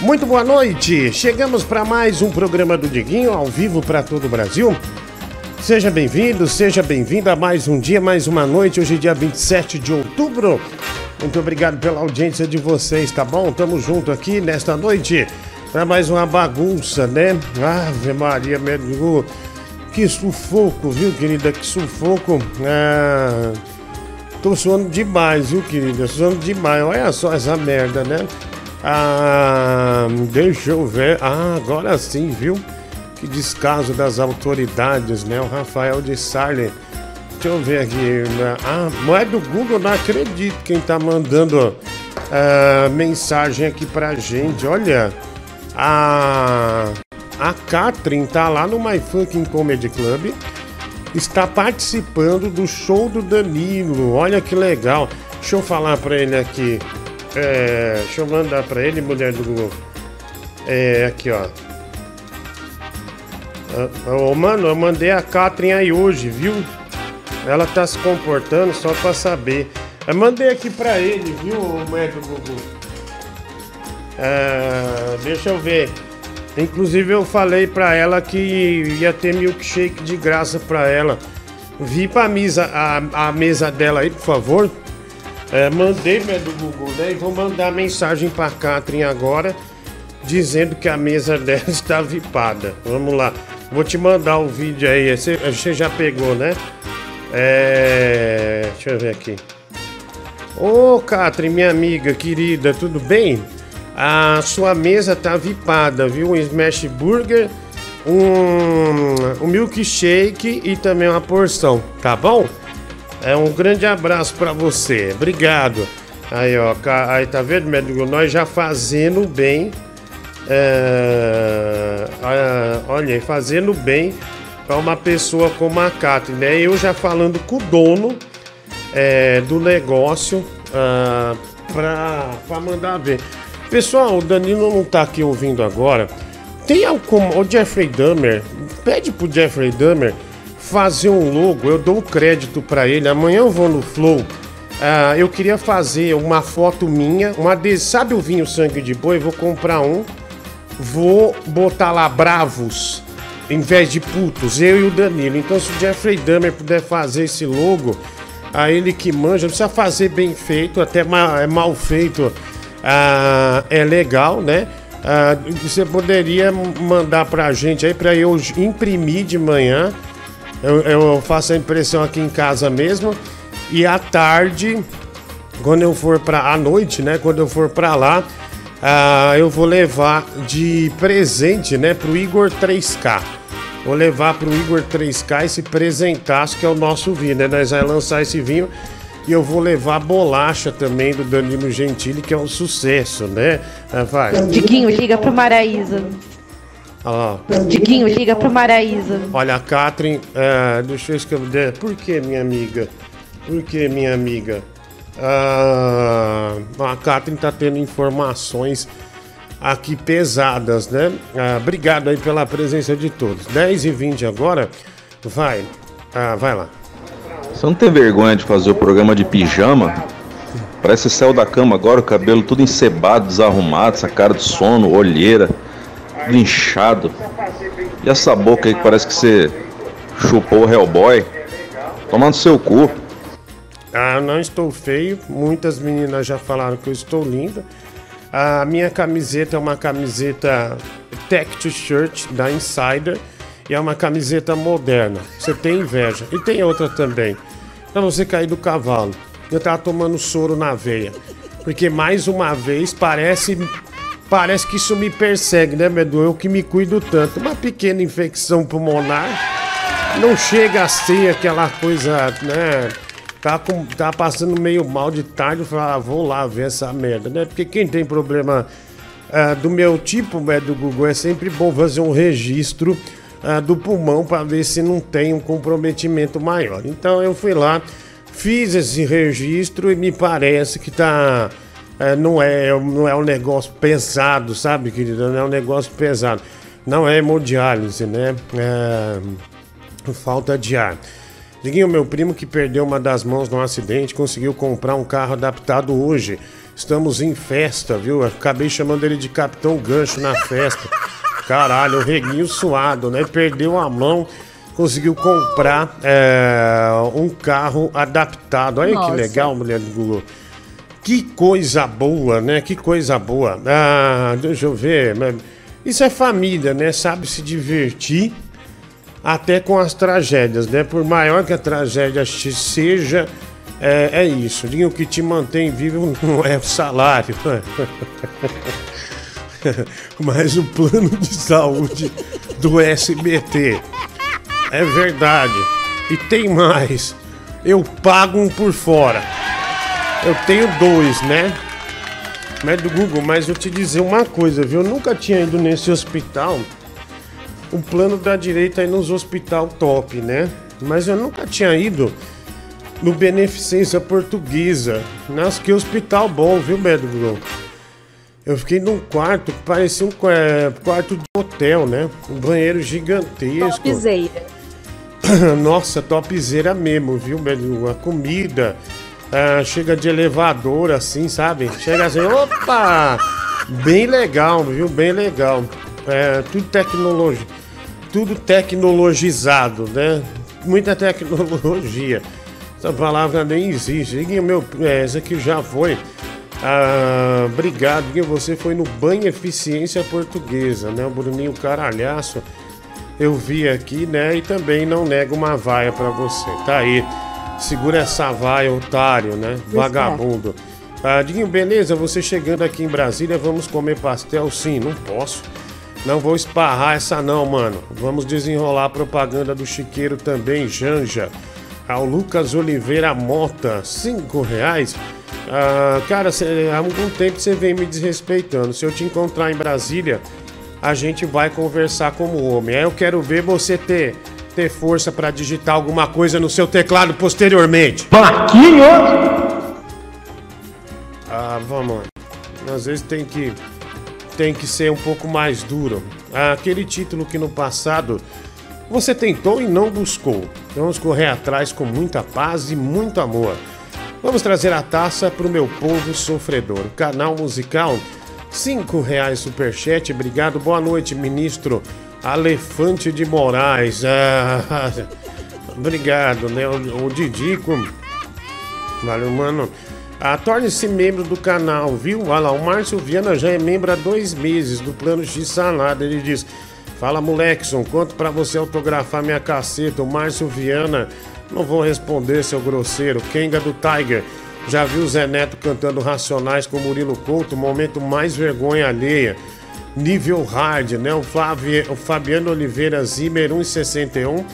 Muito boa noite. Chegamos para mais um programa do Diguinho ao vivo para todo o Brasil. Seja bem-vindo, seja bem-vinda a mais um dia, mais uma noite. Hoje é dia 27 de outubro. Muito obrigado pela audiência de vocês, tá bom? Tamo junto aqui nesta noite para mais uma bagunça, né? Ave Maria, meu que sufoco, viu, querida? Que sufoco. Ah, tô suando demais, viu, querida? Suando demais. Olha só essa merda, né? Ah, deixa eu ver. Ah, agora sim, viu? Que descaso das autoridades, né? O Rafael de Sarle. Deixa eu ver aqui. Né? Ah, mas é do Google, não acredito quem tá mandando ah, mensagem aqui pra gente. Olha, a, a Catherine tá lá no My Fucking Comedy Club. Está participando do show do Danilo. Olha que legal. Deixa eu falar pra ele aqui. É, deixa eu mandar pra ele, mulher do Google. É, aqui ó. Ô, mano, eu mandei a Catherine aí hoje, viu? Ela tá se comportando só pra saber. Eu mandei aqui pra ele, viu, mulher do Google? É, deixa eu ver. Inclusive eu falei pra ela que ia ter milkshake de graça pra ela. Vi pra mesa, a, a mesa dela aí, por favor. É, mandei né, do Google, né? E vou mandar mensagem pra Catherine agora, dizendo que a mesa dela está vipada. Vamos lá. Vou te mandar o vídeo aí. Você, já pegou, né? É. Deixa eu ver aqui. Ô, Catherine, minha amiga querida, tudo bem? A sua mesa tá vipada, viu? Um smash burger, um, um milkshake e também uma porção, tá bom? É um grande abraço para você. Obrigado. Aí, ó, aí tá vendo, médico? Nós já fazendo bem. É, é, olha, fazendo bem para uma pessoa como a Cathy, né? Eu já falando com o dono é, do negócio uh, para mandar ver. Pessoal, o Danilo não tá aqui ouvindo agora. Tem algum. O Jeffrey Dahmer, pede pro Jeffrey Dahmer fazer um logo, eu dou crédito para ele. Amanhã eu vou no Flow. Ah, eu queria fazer uma foto minha, uma de... sabe o vinho sangue de boi? Vou comprar um, vou botar lá bravos em vez de putos, eu e o Danilo. Então, se o Jeffrey Dahmer puder fazer esse logo, a ele que manja, não precisa fazer bem feito, até mal, é mal feito, ah, é legal, né? Ah, você poderia mandar pra gente aí para eu imprimir de manhã eu, eu faço a impressão aqui em casa mesmo. E à tarde, quando eu for para à noite, né? Quando eu for para lá, uh, eu vou levar de presente, né? Pro Igor 3K. Vou levar pro Igor 3K esse presentaço que é o nosso vinho, né? Nós vamos lançar esse vinho e eu vou levar bolacha também do Danilo Gentili, que é um sucesso, né? Uh, vai. Diguinho, liga pro Maraísa. Ah. Diguinho, liga pro Maraísa. Olha, a Catherine, é, deixa eu escrever. Por que, minha amiga? Por que, minha amiga? Ah, a Catherine tá tendo informações aqui pesadas, né? Ah, obrigado aí pela presença de todos. 10 e 20 agora. Vai. Ah, vai lá. Você não tem vergonha de fazer o programa de pijama? Parece céu da cama agora, o cabelo tudo encebado, desarrumado, essa cara de sono, olheira tudo inchado. E essa boca aí que parece que você chupou o Hellboy. Tomando seu cu. Ah, não estou feio. Muitas meninas já falaram que eu estou linda. A minha camiseta é uma camiseta Tech T-shirt da Insider e é uma camiseta moderna. Você tem inveja. E tem outra também. Pra você cair do cavalo. Eu tava tomando soro na veia. Porque mais uma vez parece Parece que isso me persegue, né, Medu? Eu que me cuido tanto. Uma pequena infecção pulmonar não chega a ser aquela coisa, né? Tá, com, tá passando meio mal de tarde, eu ah, vou lá ver essa merda, né? Porque quem tem problema uh, do meu tipo, né, Google, é sempre bom fazer um registro uh, do pulmão para ver se não tem um comprometimento maior. Então eu fui lá, fiz esse registro e me parece que tá é, não, é, não é um negócio pesado, sabe, querido? Não é um negócio pesado. Não é hemodiálise, né? É, falta de ar. Diguinho, meu primo que perdeu uma das mãos num acidente, conseguiu comprar um carro adaptado hoje. Estamos em festa, viu? Acabei chamando ele de Capitão Gancho na festa. Caralho, o reguinho suado, né? Perdeu a mão, conseguiu comprar é, um carro adaptado. Olha Nossa. que legal, mulher do Google. Que coisa boa, né? Que coisa boa. Ah, deixa eu ver. Isso é família, né? Sabe se divertir até com as tragédias, né? Por maior que a tragédia seja, é, é isso. O que te mantém vivo não é o salário. Mas o plano de saúde do SBT. É verdade. E tem mais. Eu pago um por fora. Eu tenho dois, né? Mas do Google, mas eu te dizer uma coisa, viu? Eu nunca tinha ido nesse hospital. O plano da direita aí nos hospital top, né? Mas eu nunca tinha ido no Beneficência Portuguesa. Nossa, que hospital bom, viu, Google? Eu fiquei num quarto que parecia um qua- é, quarto de hotel, né? Um banheiro gigantesco. Topzera. Nossa, topzera mesmo, viu, Bedu? A comida ah, chega de elevador, assim, sabe? Chega assim, opa! Bem legal, viu? Bem legal. É, tudo tecnologia. Tudo tecnologizado, né? Muita tecnologia. Essa palavra nem existe. Meu, é, essa aqui já foi. Ah, obrigado, Iguinho. Você foi no Banho Eficiência Portuguesa, né? O Bruninho Caralhaço eu vi aqui, né? E também não nego uma vaia pra você. Tá aí. Segura essa vaia, otário, né? Vagabundo. Ah, Diguinho, beleza? Você chegando aqui em Brasília, vamos comer pastel? Sim, não posso. Não vou esparrar essa não, mano. Vamos desenrolar a propaganda do Chiqueiro também, Janja. Ao Lucas Oliveira Mota, cinco reais. Ah, cara, cê- há algum tempo você vem me desrespeitando. Se eu te encontrar em Brasília, a gente vai conversar como homem. Aí eu quero ver você ter, ter força pra digitar alguma coisa no seu teclado posteriormente. Ah, vamos. Às vezes tem que tem que ser um pouco mais duro. Ah, Aquele título que no passado você tentou e não buscou. Vamos correr atrás com muita paz e muito amor. Vamos trazer a taça pro meu povo sofredor. Canal musical, cinco reais superchat. Obrigado. Boa noite, ministro Alefante de Moraes. Ah, obrigado, né? O, o Didico. Valeu, mano. Ah, Torne-se membro do canal, viu? Olha lá, o Márcio Viana já é membro há dois meses do plano X Salada. Ele diz: Fala, molequeson, quanto pra você autografar minha caceta? O Márcio Viana, não vou responder, seu grosseiro. Kenga do Tiger. Já viu o Zé Neto cantando Racionais com Murilo Couto? Momento mais vergonha alheia. Nível hard, né? O, Flavi- o Fabiano Oliveira Zimmer 1,61.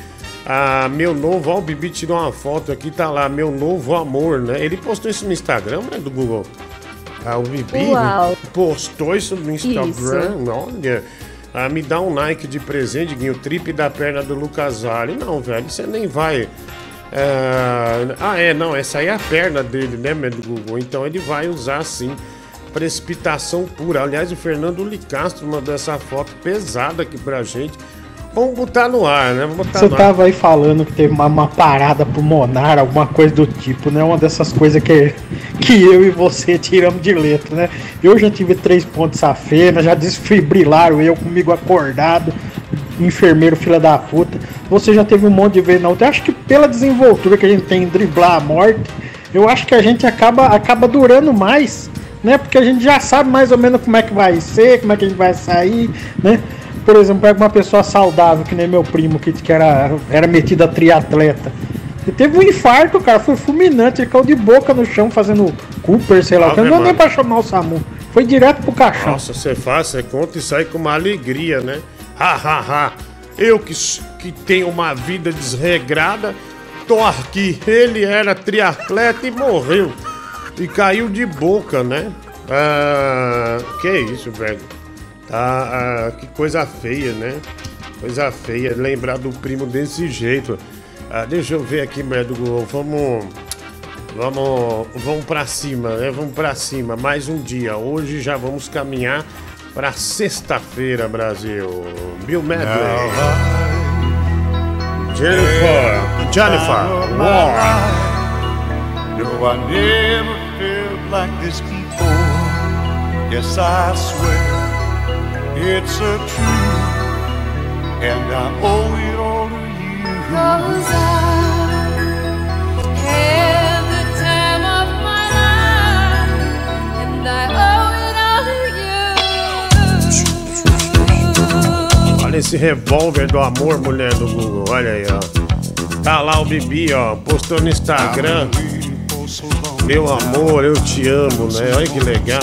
Ah, meu novo, ó, o Bibi tirou uma foto aqui, tá lá, meu novo amor, né? Ele postou isso no Instagram, né, do Google? Ah, o Bibi Uau. postou isso no Instagram, olha. Ah, me dá um Nike de presente, Guinho, trip da perna do Lucas Vale. Não, velho, você nem vai... Ah, ah, é, não, essa aí é a perna dele, né, meu, do Google? Então ele vai usar, sim, precipitação pura. Aliás, o Fernando Licastro mandou essa foto pesada aqui pra gente. Vamos botar no ar, né? Vamos botar Você no ar. tava aí falando que teve uma, uma parada pulmonar, alguma coisa do tipo, né? Uma dessas coisas que, que eu e você tiramos de letra, né? Eu já tive três pontos safena, já desfibrilaram eu comigo acordado, enfermeiro fila da puta. Você já teve um monte de vezes na outra. Eu acho que pela desenvoltura que a gente tem em driblar a morte, eu acho que a gente acaba, acaba durando mais, né? Porque a gente já sabe mais ou menos como é que vai ser, como é que a gente vai sair, né? Por exemplo, pega uma pessoa saudável, que nem meu primo, que, que era, era metido a triatleta. Ele teve um infarto, cara, foi fulminante, ele caiu de boca no chão fazendo Cooper, sei lá, que. não deu nem pra chamar o SAMU. Foi direto pro caixão. Nossa, você faz, você conta isso aí com uma alegria, né? Ha, ha, ha. Eu que, que tenho uma vida desregrada, tô aqui. Ele era triatleta e morreu. E caiu de boca, né? Ah, que isso, velho. Tá, ah, que coisa feia, né? Coisa feia lembrar do primo desse jeito. Ah, deixa eu ver aqui, Beto. Vamos. Vamos, vamos para cima, né? Vamos para cima. Mais um dia. Hoje já vamos caminhar para sexta-feira, Brasil. Bill Medley. Jennifer. Jennifer. War. Like this before. Yes, I swear it's a truth, and I owe it all to you. Cause I had the time of my life, and I owe it all to you. Olha esse revólver do amor, mulher do Google. Olha aí, ó. Tá lá o Bibi, ó. Postou no Instagram. Meu amor, eu te amo, né? Olha que legal.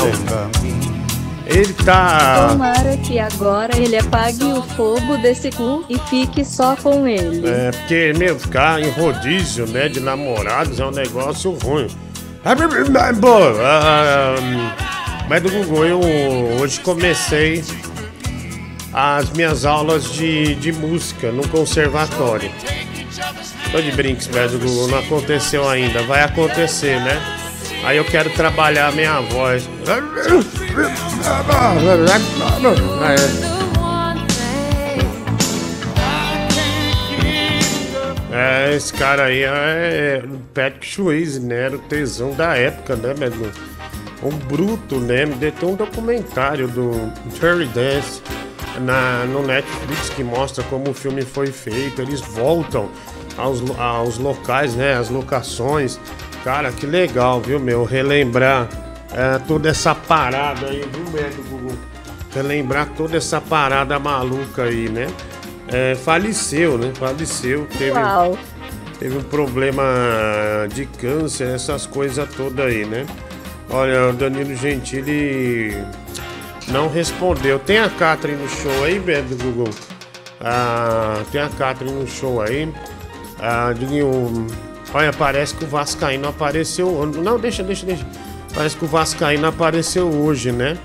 Ele tá. Tomara que agora ele apague o fogo desse cu e fique só com ele. É, porque, meu, ficar em rodízio, né, de namorados é um negócio ruim. Ah, Bom, ah, mas do Google, eu hoje comecei as minhas aulas de, de música no conservatório. Tô de brinks, velho, Google, não aconteceu ainda, vai acontecer, né? Aí eu quero trabalhar a minha voz. É, esse cara aí é o Patrick Swayze, né? Era o tesão da época, né, velho? Um bruto, né? Tem um documentário do Terry Dance na, no Netflix que mostra como o filme foi feito. Eles voltam aos, aos locais, né? As locações. Cara, que legal, viu, meu? Relembrar é, toda essa parada aí, viu, médico Google? Relembrar toda essa parada maluca aí, né? É, faleceu, né? Faleceu. Teve, Uau. teve um problema de câncer, essas coisas todas aí, né? Olha, o Danilo Gentili não respondeu. Tem a Catherine no show aí, Beto Google? Ah, tem a Catherine no show aí. Ah, olha, parece que o Vascaíno apareceu. Não, deixa, deixa, deixa. Parece que o Vascaíno apareceu hoje, né?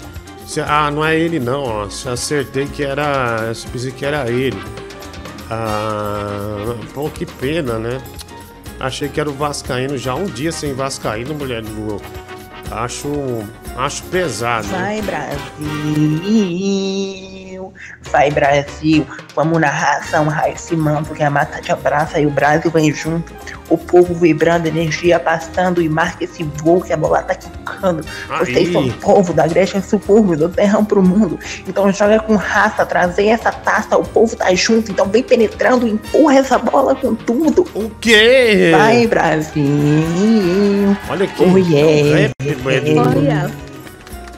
Ah, não é ele não, ó. Acertei que era. Pensei que era ele. Ah, pô, que pena, né? Achei que era o Vascaíno já um dia sem Vascaíno, mulher do Google. Acho. Acho pesado. Vai Brasil, vai Brasil, vamos na ração, esse manto que a mata te abraça e o Brasil vem junto. O povo vibrando, energia passando e marca esse voo que a bola tá quicando. Vocês são povo da Grécia subúrbio, do terrão pro mundo. Então joga com raça, trazer essa taça, o povo tá junto. Então vem penetrando, empurra essa bola com tudo. O quê? Vai Brasil. Olha que Oh, yeah. rap, mulher do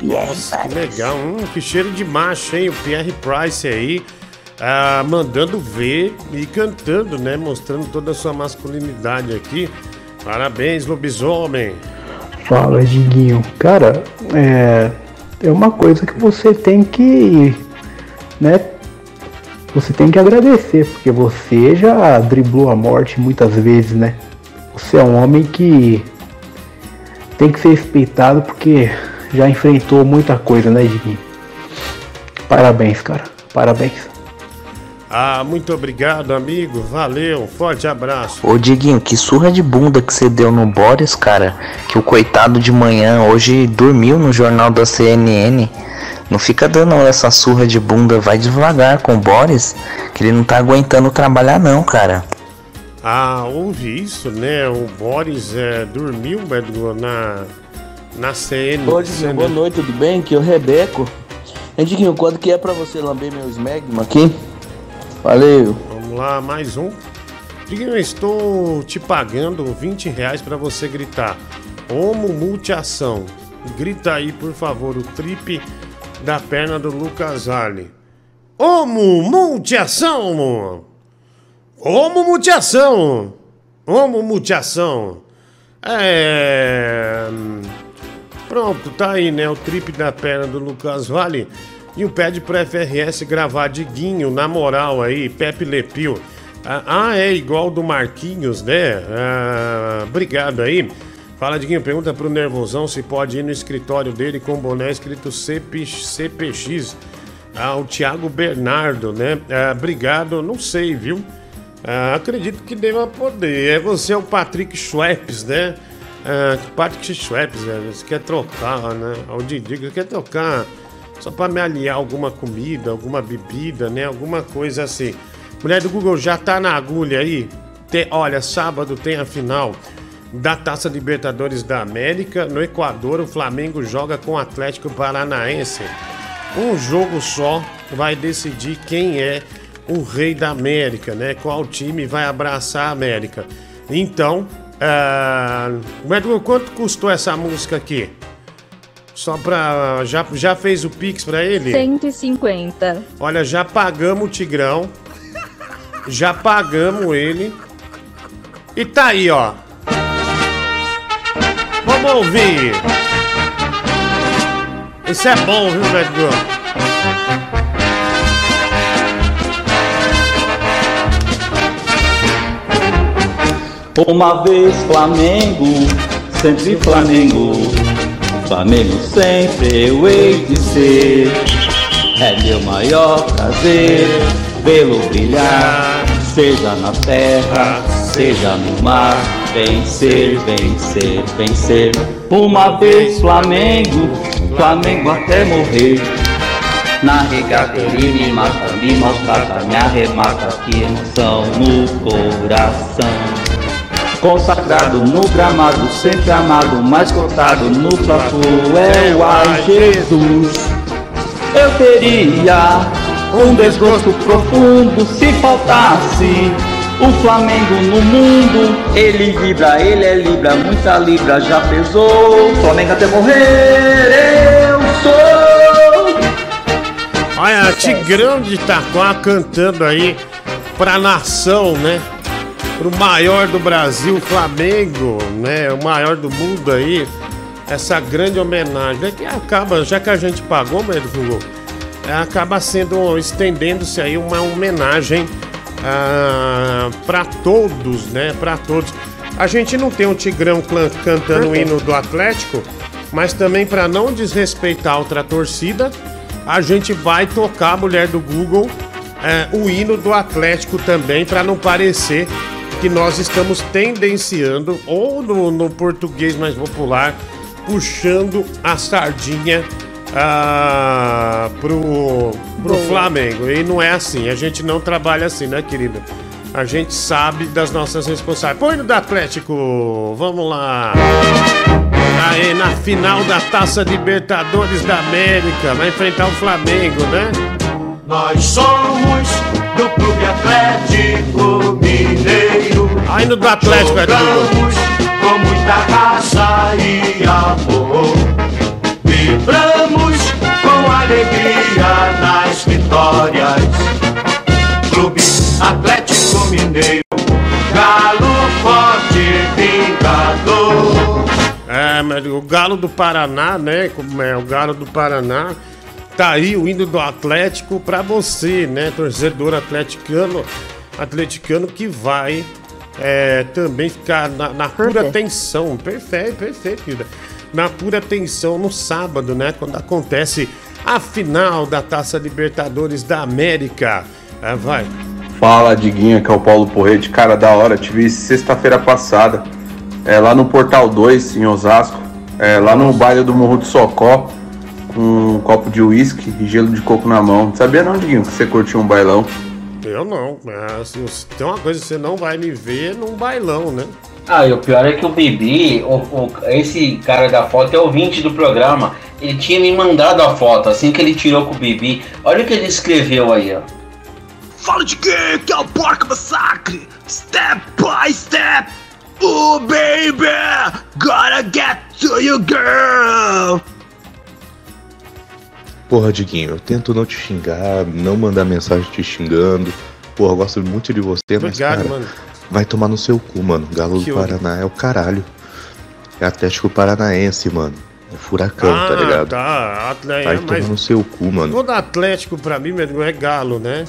Nossa, que legal. Hum, que cheiro de macho, hein? O Pierre Price aí, ah, mandando ver e cantando, né? Mostrando toda a sua masculinidade aqui. Parabéns, lobisomem. Fala, Diguinho. Cara, é, é uma coisa que você tem que, né? Você tem que agradecer, porque você já driblou a morte muitas vezes, né? Você é um homem que tem que ser respeitado porque já enfrentou muita coisa, né, Diguinho? Parabéns, cara. Parabéns. Ah, muito obrigado, amigo. Valeu. Forte abraço. Ô Diguinho, que surra de bunda que você deu no Boris, cara. Que o coitado de manhã hoje dormiu no jornal da CNN. Não fica dando essa surra de bunda, vai devagar com o Boris, que ele não tá aguentando trabalhar não, cara. Ah, ouvi isso, né? O Boris é, dormiu na, na CN. Ô, Diguinho, boa noite, tudo bem? Aqui é o Rebeco. Hein, Diguinho, quando que é pra você lamber meu smegma aqui? Valeu. Vamos lá, mais um. Diguinho, eu estou te pagando 20 reais para você gritar Homo Multiação. Grita aí, por favor, o trip da perna do Lucas Ali. Homo Multiação! Homo Multiação! Homo Multiação! É. Pronto, tá aí, né? O trip da perna do Lucas Vale. E o pede pro FRS gravar Diguinho, na moral aí, Pepe Lepil. Ah, ah, é igual do Marquinhos, né? Ah, obrigado aí. Fala, Diguinho, pergunta pro Nervosão se pode ir no escritório dele com boné escrito CP, CPX. Ah, o Thiago Bernardo, né? Ah, obrigado, não sei, viu? Ah, acredito que deva poder. É você, é o Patrick Schweppes, né? Ah, Patrick Schweppes, velho. Você quer trocar, né? O Didi quer trocar só pra me aliar alguma comida, alguma bebida, né? Alguma coisa assim. Mulher do Google já tá na agulha aí? Tem- olha, sábado tem a final da Taça Libertadores da América. No Equador, o Flamengo joga com o Atlético Paranaense. Um jogo só vai decidir quem é o rei da América, né? Qual time vai abraçar a América. Então, ah, Edgar, quanto custou essa música aqui? Só pra. Já, já fez o Pix pra ele? 150. Olha, já pagamos o Tigrão. Já pagamos ele. E tá aí, ó. Vamos ouvir. Isso é bom, viu, Edgar? Uma vez Flamengo, sempre Flamengo. Flamengo sempre eu hei de ser. É meu maior prazer vê-lo brilhar, seja na terra, seja no mar. Vencer, vencer, vencer. Uma vez Flamengo, Flamengo até morrer. Na regata ele me mata, me maltrata, me arremata, que emoção no coração. Consagrado no gramado, sempre amado, mais cotado no platô é o ai Jesus. Eu teria um desgosto profundo se faltasse o Flamengo no mundo. Ele vibra, ele é libra, muita libra já pesou. Flamengo até morrer, eu sou. Olha, Tigrão de Itaquá cantando aí pra nação, né? Pro maior do Brasil, Flamengo, né? O maior do mundo aí. Essa grande homenagem. É que acaba, já que a gente pagou, Google, é, acaba sendo, estendendo-se aí uma homenagem ah, para todos, né? Para todos. A gente não tem um Tigrão cantando o hino do Atlético, mas também para não desrespeitar outra torcida, a gente vai tocar a mulher do Google é, o hino do Atlético também, para não parecer que nós estamos tendenciando, ou no, no português mais popular, puxando a sardinha ah, pro, pro Flamengo. E não é assim, a gente não trabalha assim, né, querida? A gente sabe das nossas responsabilidades. Põe no do Atlético, vamos lá. Aí na final da Taça Libertadores da América, vai enfrentar o Flamengo, né? Nós somos do Clube Atlético Mineiro. No do Atlético, Edmundo. Jogamos com muita raça e amor. Vibramos com alegria nas vitórias. Clube Atlético Mineiro. Galo forte, vingador. É, mas o Galo do Paraná, né? Como é o Galo do Paraná. Tá aí o hino do Atlético pra você, né? Torcedor atleticano, atleticano que vai é, também ficar na, na pura Perfeito. tensão. Perfeito, perfeito, querida. Na pura tensão no sábado, né? Quando acontece a final da Taça Libertadores da América. É, vai. Fala, Diguinho, que é o Paulo Porrete. Cara, da hora, te vi sexta-feira passada, é, lá no Portal 2, em Osasco, é, lá no baile do Morro do Socó, um copo de uísque e gelo de coco na mão. Sabia não, Diguinho, que você curtiu um bailão? Eu não. Mas, se tem uma coisa que você não vai me ver num bailão, né? Ah, e o pior é que o Bibi, o, o- esse cara da foto é ouvinte do programa. Ele tinha me mandado a foto assim que ele tirou com o Bibi. Olha o que ele escreveu aí, ó. Fala de quem? Que é o Porco Massacre! Step by step! Oh baby! Gotta get to you girl! Porra, Diguinho, eu tento não te xingar, não mandar mensagem te xingando. Porra, eu gosto muito de você, mas Obrigado, cara, mano. vai tomar no seu cu, mano. Galo Que do? Paraná é o caralho. É Atlético Paranaense, mano. É furacão, ah, tá ligado? Tá, Atlético, Vai é, tomar mas no seu cu, mano. todo Atlético pra mim, meu, é galo, né?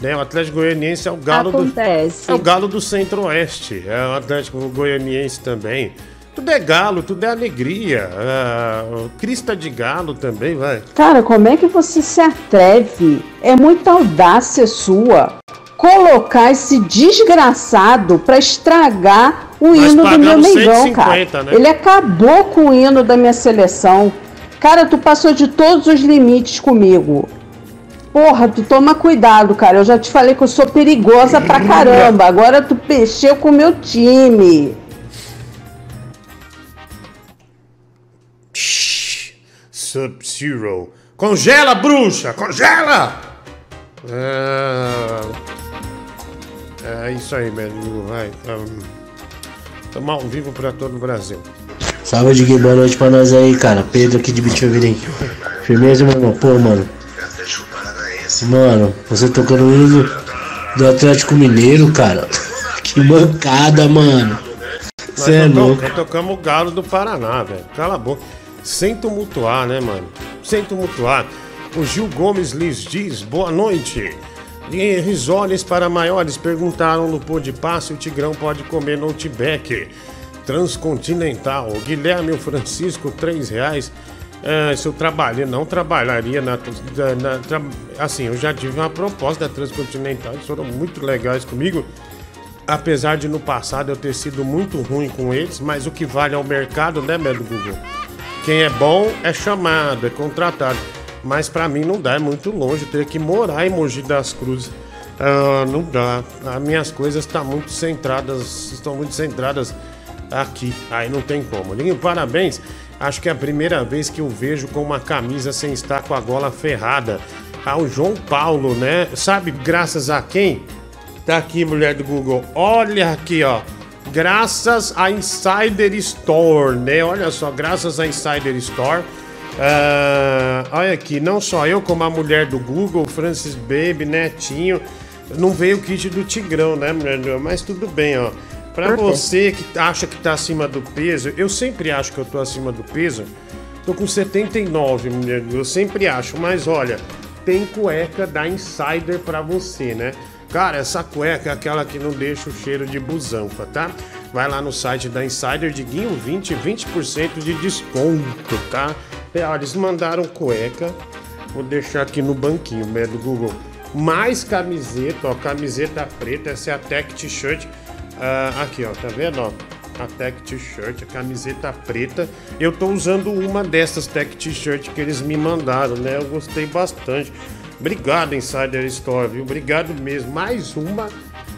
né? O Atlético Goianiense é o galo Acontece. do é o galo do Centro-Oeste, é o Atlético Goianiense também. Tudo é galo, tudo é alegria. ah, crista de galo também, vai. Cara, como é que você se atreve? É muita audácia sua colocar esse desgraçado pra estragar o Nós hino do meu Mengão, 150, cara. né? Ele acabou com o hino da minha seleção. Cara, tu passou de todos os limites comigo. Porra, tu toma cuidado, cara. Eu já te falei que eu sou perigosa pra caramba. Agora tu mexeu com o meu time. Sub-Zero. Congela, bruxa! Congela! É, é isso aí, velho. Vai. Estamos ao vivo pra todo o Brasil. Salve, Diguinho. Boa noite pra nós aí, cara. Pedro aqui de Bichovirim. Firmeza, meu irmão. Pô, mano. Mano, você tocando o hino do, Atlético Mineiro, cara. Que mancada, mano. Você é louco. nós tocamos o Galo do Paraná, velho. Cala a boca. Sem tumultuar, né, mano? Sem tumultuar. O Gil Gomes lhes diz boa noite. E risoles para maiores perguntaram no pô de passe o Tigrão pode comer no Outback. Transcontinental. O Guilherme o Francisco, três reais. É, se eu trabalhar, não trabalharia na, na- tra- Assim, eu já tive uma proposta da Transcontinental, eles foram muito legais comigo. Apesar de no passado eu ter sido muito ruim com eles, mas o que vale ao mercado, né, Médio Google? Quem é bom é chamado, é contratado. Mas pra mim não dá, é muito longe, eu teria que morar em Mogi das Cruzes. Ah, não dá. As minhas coisas estão muito centradas, estão muito centradas aqui. Aí não tem como. Liguinho, parabéns. Acho que é a primeira vez que eu vejo com uma camisa sem estar com a gola ferrada. Ao João Paulo, né? Sabe graças a quem? Tá aqui, mulher do Google. Olha aqui, ó. Graças a Insider Store, né? Olha só, graças a Insider Store. ah, olha aqui, não só eu, como a mulher do Google, Francis Baby, Netinho. Não veio o kit do Tigrão, né, mulher? Mas tudo bem, ó. Pra você que acha que tá acima do peso, eu sempre acho que eu tô acima do peso. Tô com 79, mulher. Eu sempre acho, mas olha, tem cueca da Insider pra você, né? Cara, essa cueca é aquela que não deixa o cheiro de busanfa, tá? Vai lá no site da Insider de Guinho 20, 20% de desconto, tá? Eles mandaram cueca. Vou deixar aqui no banquinho, né, do Google. Mais camiseta, ó, camiseta preta, essa é a Tech T-shirt. Ah, aqui, ó, tá vendo, ó? A Tech T-shirt, a camiseta preta. Eu tô usando uma dessas Tech T-shirt que eles me mandaram, né? Eu gostei bastante. Obrigado, Insider Store, viu? Obrigado mesmo. Mais uma,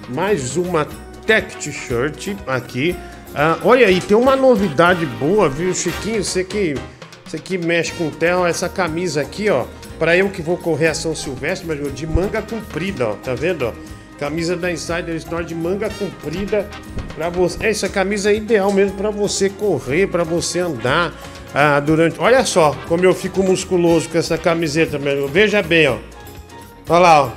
mais uma Tech T-shirt aqui. Ah, olha aí, tem uma novidade boa, viu, Chiquinho? Você que, você que mexe com terra, essa camisa aqui, ó. Pra eu que vou correr a São Silvestre, mas de manga comprida, ó. Tá vendo, ó? Camisa da Insider Store de manga comprida para você. Essa camisa é ideal mesmo para você correr, para você andar ah, durante. Olha só como eu fico musculoso com essa camiseta, meu. Veja bem, ó. Olha lá, ó.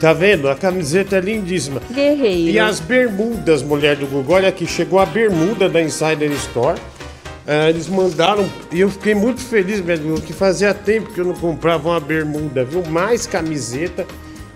Tá vendo? A camiseta é lindíssima. Guerreiro. E as bermudas, mulher do Google. Olha aqui, chegou a bermuda da Insider Store. Ah, eles mandaram e eu fiquei muito feliz, mesmo, que fazia tempo que eu não comprava uma bermuda, viu? Mais camiseta,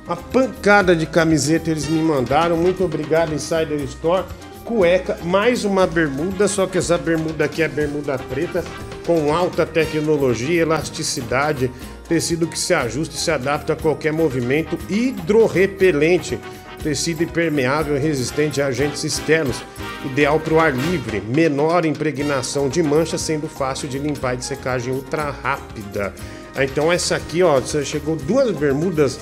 uma pancada de camiseta eles me mandaram. Muito obrigado, Insider Store. Cueca, mais uma bermuda, só que essa bermuda aqui é bermuda preta, com alta tecnologia, elasticidade, tecido que se ajusta e se adapta a qualquer movimento, hidrorrepelente, tecido impermeável e resistente a agentes externos, ideal para o ar livre, menor impregnação de mancha, sendo fácil de limpar e de secagem ultra rápida. Ah, Então essa aqui, ó, você chegou duas bermudas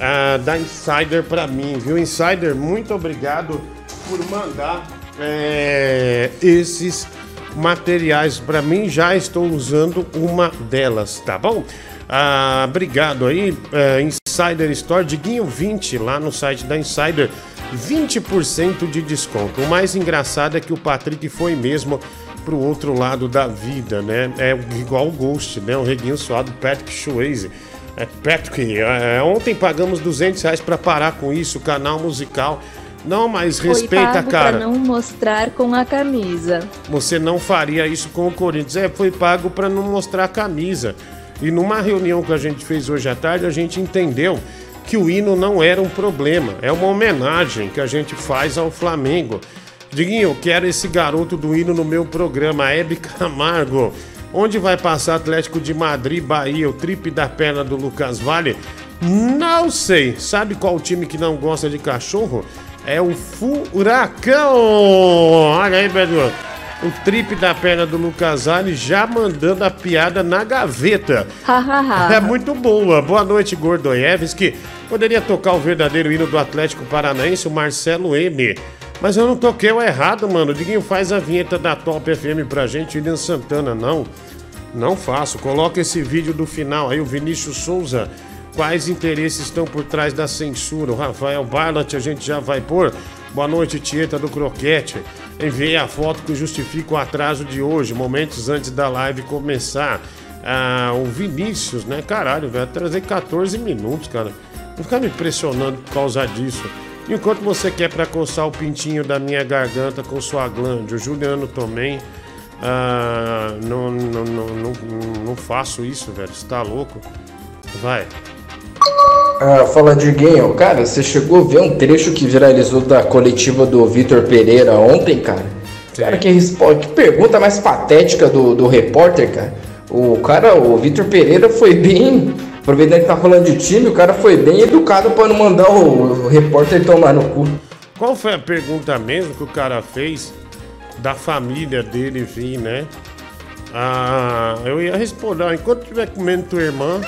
ah, da Insider para mim, viu? Insider, muito obrigado por mandar é, esses materiais para mim. Já estou usando uma delas, tá bom? Ah, obrigado aí, é, Insider Store, Diguinho 20 lá no site da Insider. 20% de desconto. O mais engraçado é que o Patrick foi mesmo pro outro lado da vida, né? É igual o Ghost, né? O reguinho suado Patrick Swayze. É, Patrick, é, ontem pagamos 200 reais pra parar com isso, canal musical. Não, mas Foi respeita, pago cara. Pra não mostrar com a camisa. Você não faria isso com o Corinthians. É, foi pago para não mostrar a camisa. E numa reunião que a gente fez hoje à tarde, a gente entendeu que o hino não era um problema. É uma homenagem que a gente faz ao Flamengo. Diguinho, eu quero esse garoto do hino no meu programa, Hebe Camargo. Onde vai passar Atlético de Madrid, Bahia, o tripe da perna do Lucas Vale? Não sei. Sabe qual time que não gosta de cachorro? É o Furacão! Olha aí, Pedro. O trip da perna do Lucas Vale já mandando a piada na gaveta. É muito boa. Boa noite, Gordoievski. Poderia tocar o verdadeiro hino do Atlético Paranaense, o Marcelo M. Mas eu não toquei o errado, mano. O Diguinho faz a vinheta da Top FM pra gente, William Santana, não. Não faço. Coloca esse vídeo do final aí, o Vinícius Souza. Quais interesses estão por trás da censura? O Rafael Barlat, a gente já vai pôr. Boa noite, Tieta do Croquete. Enviei a foto que justifica o atraso de hoje, momentos antes da live começar. Ah, o Vinícius, né? Caralho, vai trazer 14 minutos, cara. Não ficar me pressionando por causa disso. Enquanto você quer pra coçar o pintinho da minha garganta com sua glande, o Juliano também. Ah, não, não, não, não, não faço isso, velho. Você tá louco? Vai. Ah, fala Diguinho, cara, você chegou a ver um trecho que viralizou da coletiva do Vitor Pereira ontem, cara? Cara, que, respo- que pergunta mais patética do, do repórter, cara. O cara, o Vitor Pereira foi bem. Aproveitando que tá falando de time, o cara foi bem educado pra não mandar o, o repórter tomar no cu. Qual foi a pergunta mesmo que o cara fez da família dele vir, né? Ah, eu ia responder, enquanto estiver comendo tua irmã,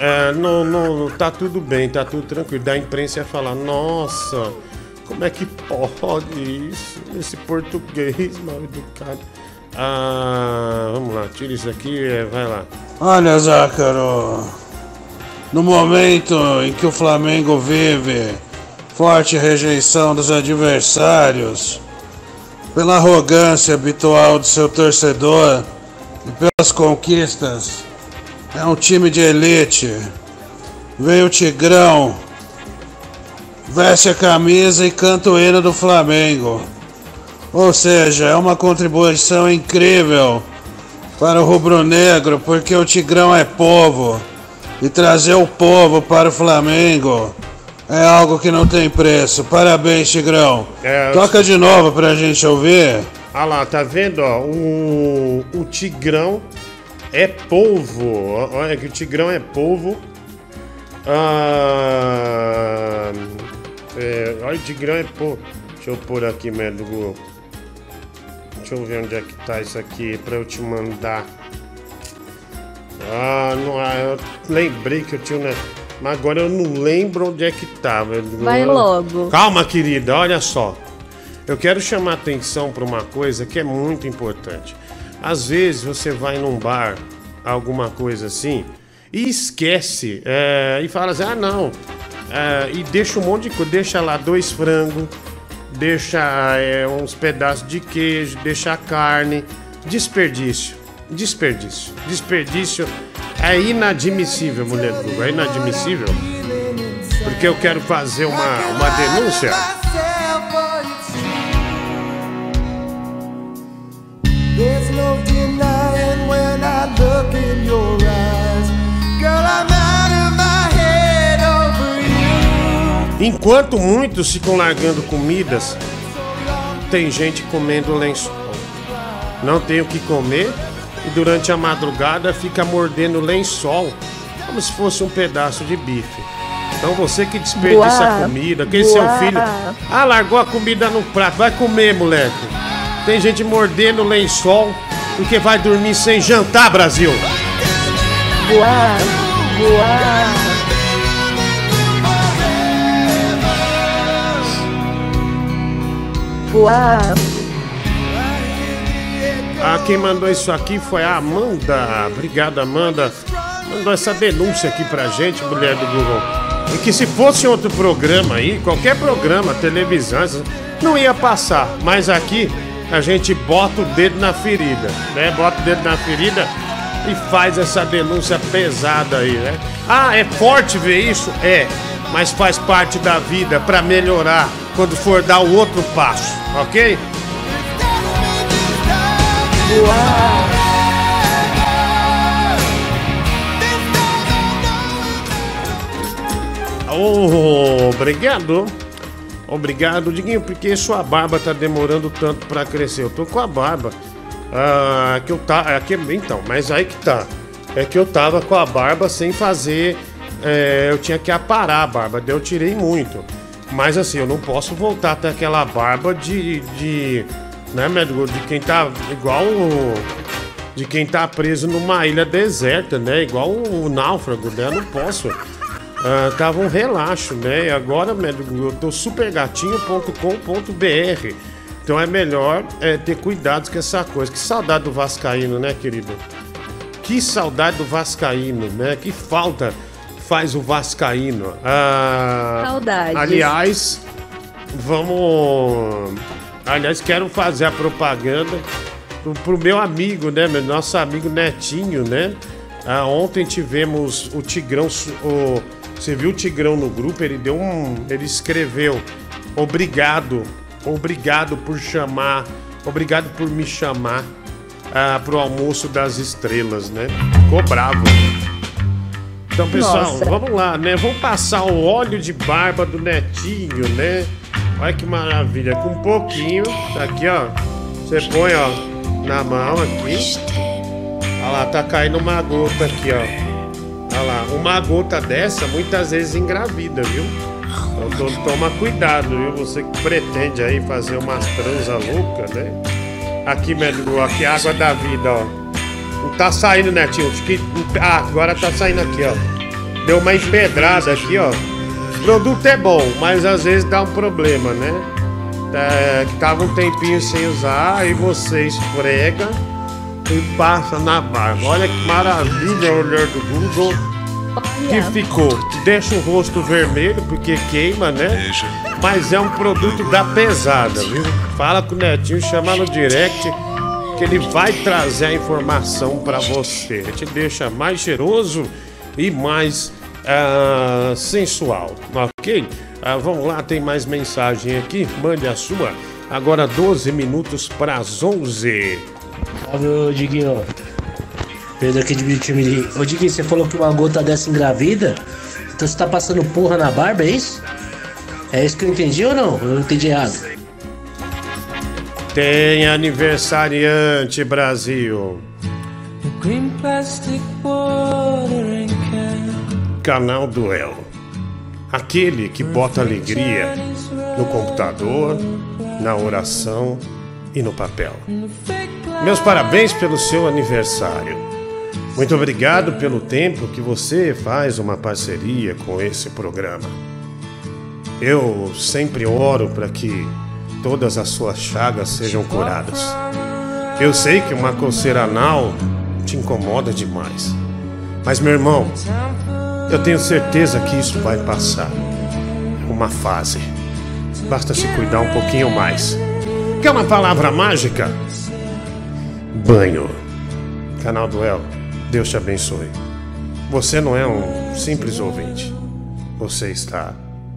é, não, não, tá tudo bem, tá tudo tranquilo. Da imprensa ia falar, nossa, como é que pode isso? Esse português mal educado. Ah, vamos lá, tira isso aqui, é, vai lá. Olha, Zácaro, no momento em que o Flamengo vive forte rejeição dos adversários, pela arrogância habitual do seu torcedor e pelas conquistas, é um time de elite. Veio o Tigrão, veste a camisa e canta o hino do Flamengo. Ou seja, é uma contribuição incrível para o rubro-negro, porque o Tigrão é povo. E trazer o povo para o Flamengo é algo que não tem preço. Parabéns, Tigrão. É, Toca de novo pra gente ouvir. Ah lá, tá vendo, ó? O, o Tigrão é polvo. Olha que o Tigrão é polvo. Ah, é, olha, o Tigrão é polvo. Deixa eu pôr aqui, merda, Google. Deixa eu ver onde é que tá isso aqui pra eu te mandar. Ah, não, ah, eu lembrei que eu tinha. Né? Mas agora eu não lembro onde é que tava. Vai logo. Calma, querida, olha só. Eu quero chamar atenção para uma coisa que é muito importante. Às vezes você vai num bar, alguma coisa assim, e esquece, é, e fala assim: ah, não. É, e deixa um monte de coisa, deixa lá dois frangos, deixa é, uns pedaços de queijo, deixa carne. Desperdício, desperdício, desperdício é inadmissível, mulher do Google, é inadmissível. Porque eu quero fazer uma, uma denúncia. Enquanto muitos ficam largando comidas, tem gente comendo lençol. Não tem o que comer e durante a madrugada fica mordendo lençol como se fosse um pedaço de bife. Então você que desperdiça Boa. comida, quem seu Boa. filho. Ah, largou a comida no prato, vai comer, moleque. Tem gente mordendo lençol porque vai dormir sem jantar, Brasil. Boa, boa. Boa. Ah, quem mandou isso aqui foi a Amanda. Obrigado, Amanda. Mandou essa denúncia aqui pra gente, mulher do Google. E que se fosse outro programa aí, qualquer programa, televisão, não ia passar. Mas aqui a gente bota o dedo na ferida, né? Bota o dedo na ferida e faz essa denúncia pesada aí, né? Ah, é forte ver isso? É. Mas faz parte da vida pra melhorar quando for dar o outro passo, ok? Oh, obrigado. Obrigado, Diguinho, porque sua barba tá demorando tanto pra crescer. Eu tô com a barba. Ah, que eu tá, é que, então, mas aí que tá. É que eu tava com a barba sem fazer. É, eu tinha que aparar a barba, daí eu tirei muito. Mas assim, eu não posso voltar até aquela barba de. de né, médico? De quem tá igual. o- De quem tá preso numa ilha deserta, né? Igual o náufrago, né? Eu não posso. Ah, tava um relaxo, né? E agora, médico, eu tô supergatinho.com.br. Então é melhor é, ter cuidado com essa coisa. Que saudade do Vascaíno, né, querido? que saudade do Vascaíno, né? Que falta faz o Vascaíno. Ah, Saudades. Aliás, vamos. Aliás, quero fazer a propaganda pro, pro meu amigo, né? Meu nosso amigo Netinho, né? Ah, ontem tivemos o Tigrão. O, você viu o Tigrão no grupo? Ele deu um. Ele escreveu. Obrigado. Obrigado por chamar. Obrigado por me chamar ah, pro almoço das estrelas, né? Ficou bravo. Então, pessoal, Nossa. vamos lá, né? Vamos passar o óleo de barba do Netinho, né? Olha que maravilha. Com um pouquinho, tá aqui, ó. Você põe, ó, na mão aqui. Olha lá, tá caindo uma gota aqui, ó. Olha lá, uma gota dessa muitas vezes engravida, viu? Então to- toma cuidado, viu? Você que pretende aí fazer umas transa louca, né? Aqui, médico, aqui água da vida, ó. Não tá saindo, Netinho. Acho que- Ah, agora tá saindo aqui, ó. Deu uma empedrada aqui, ó. O produto é bom, mas às vezes dá um problema, né? É, que tava um tempinho sem usar, aí você esfrega e passa na barba. Olha que maravilha o olhar do Google que ficou. Deixa o rosto vermelho porque queima, né? Mas é um produto da pesada, viu? Fala com o Netinho, chama no direct que ele vai trazer a informação pra você. Te deixa mais cheiroso e mais ah, sensual, ok? Ah, vamos lá, tem mais mensagem aqui. Mande a sua. Agora 12 minutos para as 11. Salve, Diguinho. Pedro aqui de Bitimiri. Ô Diguinho, você falou que uma gota dessa engravida? Então você tá passando porra na barba, é isso? É isso que eu entendi ou não? Eu entendi errado. Tem aniversariante, Brasil. Canal Duel. Aquele que bota alegria no computador, na oração e no papel. Meus parabéns pelo seu aniversário. Muito obrigado pelo tempo que você faz uma parceria com esse programa. Eu sempre oro para que todas as suas chagas sejam curadas. Eu sei que uma coceira anal te incomoda demais. Mas, meu irmão, eu tenho certeza que isso vai passar. É uma fase. Basta se cuidar um pouquinho mais. Quer uma palavra mágica? Banho. Canal Duel, Deus te abençoe. Você não é um simples ouvinte. Você está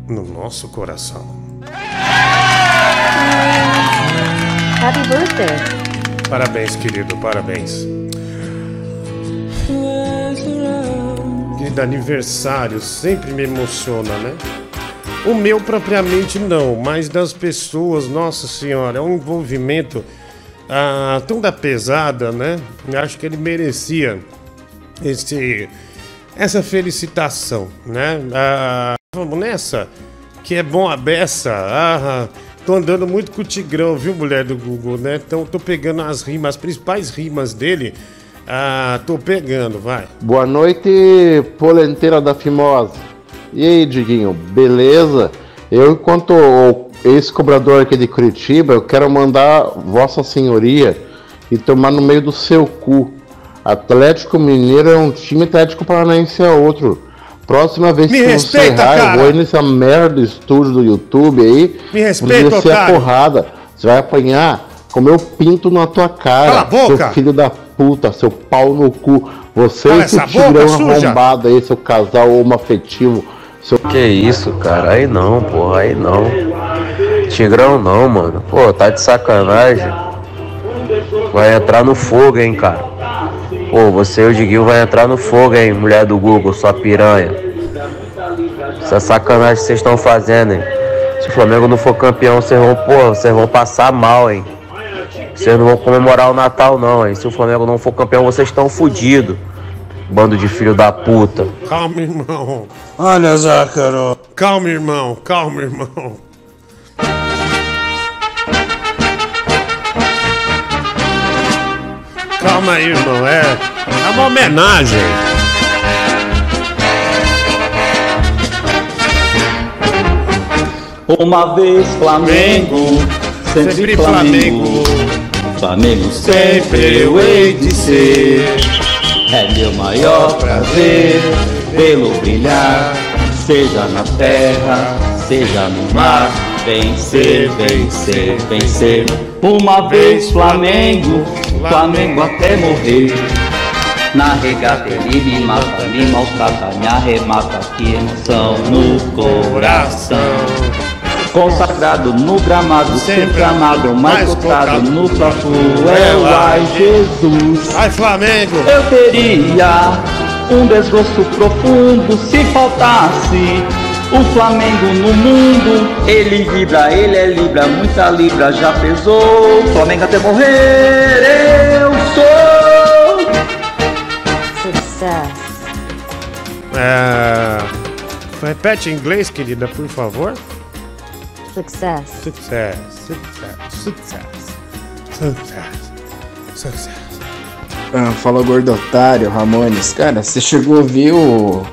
no nosso coração. Happy birthday. Parabéns, querido, parabéns. Querido aniversário sempre me emociona, né? O meu propriamente não, mas das pessoas, nossa senhora, é um envolvimento ah, tão da pesada, né? Eu acho que ele merecia esse, essa felicitação, né? Ah, vamos nessa, que é bom a beça. Ah, tô andando muito com o Tigrão, viu, mulher do Google, né? Então tô pegando as rimas, as principais rimas dele. Ah, tô pegando, vai. Boa noite, polenteira da Fimosa. E aí, Diguinho, beleza? Eu, enquanto ex-cobrador aqui de Curitiba, eu quero mandar Vossa Senhoria e tomar no meio do seu cu. Atlético Mineiro é um time, Atlético Paranaense é outro. Próxima vez Me que você respeita, errar, cara. eu vou ir nessa merda do estúdio do YouTube aí. Me respeita, a otário. porrada. Você vai apanhar com meu pinto na tua cara. Cala a boca. Seu filho da puta, seu pau no cu. Você Cala e tigrão arrombado aí, seu casal homoafetivo. Seu... Que isso, cara? Aí não, porra, aí não. Tigrão não, mano. Pô, tá de sacanagem. Vai entrar no fogo, hein, cara. Pô, você e o Diguinho vai entrar no fogo, hein, mulher do Google, sua piranha. Essa sacanagem que vocês estão fazendo, hein. Se o Flamengo não for campeão, vocês vão, pô, vocês vão passar mal, hein. Vocês não vão comemorar o Natal, não, hein. Se o Flamengo não for campeão, vocês estão fudidos. Bando de filho da puta. Calma, irmão. Olha, Zácaro. Calma, irmão. Calma, irmão. Calma aí, irmão. É, é uma homenagem. Uma vez Flamengo, sempre, Sempre Flamengo. Flamengo sempre eu hei de ser. É meu maior prazer vê-lo brilhar, seja na terra, seja no mar. Vencer, vencer, vencer. Uma vez Flamengo, Flamengo até morrer. Na regata ele me mata, me maltrata, me arremata, que emoção no coração. Consagrado no gramado, sempre amado, mais cotado no próprio é o Ai Jesus. Ai Flamengo! Eu teria um desgosto profundo se faltasse o Flamengo no mundo. Ele vibra, ele é libra, muita libra já pesou. Flamengo até morrer, eu sou. Success. É... Repete em inglês, querida, por favor. Success. Success, success, success, success, success. Ah, fala gordo otário, Ramones. Cara, você chegou a ver o,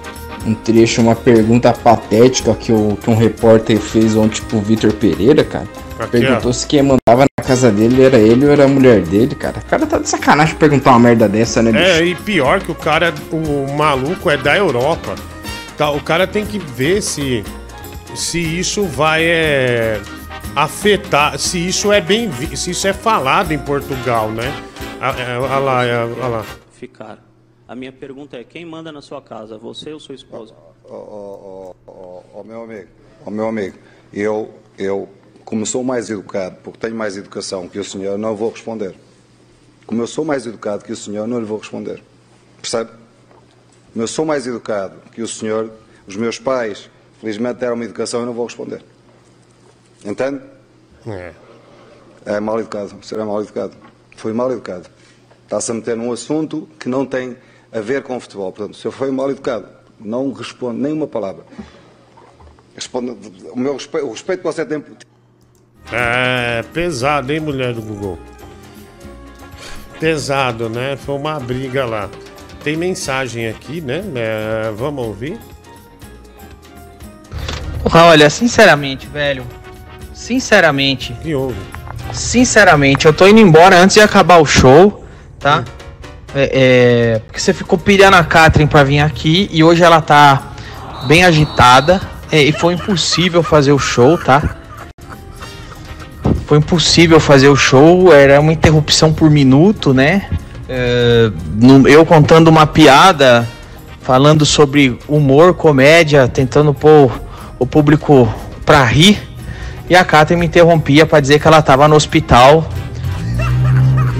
um trecho, uma pergunta patética que, o, que um repórter fez ontem pro Vitor Pereira, cara? Aqui, Perguntou ó. se quem mandava na casa dele era ele ou era a mulher dele, cara. O cara tá de sacanagem perguntar uma merda dessa, né, bicho? É, e pior que o cara, o maluco é da Europa. Tá, o cara tem que ver se, se isso vai é, afetar, se isso é bem, se isso é falado em Portugal, né? Ah, é, Olha lá, é, olha lá. Ficar. A minha pergunta é: quem manda na sua casa, você ou sua esposa? Ó, meu amigo, ó, meu amigo, eu, eu, como sou mais educado, porque tenho mais educação que o senhor, não vou responder. Como eu sou mais educado que o senhor, não lhe vou responder. Percebe? Como eu sou mais educado que o senhor, os meus pais, felizmente, deram uma educação e não vou responder. Entende? É. É mal educado, será mal educado. Foi mal educado. Está-se a meter num assunto que não tem a ver com futebol. Portanto, se eu fui mal educado, não respondo nem uma palavra. Respondo, o, meu respeito, o respeito que você tem. É pesado, hein, mulher do Google? Pesado, né? Foi uma briga lá. Tem mensagem aqui, né? É, vamos ouvir? Porra, olha, sinceramente, velho. Sinceramente. Que houve? Sinceramente, eu tô indo embora antes de acabar o show, tá? É, é, porque você ficou pilhando a Catherine pra vir aqui e hoje ela tá bem agitada. é, e foi impossível fazer o show, tá? Foi impossível fazer o show, era uma interrupção por minuto, né? É, no- eu contando uma piada, falando sobre humor, comédia, tentando pôr o público pra rir. E a Catherine me interrompia pra dizer que ela tava no hospital,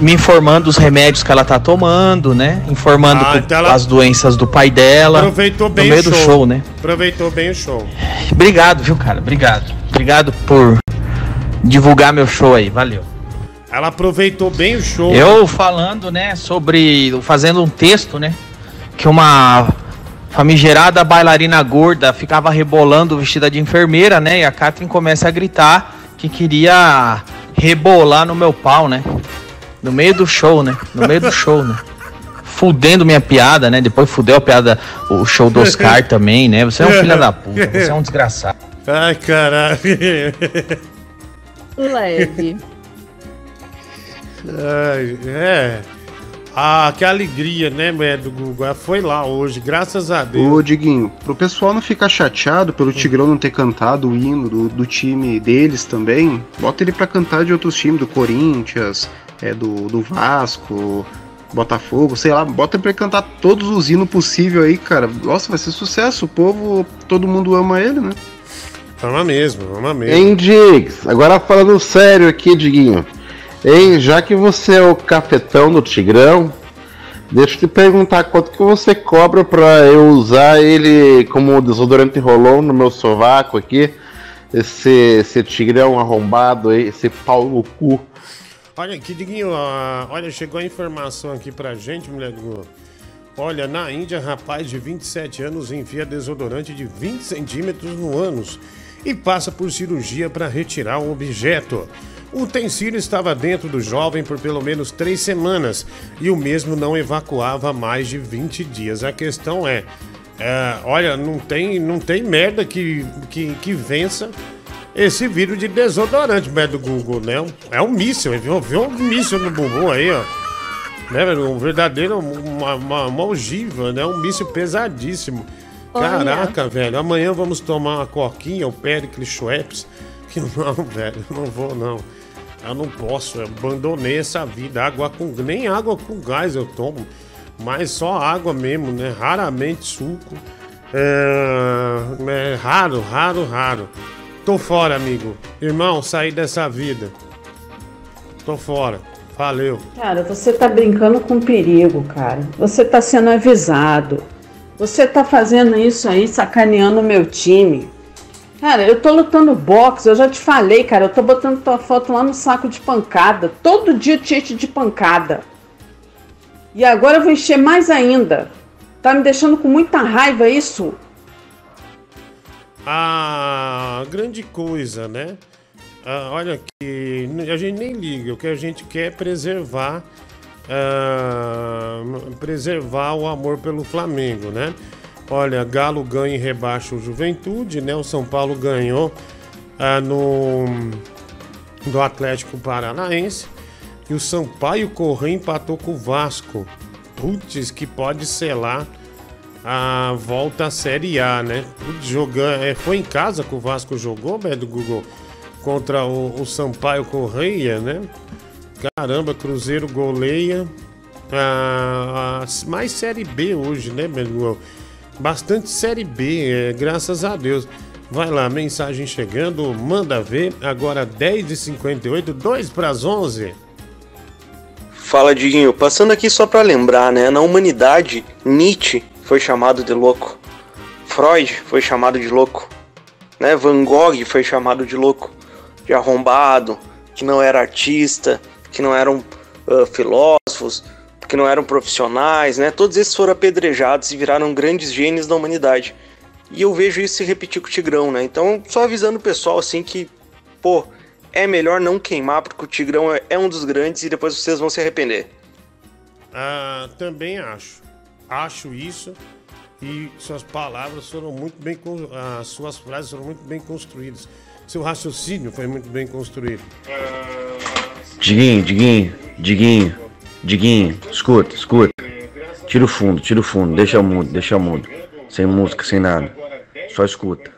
me informando os remédios que ela tá tomando, né? Informando Ah, então ela- as doenças do pai dela. Aproveitou bem no meio o do show. show, né? Aproveitou bem o show. Obrigado, viu, cara? Obrigado. Obrigado por divulgar meu show aí. Valeu. Ela aproveitou bem o show. Eu falando, né, sobre. fazendo um texto, né? Que uma famigerada bailarina gorda ficava rebolando vestida de enfermeira, né? E a Catherine começa a gritar que queria rebolar no meu pau, né? No meio do show, né? No meio do show, né? Fudendo minha piada, né? Depois fudeu a piada, o show do Oscar também, né? Você é um filho da puta, você é um desgraçado. Ai, caralho. Leve. Ai, é. Ah, que alegria, né, do Google? Ela foi lá hoje, graças a Deus. Ô, Diguinho, pro pessoal não ficar chateado pelo Tigrão não ter cantado o hino do, do time deles também, bota ele pra cantar de outros times, do Corinthians, é, do, do Vasco, Botafogo, sei lá, bota ele pra cantar todos os hinos possível aí, cara. Nossa, vai ser sucesso, o povo, todo mundo ama ele, né? Ama mesmo, ama mesmo. Hein, Diggs? Agora falando sério aqui, Diguinho. Hein, já que você é o cafetão do Tigrão, deixa eu te perguntar quanto que você cobra pra eu usar ele como desodorante rolão no meu sovaco aqui? Esse, esse tigrão arrombado aí, esse pau no cu. Olha aqui, Diguinho, ah, olha, chegou a informação aqui pra gente, mulher do. Olha, na Índia, rapaz de 27 anos enfia desodorante de 20 centímetros no ânus e passa por cirurgia para retirar o objeto. O utensílio estava dentro do jovem por pelo menos três semanas e o mesmo não evacuava mais de 20 dias. A questão é, é, olha, não tem, não tem merda que, que, que vença esse vírus de desodorante, merda do Google, né? É um míssil, viu? Viu um míssil no bumbum aí, ó. Né? Um verdadeiro, uma, uma, uma ogiva, né? Um míssil pesadíssimo. Olha. Caraca, velho. Amanhã vamos tomar uma coquinha, o Pericles Schweppes. Que não, velho, não vou não. Eu não posso, eu abandonei essa vida. Água com. Nem água com gás eu tomo. Mas só água mesmo, né? Raramente suco. É, é raro, raro, raro. Tô fora, amigo. Irmão, saí dessa vida. Tô fora. Valeu. Cara, você tá brincando com perigo, cara. Você tá sendo avisado. Você tá fazendo isso aí, sacaneando o meu time. Cara, eu tô lutando boxe, eu já te falei, cara. Eu tô botando tua foto lá no saco de pancada. Todo dia eu te encho de pancada. E agora eu vou encher mais ainda. Tá me deixando com muita raiva isso? A grande coisa, né? Ah, olha que a gente nem liga, o que a gente quer é preservar, ah, preservar o amor pelo Flamengo, né? Olha, Galo ganha e rebaixa o Juventude, né? O São Paulo ganhou ah, no do Atlético Paranaense e o Sampaio Correia empatou com o Vasco. Putz, que pode selar a volta à Série A, né? Jogando, é, foi em casa que o Vasco jogou, Beto Google, contra o, o Sampaio Correia, né? Caramba, Cruzeiro goleia. Mais Série B hoje, né, Beto Google? Bastante Série B, é, graças a Deus. Vai lá, mensagem chegando, manda ver. Agora 10h58, 2 para as 11. Fala, Diguinho. Passando aqui só pra lembrar, né? Na humanidade, Nietzsche foi chamado de louco. Freud foi chamado de louco. Né? Van Gogh foi chamado de louco. De arrombado, que não era artista, que não eram ah, filósofos, que não eram profissionais, né? Todos esses foram apedrejados e viraram grandes gênios da humanidade. E eu vejo isso se repetir com o Tigrão, né? Então, só avisando o pessoal assim que, pô, é melhor não queimar porque o Tigrão é- é um dos grandes e depois vocês vão se arrepender. Ah, também acho. Acho isso. E suas palavras foram muito bem. As suas frases foram muito bem construídas. Seu raciocínio foi muito bem construído. Diguinho, Diguinho, Diguinho, Diguinho, escuta, escuta. Tira o fundo, tira o fundo, deixa mudo, deixa mudo. Sem música, sem nada. Só escuta.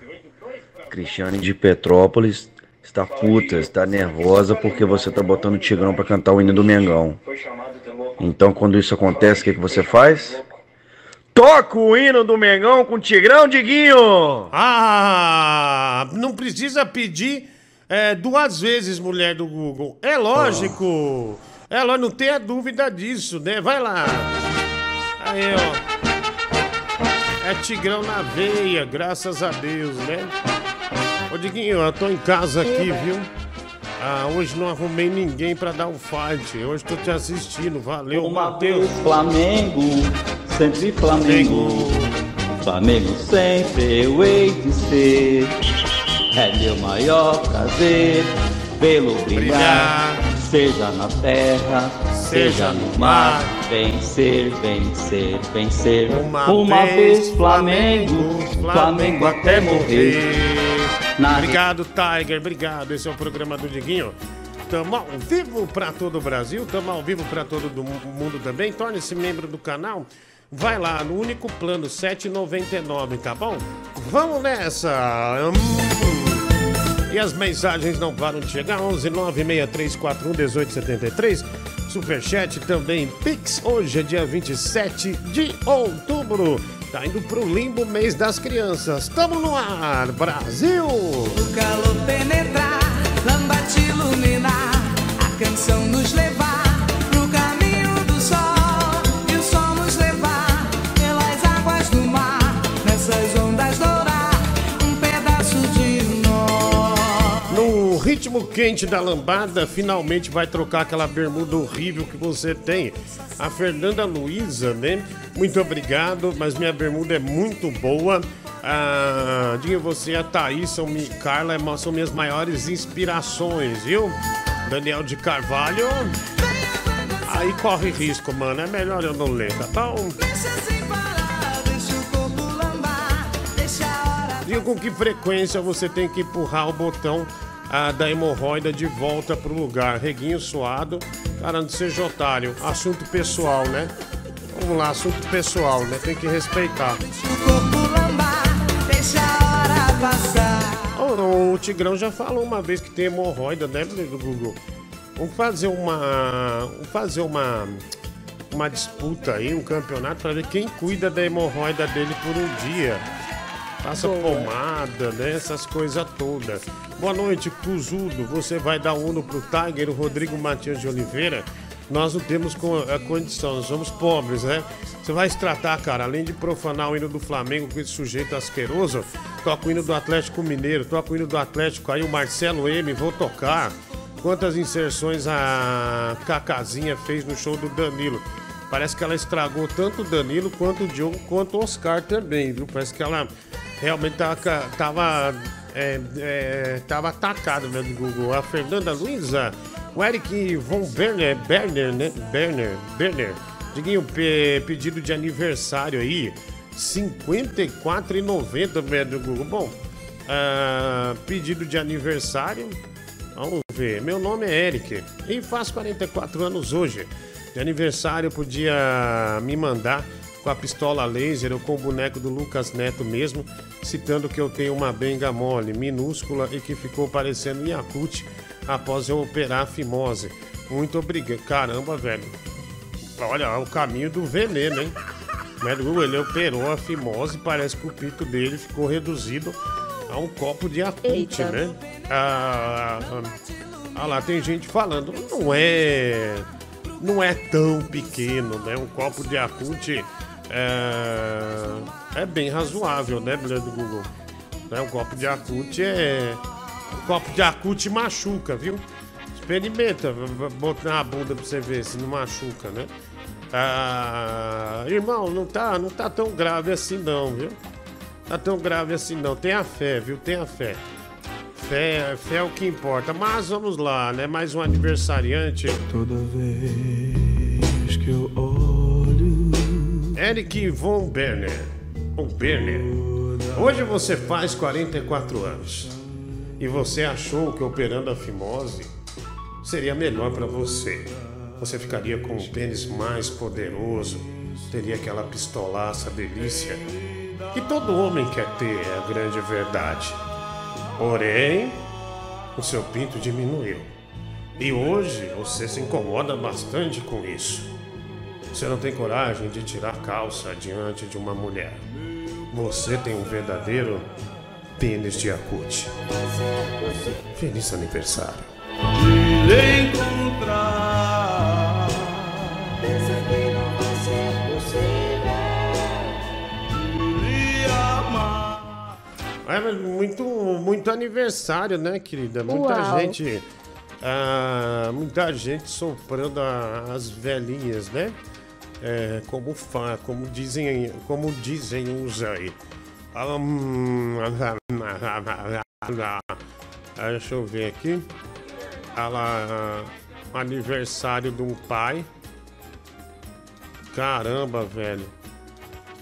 Cristiane de Petrópolis está puta, está nervosa porque você tá botando o Tigrão pra cantar o hino do Mengão. Então quando isso acontece, o que, que você faz? Toca o hino do Mengão com o Tigrão, Diguinho! Ah, não precisa pedir é, duas vezes, mulher do Google. É lógico. É lógico, não tenha dúvida disso, né? Vai lá. Aí, ó. É Tigrão na veia, graças a Deus, né? Ô, Diguinho, eu tô em casa aqui, viu? Ah, hoje não arrumei ninguém pra dar um fight. Hoje tô te assistindo. Valeu, Uma Matheus. Flamengo, sempre Flamengo. Flamengo sempre eu hei de ser. É meu maior prazer vê-lo brilhar. Seja na terra, seja no mar. Vencer, vencer, vencer. Uma, vez Flamengo, Flamengo até morrer. Na Obrigado, Tiger. Obrigado. Esse é o programa do Diguinho. Tamo ao vivo para todo o Brasil, tamo ao vivo para todo do mu- mundo também. Torne-se membro do canal. Vai lá no único plano 7,99, tá bom? Vamos nessa! Hum. E as mensagens não param de chegar. 11 96341 1873. Superchat também. Pix. Hoje é dia 27 de outubro. Tá indo pro limbo mês das crianças. Tamo no ar, Brasil! O calor penetrar, lamba te iluminar, a canção nos levar Ritmo quente da lambada, finalmente vai trocar aquela bermuda horrível que você tem. A Fernanda Luiza, né? Muito obrigado, mas minha bermuda é muito boa. Ah, diga você, a Thaís, são, Carla é- são minhas maiores inspirações, viu? Daniel de Carvalho. Aí corre risco, mano. É melhor eu não ler, tá bom? Diga com que frequência você tem que empurrar o botão ah, da hemorroida de volta pro lugar. Reguinho suado. Cara, não seja otário. Assunto pessoal, né? Vamos lá, assunto pessoal, né? Tem que respeitar. A. O, Tigrão já falou uma vez que tem hemorroida, né, Google? Vamos fazer uma. Vamos fazer uma. Uma disputa aí, um campeonato, pra ver quem cuida da hemorroida dele por um dia. Passa Boa. pomada, né? Essas coisas todas. Boa noite, Cuzudo. Você vai dar uno pro Tiger, o Rodrigo Matias de Oliveira. Nós não temos a condição, nós somos pobres, né? Você vai se tratar, cara, além de profanar o hino do Flamengo com esse sujeito asqueroso, toca o hino do Atlético Mineiro, toca o hino do Atlético aí, o Marcelo M, vou tocar. Quantas inserções a Cacazinha fez no show do Danilo? Parece que ela estragou tanto o Danilo quanto o Diogo, quanto o Oscar também, viu? Parece que ela realmente tava, tava, é, é, tava atacada né, do Google. A Fernanda Luiza, o Eric von Berner, Berner, né? Berner, Berner. Diguinho, pe- pedido de aniversário aí, R$ 54,90 velho, do Google. Bom, ah, pedido de aniversário, Vamos ver. Meu nome é Eric e faço 44 anos hoje. De aniversário podia me mandar com a pistola laser ou com o boneco do Lucas Neto mesmo, citando que eu tenho uma benga mole, minúscula e que ficou parecendo Yakut após eu operar a fimose. Muito obrigado. Caramba, velho. Olha, o caminho do veneno, hein? Mas ele operou a fimose, parece que o pito dele ficou reduzido a um copo de Eita. né? Ah, ah, ah lá, tem gente falando, não é. Não é tão pequeno, né? Um copo de Yakut é, é bem razoável, né, mulher do Google? Né? Um copo de Yakut é. Um copo de Yakut machuca, viu? Experimenta, bota na bunda pra você ver se não machuca, né? Ah, irmão, não tá, não tá tão grave assim não, viu? Tá tão grave assim não. Tenha fé, viu? Tenha fé. Fé, fé é o que importa. Mas vamos lá, né? Mais um aniversariante. Toda vez que eu olho. Eric Von Berner. Von Berner. Hoje você faz 44 anos. E você achou que operando a fimose seria melhor pra você. Você ficaria com o pênis mais poderoso, teria aquela pistolaça delícia. Que todo homem quer ter, é a grande verdade. Porém, o seu pinto diminuiu. E hoje você se incomoda bastante com isso. Você não tem coragem de tirar calça diante de uma mulher. Você tem um verdadeiro pênis de acute. Feliz aniversário. É, mas muito, muito aniversário, né, querida? Muita Uau. gente. ah, muita gente soprando a- as velhinhas, né? É, como, fa, como dizem, como dizem uns aí. Ah, hum, ah, deixa eu ver aqui. Ela, aniversário de um pai. Caramba, velho.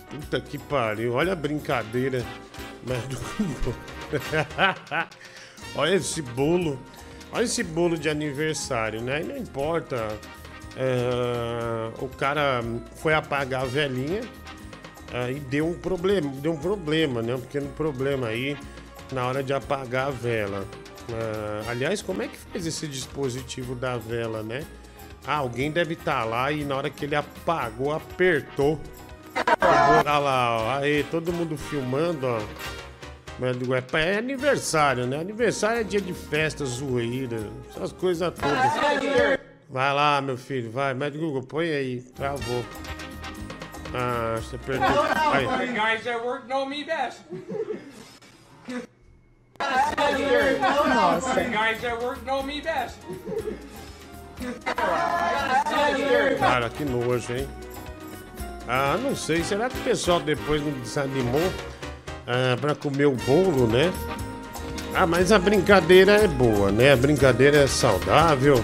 Puta que pariu. Olha a brincadeira. Mas do- Olha esse bolo. Olha esse bolo de aniversário, né? E não importa. é, o cara foi apagar a velhinha é, e deu um problema, deu um problema, né? Um pequeno problema aí na hora de apagar a vela. É, aliás, como é que fez esse dispositivo da vela, né? Ah, alguém deve estar lá e na hora que ele apagou, apertou. Olha lá, ó. Aí, todo mundo filmando, ó. Mas digo, É é aniversário, né? Aniversário é dia de festa, zoeira, essas coisas todas. Vai lá, meu filho, vai. Médio Google, põe aí. Travou. Ah, você perdeu. Aí. The guys at work know me best. Nossa. The guys at work know me best. Cara, que nojo, hein? Ah, não sei. Será que o pessoal depois não desanimou ah, pra comer o bolo, né? Ah, mas a brincadeira é boa, né? A brincadeira é saudável.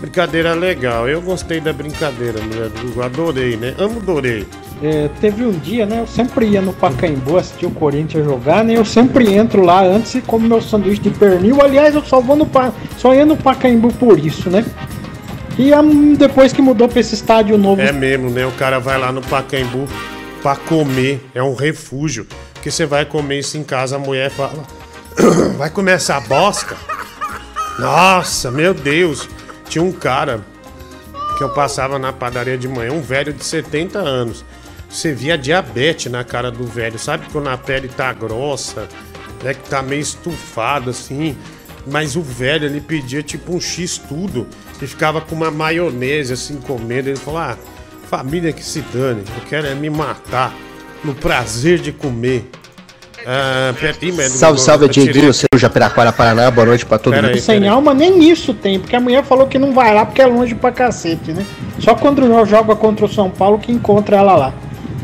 Brincadeira legal. Eu gostei da brincadeira, mulher. Adorei, né? Amo, adorei. É, teve um dia, né? Eu sempre ia no Pacaembu assistir o Corinthians jogar, né? Eu sempre entro lá antes e como meu sanduíche de pernil. Aliás, eu só vou no pa... só ia no Pacaembu por isso, né? E a- depois que mudou pra esse estádio novo. É mesmo, né? O cara vai lá no Pacaembu pra comer. É um refúgio. Porque você vai comer isso em casa, a mulher fala. Vai comer essa bosta? Nossa, meu Deus. Tinha um cara que eu passava na padaria de manhã, um velho de 70 anos. Você via diabetes na cara do velho, sabe quando a pele tá grossa, né, que tá meio estufado assim. Mas o velho, ele pedia tipo um X tudo e ficava com uma maionese assim comendo. Ele falou: Ah, família que se dane, eu quero é me matar no prazer de comer. Ah, Salve, salve, Dieguinho, seu Japiraquara, Paraná. Boa noite pra todo Pera mundo. aí, Sem alma nem isso tem, porque a mulher falou que não vai lá porque é longe pra cacete, né? Só quando o joga contra o São Paulo que encontra ela lá,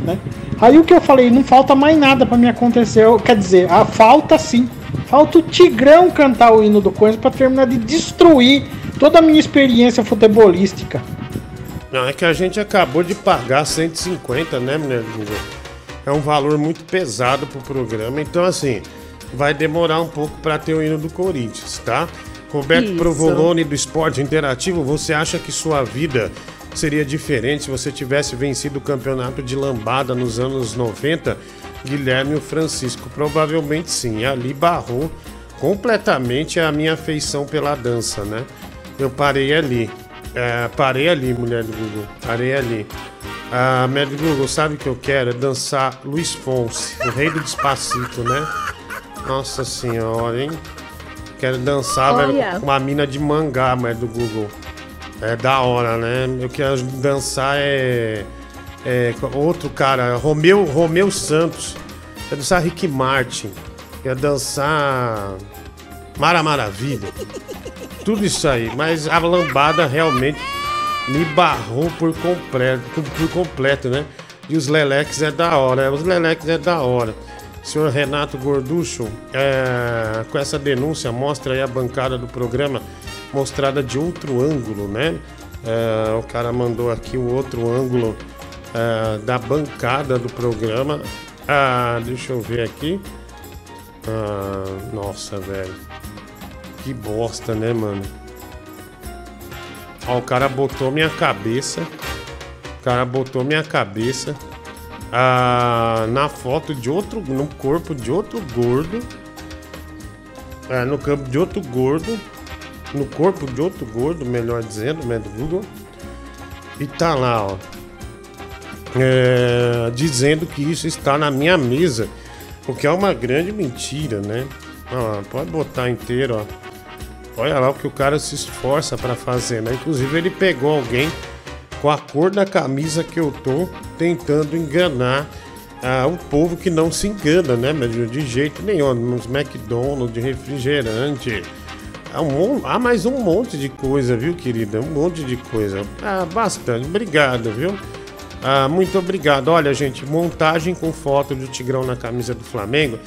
né? Aí o que eu falei, não falta mais nada pra me acontecer. Eu- Quer dizer, a falta sim. Falta o Tigrão cantar o hino do Corinthians pra terminar de destruir toda a minha experiência futebolística. Não, é que a gente acabou de pagar 150, né, Google? É um valor muito pesado pro programa, então assim, vai demorar um pouco pra ter o hino do Corinthians, tá? Roberto Isso. Provolone do Esporte Interativo, você acha que sua vida seria diferente se você tivesse vencido o campeonato de lambada nos anos 90? Guilherme o Francisco, provavelmente sim. Ali barrou completamente a minha afeição pela dança, né? Eu parei ali. É, parei ali, mulher do Google. Parei ali. A mulher do Google, sabe o que eu quero? É dançar Luiz Fonse, o rei do Despacito, né? Nossa senhora, hein? Quero dançar velho, com uma mina de mangá, mulher do Google. É da hora, né? Eu quero dançar é. é outro cara, Romeu, Romeu Santos. Quero dançar Rick Martin. Quero dançar. Mara Maravilha. Tudo isso aí. Mas a lambada realmente me barrou por completo, por completo, né? E os Leleques é da hora. Os Leleques é da hora. Senhor Renato Gorducho, é, com essa denúncia, mostra aí a bancada do programa mostrada de outro ângulo, né? É, o cara mandou aqui o outro ângulo é, da bancada do programa. Ah, deixa eu ver aqui. Ah, nossa, velho. Que bosta, né, mano? Ó, o cara botou minha cabeça. O cara botou minha cabeça ah, na foto de outro. No corpo de outro gordo. É, no campo de outro gordo. No corpo de outro gordo, melhor dizendo, né, do Google. E tá lá, ó. É, dizendo que isso está na minha mesa. O que é uma grande mentira, né? Ó, pode botar inteiro, ó. Olha lá o que o cara se esforça pra fazer, né? Inclusive ele pegou alguém com a cor da camisa que eu tô tentando enganar ah, o povo que não se engana, né? De jeito nenhum. Nos McDonald's, de refrigerante. Há, um, há mais um monte de coisa, viu, querida? Um monte de coisa. Ah, bastante. Obrigado, viu? Ah, muito obrigado. Olha, gente, montagem com foto do Tigrão na camisa do Flamengo,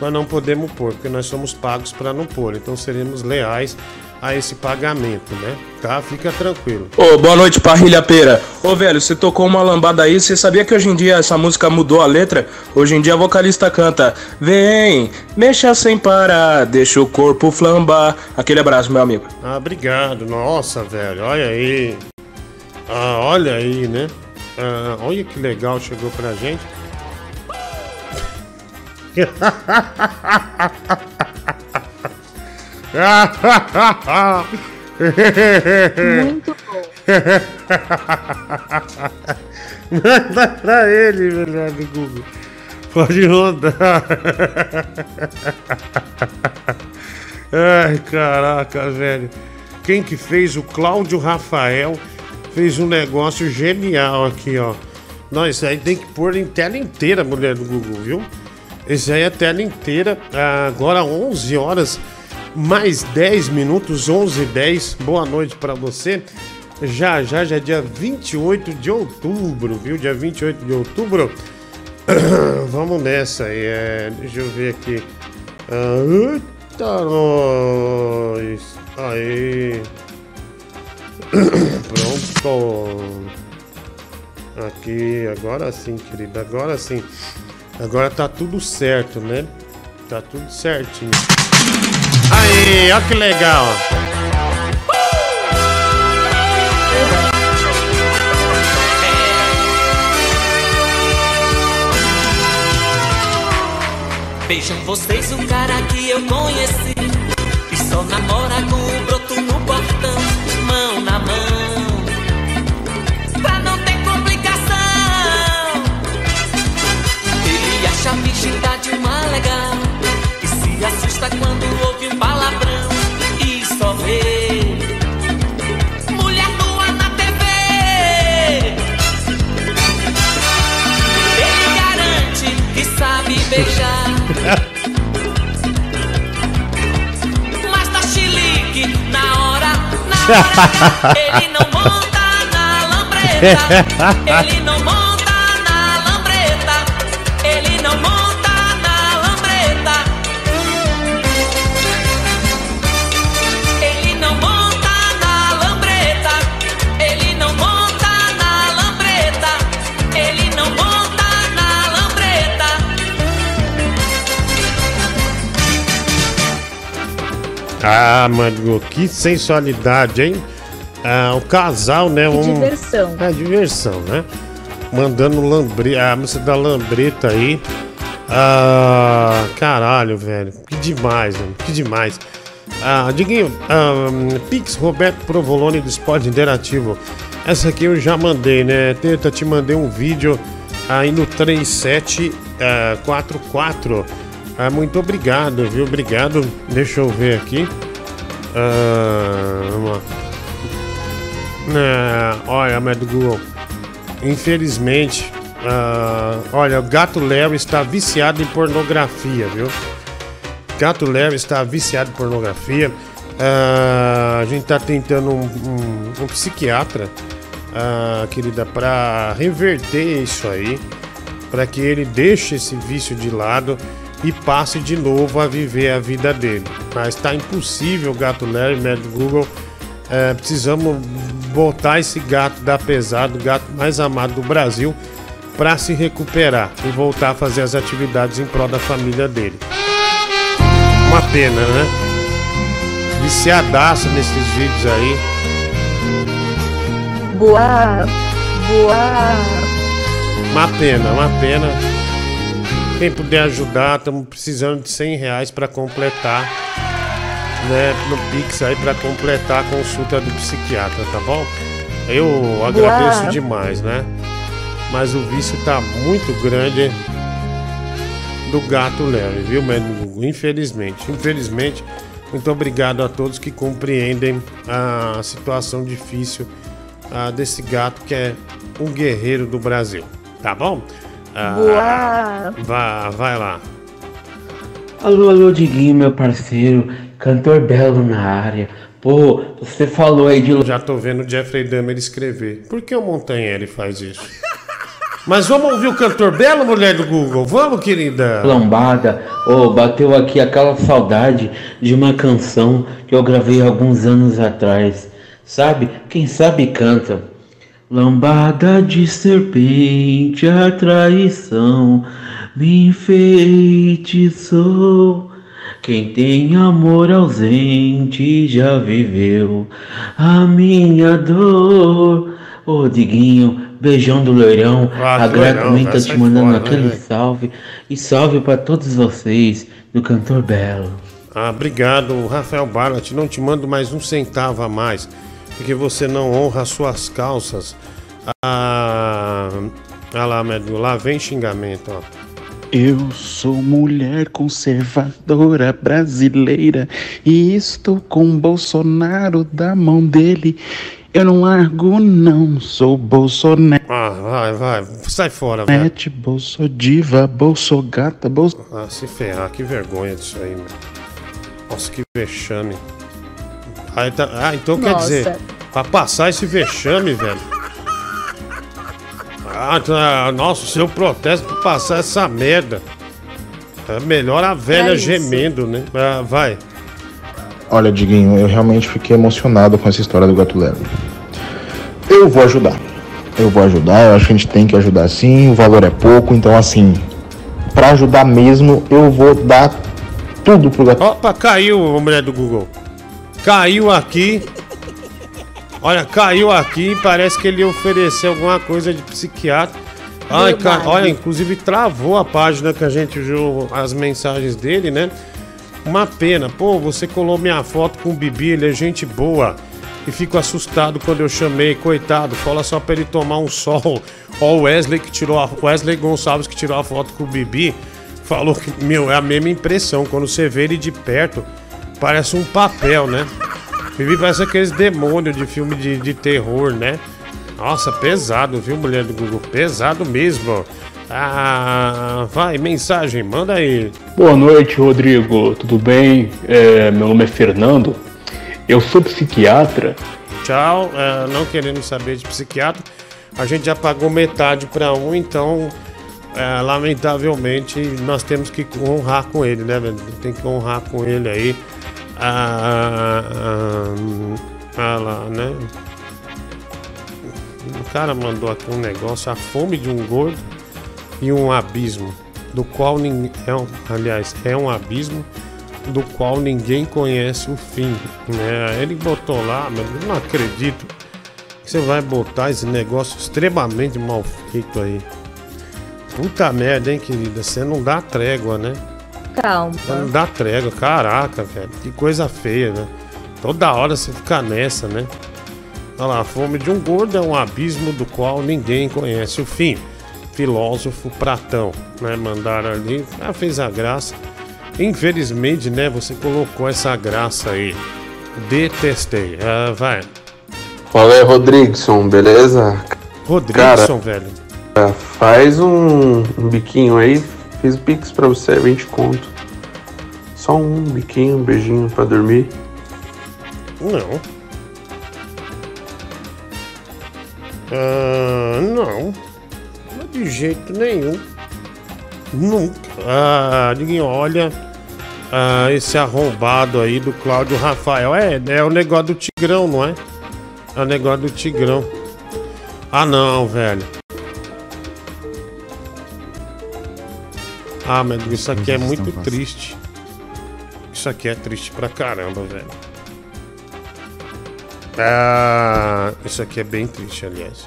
nós não podemos pôr, porque nós somos pagos para não pôr. Então seremos leais a esse pagamento, né? Tá? Fica tranquilo. Ô, boa noite, Parrilha Pera. Ô, velho, você tocou uma lambada aí. Você sabia que hoje em dia essa música mudou a letra? Hoje em dia a vocalista canta: Vem, mexa sem parar, deixa o corpo flambar. Aquele abraço, meu amigo. Ah, obrigado. Nossa, velho, olha aí. Ah, olha aí, né? Ah, olha que legal chegou pra gente. Muito bom. Manda pra ele, melhor do Google. Pode rodar. Ai, caraca, velho. Quem que fez? O Cláudio Rafael fez um negócio genial aqui, ó. Isso aí tem que pôr em tela inteira, mulher do Google, viu? Esse aí é tela inteira. Agora 11 horas, mais 10 minutos, 11 e 10. Boa noite pra você. Já, já, já é dia 28 de outubro, viu? Dia 28 de outubro. Vamos nessa aí. É, deixa eu ver aqui. Ah, eita, nós. Aí. Pronto. Aqui, agora sim, querida. Agora sim. Agora tá tudo certo, né? Tá tudo certinho. Aí, ó que legal. Vejam vocês o cara que eu conheci E só namora com o assusta quando ouve um palavrão E só vê Mulher nua na TV Ele garante que sabe beijar. Mas tá chilique na hora, na hora. Ele não monta na lambreta. Ele não monta Ah, mano, que sensualidade, hein? Ah, o casal, né? Que um... diversão. É, diversão, né? Mandando lambre... a música da lambreta aí. Ah, caralho, velho. Que demais, mano. Que demais. Ah, Diguinho, Pix Roberto Provolone do Esporte Interativo. Essa aqui eu já mandei, né? Teta, te mandei um vídeo aí no 3744. Ah, muito obrigado, viu? Obrigado. Deixa eu ver aqui. Ah, vamos lá. Ah, olha, mas do Google. Infelizmente, ah, olha, o Gato Léo está viciado em pornografia, viu? Gato Léo está viciado em pornografia. Ah, a gente está tentando um, um- um psiquiatra, ah, querida, para reverter isso aí, para que ele deixe esse vício de lado e passe de novo a viver a vida dele. Mas está impossível, Gato e médico Google. É, precisamos botar esse gato da pesada, o gato mais amado do Brasil, para se recuperar e voltar a fazer as atividades em prol da família dele. Uma pena, né? Viciadaço nesses vídeos aí. Boa. Boa. Uma pena, uma pena. Quem puder ajudar, estamos precisando de 100 reais para completar, né, no Pix aí para completar a consulta do psiquiatra, tá bom? Eu agradeço demais, né? Mas o vício tá muito grande do gato leve, viu, médico? Infelizmente, infelizmente. Muito obrigado a todos que compreendem a situação difícil ah, desse gato que é um guerreiro do Brasil, tá bom? Ah, vai, vai lá. Alô, alô, Diguinho, meu parceiro, cantor belo na área. Pô, você falou aí de. Já tô vendo o Jeffrey Dahmer escrever. Por que o Montanhelli faz isso? Mas vamos ouvir o cantor belo, mulher do Google? Vamos, querida? Lambada, ô, bateu aqui aquela saudade de uma canção que eu gravei alguns anos atrás. Sabe? Quem sabe canta. Lambada de serpente, a traição me enfeitiçou. Quem tem amor ausente já viveu a minha dor. Ô Diguinho, beijão do loirão. Ah, a vai tá te mandando fora, né, aquele velho? salve. E salve pra todos vocês do Cantor Belo. Ah, obrigado, Rafael Barlat. Não te mando mais um centavo a mais, porque você não honra as suas calças. Ah, ah lá, médico, lá vem xingamento, ó. Eu sou mulher conservadora brasileira e estou com Bolsonaro da mão dele. Eu não largo, não. Sou Bolsonaro. Ah, vai, vai, sai fora, velho. Bolso diva, bolso gata, bolso. Ah, se ferrar, que vergonha disso aí, meu. Nossa, que vexame. Ah, então, ah, então quer Nossa. dizer, pra passar esse vexame, velho. Ah, tá, nossa, o seu protesto pra passar essa merda. É melhor a velha É gemendo, né? Ah, vai. Olha, Diguinho, eu realmente fiquei emocionado com essa história do Gato Leve. Eu vou ajudar. Eu vou ajudar, eu acho que a gente tem que ajudar sim, o valor é pouco, então assim, pra ajudar mesmo, eu vou dar tudo pro Gato Opa, caiu a mulher do Google. Caiu aqui. Olha, caiu aqui, parece que ele ofereceu alguma coisa de psiquiatra. Ai, cara, olha, inclusive travou a página que a gente viu as mensagens dele, né? Uma pena. Pô, você colou minha foto com o Bibi, ele é gente boa. E fico assustado quando eu chamei, coitado. Fala só pra ele tomar um sol. Ó, o Wesley que tirou a. Wesley Gonçalves que tirou a foto com o Bibi. Falou que, meu, é a mesma impressão. Quando você vê ele de perto, parece um papel, né? Bibi parece aqueles demônios de filme de, de terror, né? Nossa, pesado, viu, mulher do Google? Pesado mesmo. Ah, vai, mensagem, manda aí. Boa noite, Rodrigo. Tudo bem? É, meu nome é Fernando. Eu sou psiquiatra. Tchau, é, não querendo saber de psiquiatra. A gente já pagou metade para um, então, é, lamentavelmente, nós temos que honrar com ele, né, velho? Tem que honrar com ele aí. Ah, ah, ah lá, né? O cara mandou aqui um negócio, a fome de um gordo e um abismo, do qual ninguém. É um, aliás, é um abismo do qual ninguém conhece o fim. Né? Ele botou lá, mas eu não acredito que você vai botar esse negócio extremamente mal feito aí. Puta merda, hein, querida? Você não dá trégua, né? Calma. Não dá trégua, caraca, velho. Que coisa feia, né? Toda hora você fica nessa, né? Olha lá, a fome de um gordo é um abismo do qual ninguém conhece o fim. Filósofo Platão, né? Mandaram ali, ah, fez a graça. Infelizmente, né? Você colocou essa graça aí. Detestei. Ah, vai. Fala aí, Rodrigson, beleza? Rodrigson, velho. é, faz um, um biquinho aí. Fiz pix pra você, 20 conto. Só um biquinho, um beijinho pra dormir. Não. Ah, não. Não de jeito nenhum. Nunca. Ah, ninguém olha. Ah, esse arrombado aí do Cláudio Rafael. É, é o negócio do Tigrão, não é? É o negócio do Tigrão. Ah, não, velho. Ah, mas isso aqui é muito triste. Isso aqui é triste pra caramba, velho. Ah, isso aqui é bem triste, aliás.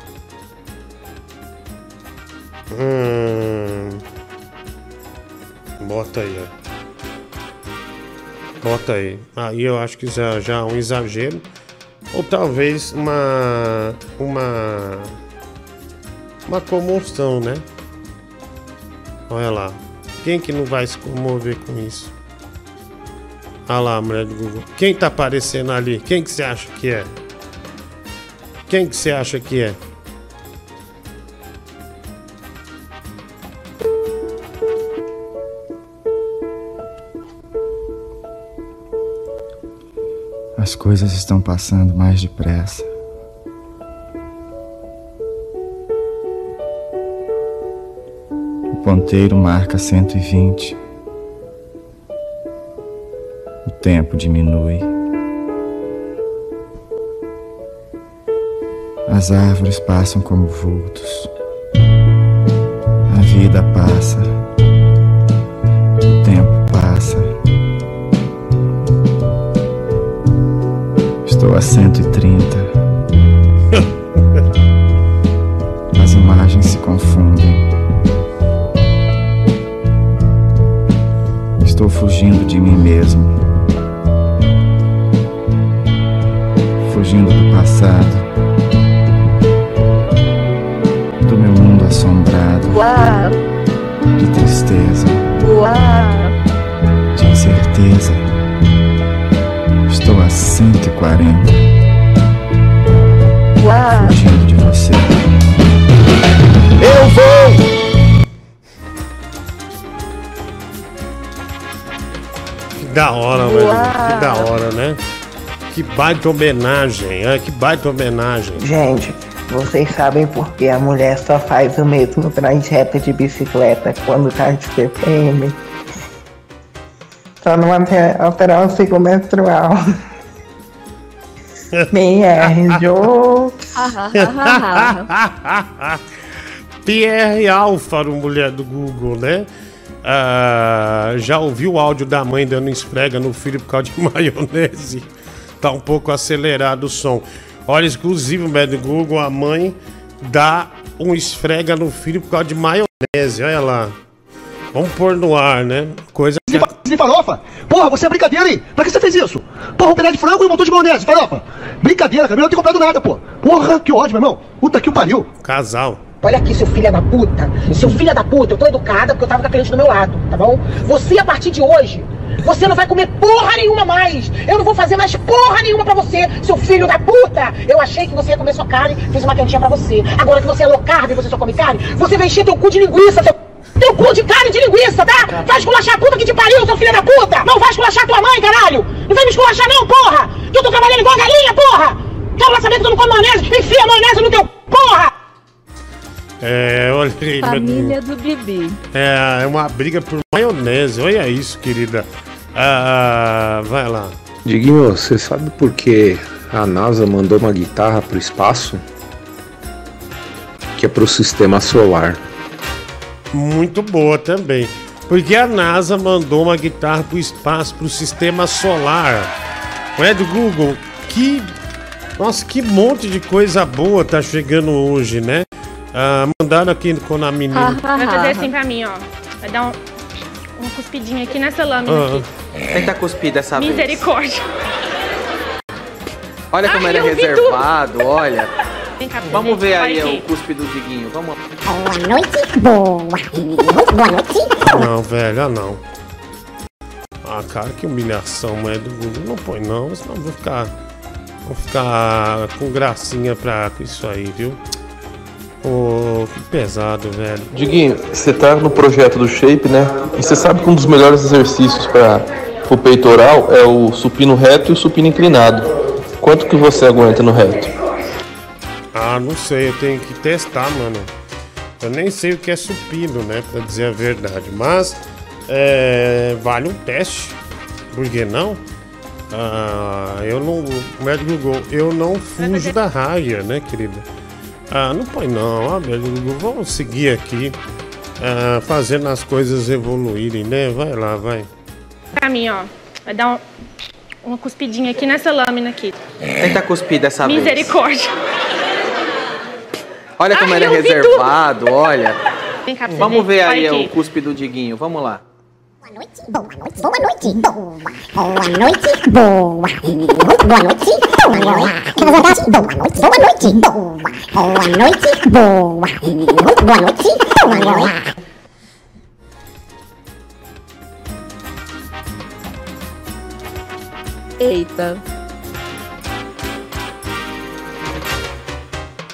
Hum. Bota aí, ó. Bota aí. Aí eu acho que já, já é um exagero. Ou talvez uma. Uma. Uma comoção, né? Olha lá. Quem que não vai se comover com isso? Olha lá, mulher do Google. Quem tá aparecendo ali? Quem que você acha que é? Quem que você acha que é? As coisas estão passando mais depressa. Ponteiro marca 120. O tempo diminui. As árvores passam como vultos. A vida passa. O tempo passa. Estou a 130. Fugindo de mim mesmo. Fugindo do passado. Do meu mundo assombrado. Uau, De tristeza. uau. De incerteza. Estou a 140. Uau. Fugindo de você. Eu vou! Da hora, velho. Que da hora, né? Que baita homenagem, é, que baita homenagem. Gente, vocês sabem por que a mulher só faz o mesmo trajeto de bicicleta quando tá de TPM? Só não alterar o ciclo menstrual. BR Jokes. Pierre Alfaro, mulher do Google, né? Ah, já ouviu o áudio da mãe dando esfrega no filho por causa de maionese? Tá um pouco acelerado o som. Olha, exclusivo, médio Google, a mãe dá um esfrega no filho por causa de maionese, olha lá. Vamos pôr no ar, né? Coisa que... De farofa? Porra, você é brincadeira, hein? Pra que você fez isso? Porra, um pedaço de frango e um montão de maionese, farofa. Brincadeira. Eu não tenho comprado nada, pô. Porra, que ódio, meu irmão. Puta que o pariu. Casal. Olha aqui, seu filho da puta. Seu filho da puta, eu tô educada porque eu tava com a cliente do meu lado, tá bom? Você, a partir de hoje, você não vai comer porra nenhuma mais. Eu não vou fazer mais porra nenhuma pra você, seu filho da puta. Eu achei que você ia comer sua carne, fiz uma cantinha pra você. Agora que você é low carb e você só come carne, você vai encher teu cu de linguiça, seu... Teu cu de carne de linguiça, tá? Vai esculachar a puta que te pariu, seu filho da puta! Não vai esculachar tua mãe, caralho! Não vem me esculachar não, porra! Que eu tô trabalhando igual a galinha, porra! Quero lá saber que tu não come maionese, enfia a maionese no teu porra! É, olha aí, meu Família do Bibi. É, é uma briga por maionese. Olha isso, querida. Ah, vai lá. Diguinho, você sabe por que a NASA mandou uma guitarra pro espaço? Que é pro sistema solar. Muito boa também. Porque a NASA mandou uma guitarra pro espaço, pro sistema solar. Não é do Google? Que. Nossa, que monte de coisa boa tá chegando hoje, né? Ah, mandaram aqui com a menina. Vai fazer assim pra mim, ó. Vai dar um, uma cuspidinha aqui nessa lâmina Ah, aqui. Tenta cuspir dessa vez. Misericórdia. Olha como Ai, ele é reservado, olha. Cá, Vamos ver aí aqui. o cuspe do Diguinho. Vamos Boa noite, boa, boa noite. Não, velho, ah, não. Ah, cara, que humilhação, é do Google. Não põe não, senão eu vou ficar. Vou ficar com gracinha pra com isso aí, viu? Ô, que pesado, velho. Diguinho, você tá no projeto do Shape, né? E você sabe que um dos melhores exercícios para o peitoral é o supino reto e o supino inclinado. Quanto que você aguenta no reto? Ah, não sei, eu tenho que testar, mano. Eu nem sei o que é supino, né? Pra dizer a verdade. Mas é, vale um teste. Por que não? Ah, eu não. O médico Google, eu não fujo da raia, né, querida? Ah, não põe não, ah, médico Google, vamos seguir aqui. ah, fazendo as coisas evoluírem, né? Vai lá, vai. Pra mim, ó. Vai dar um, uma cuspidinha aqui nessa lâmina aqui. Tenta cuspir dessa vez. Misericórdia. Olha como Ai, ele é reservado, olha. Vem cá Vamos ver Vai aí aqui. o cuspe do Diguinho, vamos lá. Boa noite, boa, boa noite, boa, boa noite, boa, boa noite, boa, é verdade, boa noite, boa noite, boa, boa noite, boa, boa noite, boa. Eita.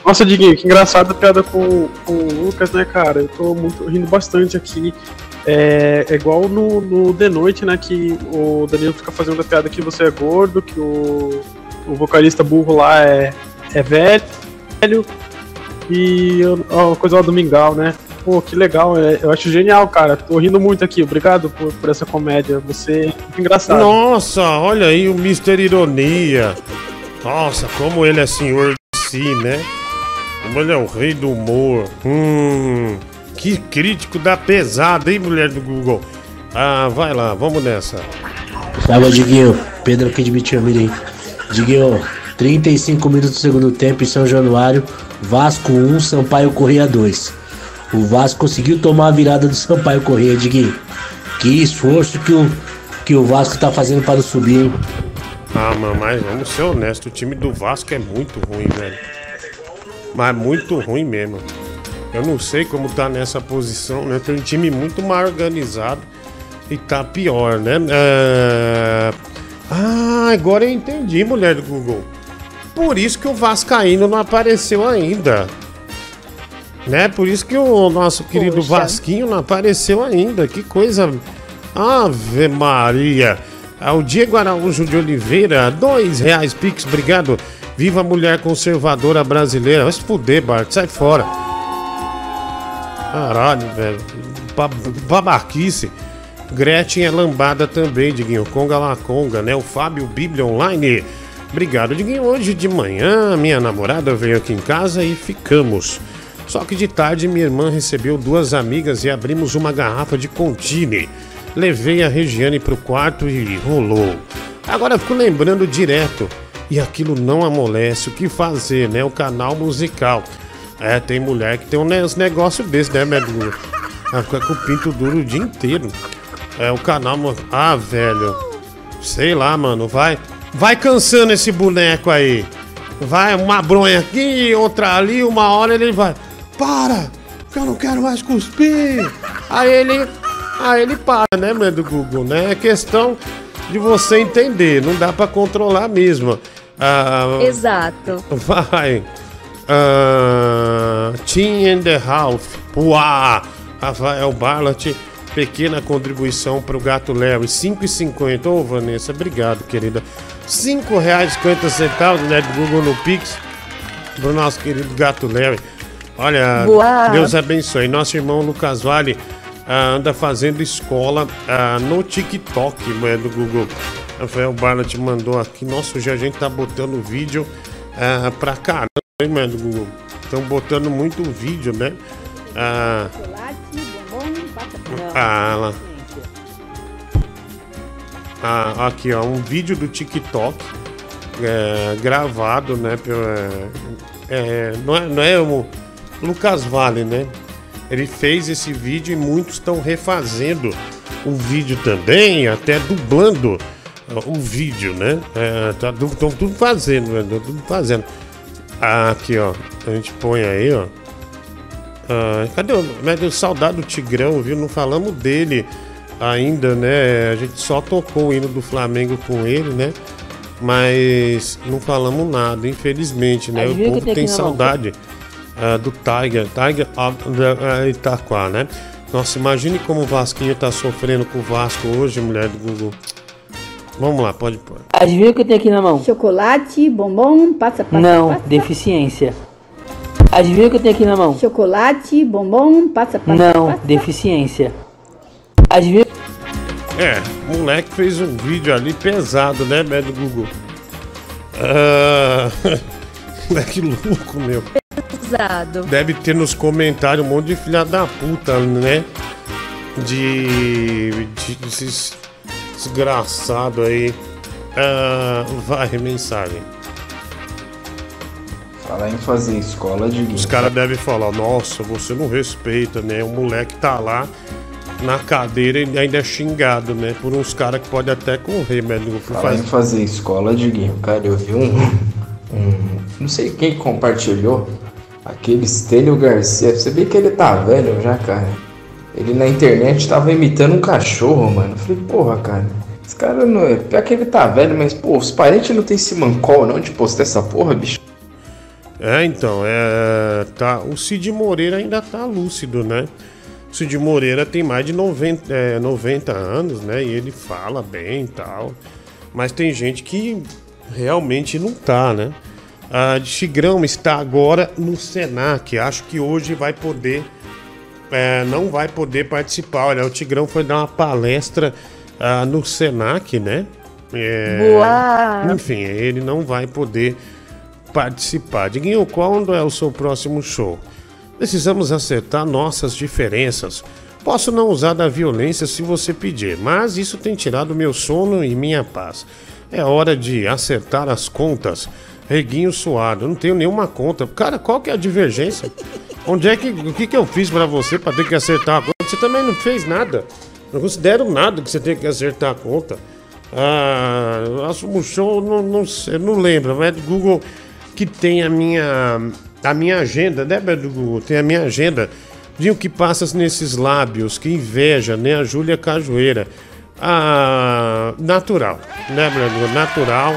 Nossa, Diguinho, que engraçada a piada com, com o Lucas, né, cara? Eu tô muito rindo bastante aqui. É, é igual no, no The Noite, né? Que o Danilo fica fazendo a piada que você é gordo, que o, o vocalista burro lá é, é velho. E a coisa lá do Mingau, né? Pô, que legal, é, eu acho genial, cara. Tô rindo muito aqui. Obrigado por, por essa comédia. Você é engraçado. Nossa, olha aí o Mr. Ironia. Nossa, como ele é senhor de si, né? Como ele é o rei do humor. Hum, que crítico da pesada, hein, mulher do Google? Ah, vai lá, vamos nessa. Tava, Diguinho. Pedro aqui de Bitimiri. Diguinho, 35 minutos do segundo tempo em São Januário. Vasco 1, Sampaio Correia 2. O Vasco conseguiu tomar a virada do Sampaio Correia, Diguinho. Que esforço que o, que o Vasco tá fazendo para subir, hein? Ah, mas vamos ser honestos, o time do Vasco é muito ruim, velho. Mas muito ruim mesmo. Eu não sei como tá nessa posição, né? Tem um time muito mal organizado e tá pior, né? É... Ah, agora eu entendi, mulher do Google. Por isso que o Vascaíno não apareceu ainda. Né? Por isso que o nosso querido Poxa. Vasquinho não apareceu ainda. Que coisa. Ave Maria. Ah, O Diego Araújo de Oliveira, dois reais Pix, obrigado. Viva a mulher conservadora brasileira. Vai se fuder, Bart, sai fora. Caralho, velho. Ba- Babaquice. Gretchen é lambada também, Diguinho. Conga lá, Conga, né? O Fábio Bíblia Online. Obrigado, Diguinho. Hoje de manhã, minha namorada veio aqui em casa e ficamos. Só que de tarde, minha irmã recebeu duas amigas e abrimos uma garrafa de Contine. Levei a Regiane pro quarto e rolou. Agora fico lembrando direto. e aquilo não amolece. O que fazer, né? O canal musical. É, tem mulher que tem uns negócios desses, né, Medu? Ela fica com o pinto duro o dia inteiro. É, o canal. Ah, velho. Sei lá, mano. Vai. Vai cansando esse boneco aí. Vai uma bronha aqui, outra ali, uma hora ele vai. Para! Que eu não quero mais cuspir! Aí ele. Aí ele para, né, mano, do Google, né? É questão de você entender. Não dá pra controlar mesmo. Ah, Exato. Vai. Ah, Team and the Half. Uá! Rafael Barlat. Pequena contribuição para o Gato Larry. 5,50. Ô, Vanessa, obrigado, querida. R$ 5,50 né, do Google no Pix. Pro nosso querido Gato Larry. Olha, Boa. Deus abençoe. Nosso irmão Lucas Vale ah, anda fazendo escola ah, no TikTok, né, do Google. Rafael Barlat mandou aqui. Nossa, hoje a gente tá botando vídeo ah, pra caramba, hein, mano, do Google. Estão botando muito vídeo, né? Ah, ah, lá. Ah, aqui, ó, um vídeo do TikTok é, gravado, né? É, é, não, é, não é o Lucas Vale, né? Ele fez esse vídeo e muitos estão refazendo o vídeo também, até dublando ó, o vídeo, né? Estão tudo fazendo, né? Tudo fazendo. Ah, aqui, ó. A gente põe aí, ó. Ah, cadê o. Deu saudade do Tigrão, viu? Não falamos dele ainda, né? A gente só tocou o hino do Flamengo com ele, né? Mas não falamos nada, infelizmente, né? Aí O povo tem tem saudade ah, do Tiger, Tiger of the, ah, Itaquá, né? Nossa, imagine como o Vasquinho tá sofrendo com o Vasco hoje, mulher do Google. Vamos lá, pode pôr. Adivinha o que eu tenho aqui na mão? Chocolate, bombom, passa, passa, Não, passa. deficiência. Adivinha o que eu tenho aqui na mão? Chocolate, bombom, passa, passa, Não, passa. deficiência. Adivinha. É, o moleque fez um vídeo ali pesado, né, médio Google? Ah, moleque louco, meu. Pesado. Deve ter nos comentários um monte de filha da puta, né? De. de esses desgraçado aí. Ah, vai, mensagem. Falar em fazer escola de Os caras devem falar, nossa, você não respeita, né? O moleque tá lá na cadeira e ainda é xingado, né? Por uns caras que podem até correr, médico. Por Falar em fazer. escola de game, cara, eu vi um, um- Não sei quem compartilhou. Aquele Stênio Garcia. Você vê que ele tá velho já, cara. Ele na internet tava imitando um cachorro, mano. Eu falei, porra, cara. Esse cara não é. Pior que ele tá velho, mas, pô, os parentes não tem esse mancol não de postar essa porra, bicho. É, então, é, tá, o Cid Moreira ainda tá lúcido, né? O Cid Moreira tem mais de 90, é, 90 anos, né? E ele fala bem e tal. Mas tem gente que realmente não tá, né? A Tigrão está agora no Senac. Acho que hoje vai poder. é, não vai poder participar. Olha, o Tigrão foi dar uma palestra ah, no Senac, né? É, Boa! Enfim, ele não vai poder participar. Diguinho, quando é o seu próximo show? Precisamos acertar nossas diferenças. Posso não usar da violência se você pedir, mas isso tem tirado meu sono e minha paz. É hora de acertar as contas. Reguinho suado, não tenho nenhuma conta. Cara, qual que é a divergência? Onde é que. O que, que eu fiz pra você pra ter que acertar a conta? Você também não fez nada. Não considero nada que você tenha que acertar a conta. Ah, o show, não, não, sei, não lembro, mas Google que tem a minha, a minha agenda, né, Google? Tem a minha agenda o que passa nesses lábios, que inveja, né? A Júlia Cajueira. Ah, natural, né, Beto? Natural.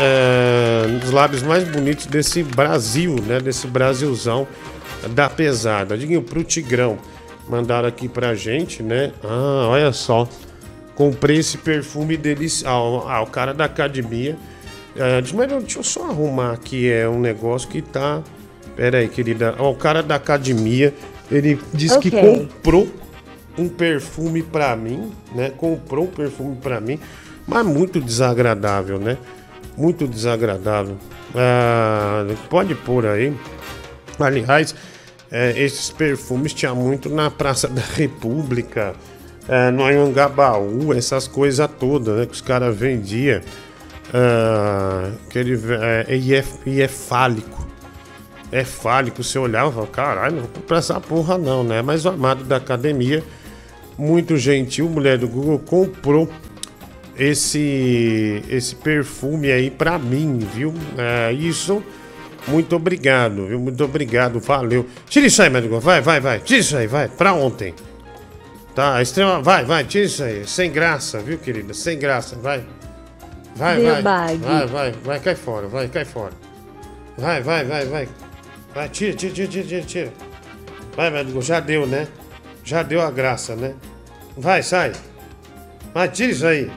É, um dos lábios mais bonitos desse Brasil, né? Desse Brasilzão da pesada. Diguinho pro Tigrão. Mandaram aqui pra gente, né? Ah, olha só. Comprei esse perfume delicioso. Ah, o cara da academia. É, mas deixa eu só arrumar aqui. É um negócio que tá. Pera aí, querida. Ó, o cara da academia. Ele disse que Ok. comprou um perfume pra mim, né? Comprou um perfume pra mim. Mas muito desagradável, né? Muito desagradável. Ah, pode pôr aí. Aliás, é, esses perfumes tinha muito na Praça da República, é, no Anhangabaú, essas coisas todas, né? Que os caras vendiam. Ah, que ele, é, e, é, e é fálico. É fálico. Você olhava caralho, não vou comprar essa porra não, né? Mas o amado da academia, muito gentil, mulher do Google, comprou esse, esse perfume aí pra mim, viu? É, isso, muito obrigado, viu? Muito obrigado, valeu. Tira isso aí, médico, vai, vai, vai. Tira isso aí, vai, pra ontem. Tá, extrema, vai, vai, tira isso aí. Sem graça, viu, querida? Sem graça, vai. Vai, vai. Debag. Vai, vai, vai, cai fora, vai, cai fora. Vai, vai, vai, vai. Vai, tira, tira, tira, tira, tira, tira. Vai, médico, já deu, né? Já deu a graça, né? Vai, sai. Vai, tira isso aí.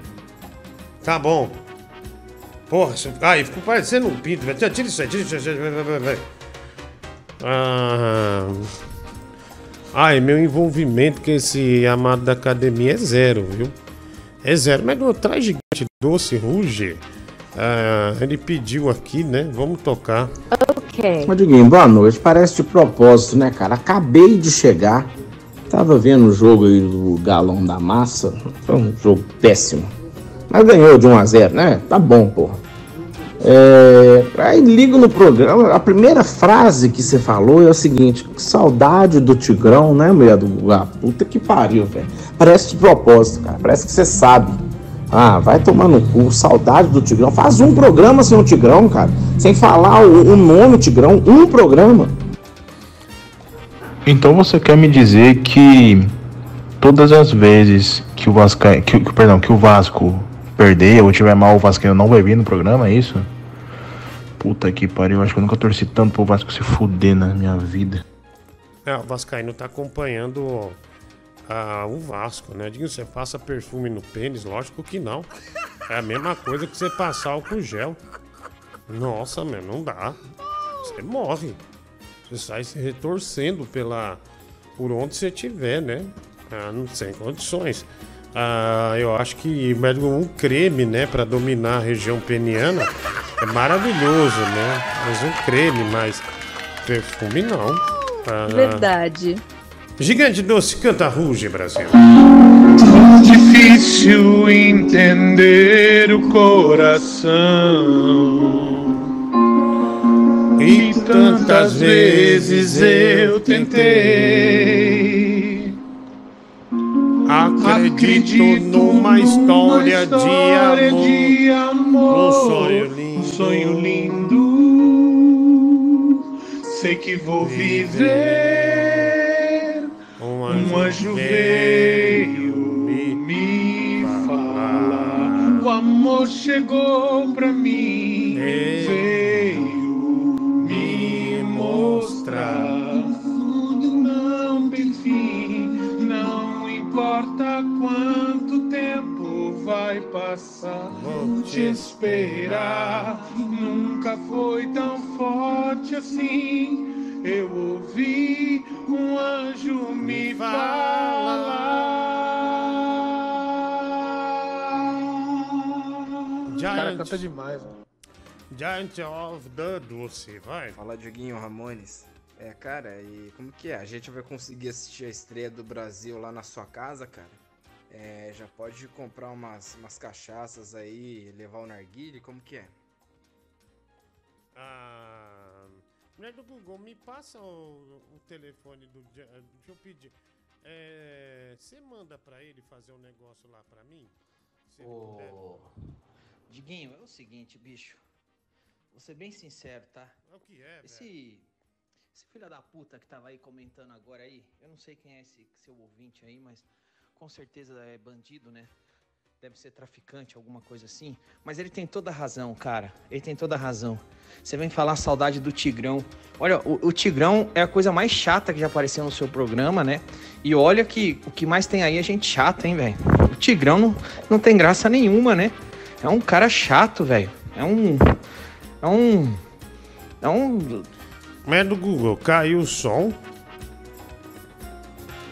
Tá bom. Porra, você... ai, ficou parecendo um pinto, velho. Tira isso aí, tira isso aí. Vai, vai, vai, vai. Ah... Ai, meu envolvimento com esse amado da academia é zero, viu? É zero. Mas não traz gigante doce, ruge. Ah, ele pediu aqui, né? Vamos tocar. Ok. Ô, Diguinho, boa noite. Parece de propósito, né, cara? Acabei de chegar. Tava vendo o jogo aí do Galão da Massa. Foi um jogo péssimo. Mas ganhou de 1 a 0 né? Tá bom, porra. É, aí ligo no programa, a primeira frase que você falou é o seguinte: que saudade do Tigrão, né, mulher do ah, puta que pariu, velho. Parece de propósito, cara. Parece que você sabe. Ah, vai tomar no cu, saudade do Tigrão. Faz um programa sem o Tigrão, cara. Sem falar o, o nome Tigrão, um programa. Então você quer me dizer que todas as vezes que o Vasco, que, que- perdão, que o Vasco perder ou tiver mal, o Vasco não vai vir no programa, é isso? Puta que pariu, acho que eu nunca torci tanto pro Vasco se fuder na minha vida. É, o Vascaíno tá acompanhando ah, o Vasco, né? Diga, você passa perfume no pênis? Lógico que não. É a mesma coisa que você passar álcool gel. Nossa, meu, não dá. Você morre. Você sai se retorcendo pela, por onde você estiver, né? Ah, não sem condições. Ah, eu acho que um creme, né, para dominar a região peniana é maravilhoso, né? Mas um creme, mas perfume não. Ah, Verdade. Gigante doce, canta ruge, Brasil. Difícil entender o coração. E tantas vezes eu tentei. Acredito numa história de amor, de amor, um sonho lindo. um sonho lindo. Sei que vou viver. Um anjo veio me falar. O amor chegou pra mim. Veio me mostrar. Tudo não tem fim. Não importa quanto tempo vai passar. Vou te esperar. Nunca foi tão forte assim. Eu ouvi um anjo me falar. O cara canta demais, mano. Giant of the Doce, vai. Fala, Dioguinho Ramones. É, cara, e como que é? A gente vai conseguir assistir a estreia do Brasil lá na sua casa, cara? É, já pode comprar umas, umas cachaças aí, levar o narguile, como que é? Ah, mulher do Google, me passa o, o telefone do. Deixa eu pedir. É, Você manda pra ele fazer um negócio lá pra mim? Se? Ô, Diguinho, é o seguinte, bicho. Vou ser bem sincero, tá? É o que é, velho? Esse, esse filho da puta que tava aí comentando agora aí, eu não sei quem é esse seu ouvinte aí, mas com certeza é bandido, né? Deve ser traficante, alguma coisa assim. Mas ele tem toda a razão, cara. Ele tem toda a razão. Você vem falar saudade do Tigrão. Olha, o, o Tigrão é a coisa mais chata que já apareceu no seu programa, né? E olha que o que mais tem aí é gente chata, hein, velho? O Tigrão não, não tem graça nenhuma, né? É um cara chato, velho. É um. É um. É um. Mas do Google, caiu o som.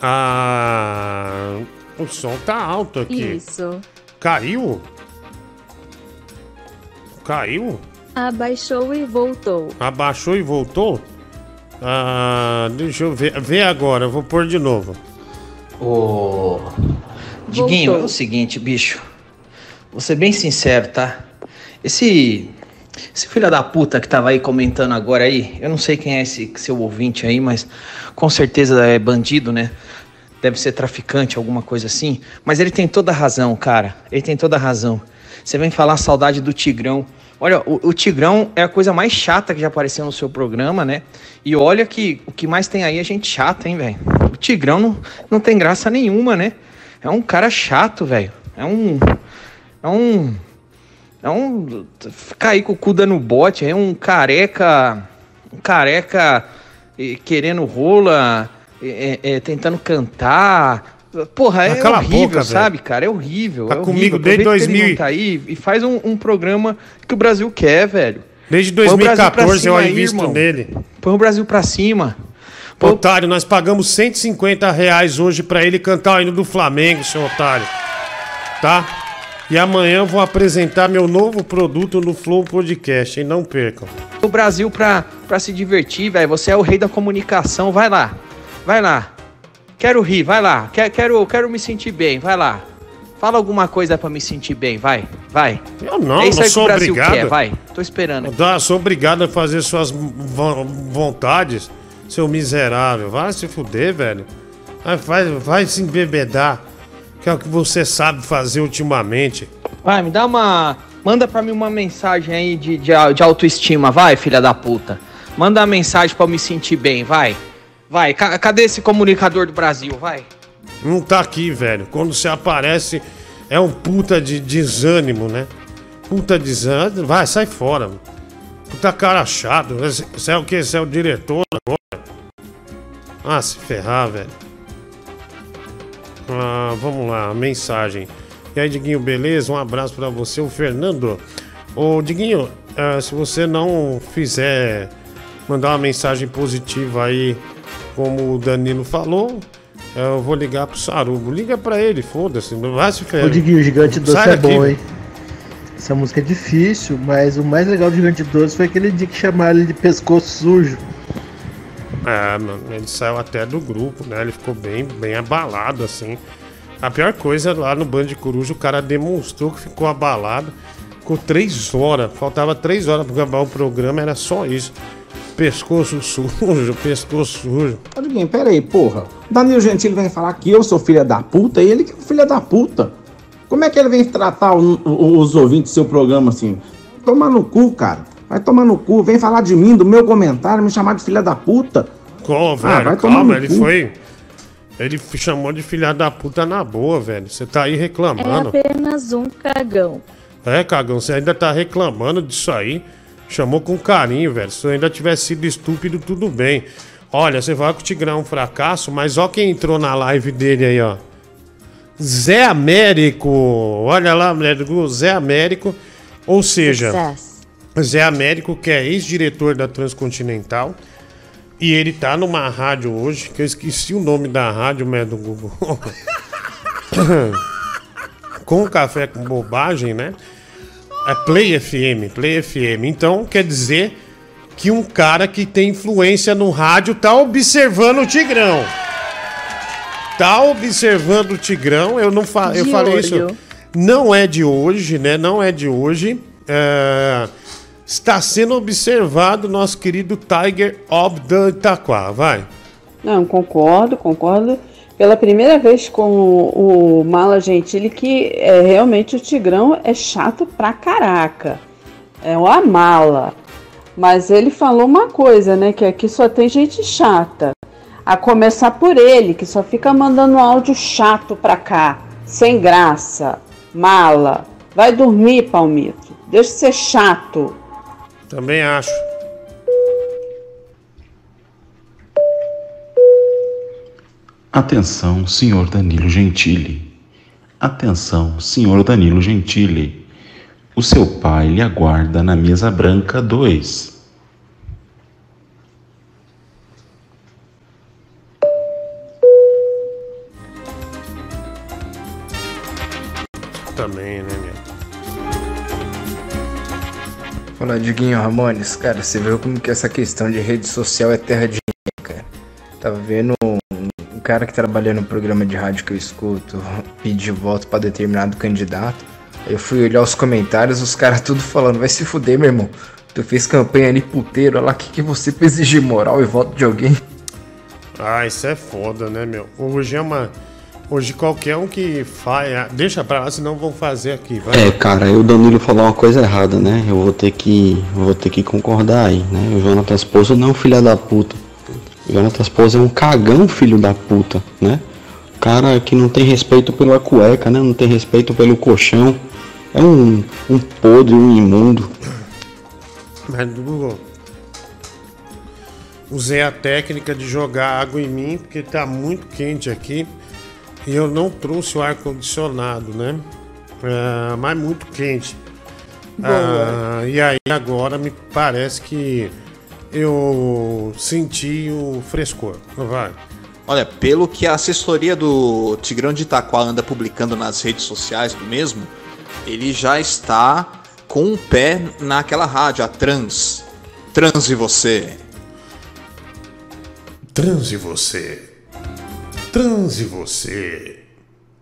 Ah, o som tá alto aqui. Isso. Caiu? Caiu? Abaixou e voltou. Abaixou e voltou? Ah, deixa eu ver. Vê agora, eu vou pôr de novo. Ô. Diguinho, Voltou. é o seguinte, bicho. Vou ser bem sincero, tá? Esse. Esse filho da puta que tava aí comentando agora aí, eu não sei quem é esse seu ouvinte aí, mas com certeza é bandido, né? Deve ser traficante, alguma coisa assim. Mas ele tem toda a razão, cara. Ele tem toda a razão. Você vem falar saudade do Tigrão. Olha, o, o Tigrão é a coisa mais chata que já apareceu no seu programa, né? E olha que o que mais tem aí é gente chata, hein, velho? O Tigrão não, não tem graça nenhuma, né? É um cara chato, velho. É um. É um. É um. Ficar aí com o cu dando bote. É um careca. Um careca eh, querendo rola, eh, eh, tentando cantar. Porra, é horrível, boca, sabe, cara? É horrível. Tá é comigo horrível. desde que ele 2000 não tá aí e faz um, um programa que o Brasil quer, velho. Desde Põe o Brasil pra 2014 eu invisto irmão. nele. Põe o Brasil pra cima. Otário, nós pagamos 150 reais hoje pra ele cantar o hino do Flamengo, seu otário. Tá? E amanhã eu vou apresentar meu novo produto no Flow Podcast, hein? Não percam. O Brasil pra, pra se divertir, velho. Você é o rei da comunicação. Vai lá. Vai lá. Quero rir, vai lá. Quero, quero, quero me sentir bem, vai lá. Fala alguma coisa pra me sentir bem, vai. Vai. Eu não, é isso não sou que obrigado. quer, vai. Tô esperando. Eu sou obrigado a fazer suas vo- vontades, seu miserável. Vai se fuder, velho. Vai, vai, vai se embebedar, que é o que você sabe fazer ultimamente. Vai, me dá uma. Manda pra mim uma mensagem aí de, de, de autoestima, vai, filha da puta. Manda uma mensagem pra eu me sentir bem, vai. Vai, ca- cadê esse comunicador do Brasil, vai? Não tá aqui, velho. Quando você aparece, é um puta de desânimo, né? Puta desânimo. Vai, sai fora. mano. Puta cara chato. Você é o quê? Você é o diretor agora? Ah, se ferrar, velho. Ah, vamos lá, mensagem. E aí, Diguinho, beleza? Um abraço pra você, o Fernando. Ô, Diguinho, ah, se você não fizer mandar uma mensagem positiva aí, como o Danilo falou, eu vou ligar pro Sarubo. Liga pra ele, foda-se. Não vai se ferrar. Ô Diguinho, o Gigante Doce Sai é daqui, bom, hein? Essa música é difícil, mas o mais legal do Gigante Doce foi aquele dia que chamaram ele de pescoço sujo. É, mano, ele saiu até do grupo, né? Ele ficou bem, bem abalado, assim. A pior coisa lá no Band de Coruja, o cara demonstrou que ficou abalado. Ficou três horas, faltava três horas pra acabar o programa, era só isso. Pescoço sujo, pescoço sujo. Pera aí, porra. Danilo Gentili vem falar que eu sou filha da puta e ele que é filha da puta. Como é que ele vem tratar o- o- os ouvintes do seu programa assim? Tomar no cu, cara. Vai tomar no cu. Vem falar de mim, do meu comentário, me chamar de filha da puta. Qual, velho? Ah, vai tomar Calma, no ele cu. foi. Ele chamou de filha da puta na boa, velho. Você tá aí É reclamando. apenas um cagão. É, cagão, você ainda tá reclamando disso aí. Chamou com carinho, velho. Se eu ainda tivesse sido estúpido, tudo bem. Olha, você vai que o Tigrão é um fracasso, mas ó quem entrou na live dele aí, ó. Zé Américo. Olha lá, mulher do Google, Zé Américo. Ou seja, Zé Américo, que é ex-diretor da Transcontinental. E ele tá numa rádio hoje, que eu esqueci o nome da rádio, mulher do Google. com café com bobagem, né? É Play FM, Play FM. Então quer dizer que um cara que tem influência no rádio tá observando o Tigrão. Tá observando o Tigrão. Eu não fa eu falei olho. isso. Não é de hoje, né? Não é de hoje. É, Está sendo observado nosso querido Tiger of the Itaquá. Vai. Não, concordo, concordo. Pela primeira vez com o, o Mala Gentili que é, realmente o Tigrão é chato pra caraca. É uma mala. Mas ele falou uma coisa, né? Que aqui só tem gente chata. A começar por ele, que só fica mandando áudio chato pra cá. Sem graça. Mala. Vai dormir, Palmito. Deixa de ser chato. Também acho. Atenção, senhor Danilo Gentili. Atenção, senhor Danilo Gentili. O seu pai lhe aguarda na mesa branca 2. Também, né, meu? Fala, Diguinho Ramones. Cara, você viu como que essa questão de rede social é terra de ninguém, cara. Tava vendo um, um cara que trabalha no programa de rádio que eu escuto pedir voto pra determinado candidato. Eu fui olhar os comentários, os caras tudo falando, vai se fuder, meu irmão. Tu fez campanha ali puteiro, olha lá, o que, que você pra exigir moral e voto de alguém? Ah, isso é foda, né, meu? Hoje é uma. Hoje qualquer um que faz. ah, Deixa pra lá, senão vão fazer aqui, vai. É, cara, aí o Danilo falou uma coisa errada, né? Eu vou ter que. eu vou ter que concordar aí, né? O Jonathan Pouso não é um filho da puta. O Jonathan Pouso é um cagão filho da puta, né? Cara que não tem respeito pela cueca, né? Não tem respeito pelo colchão. É um, um podre, um imundo. Mas, Google, usei a técnica de jogar água em mim, porque tá muito quente aqui. E eu não trouxe o ar-condicionado, né? Ah, mas muito quente. Ah, e aí agora me parece que eu senti o frescor. Vai. Olha, pelo que a assessoria do Tigrão de Itaquá anda publicando nas redes sociais do mesmo, ele já está com um pé naquela rádio, a Trans. Trans e você. Transe você. Transe você.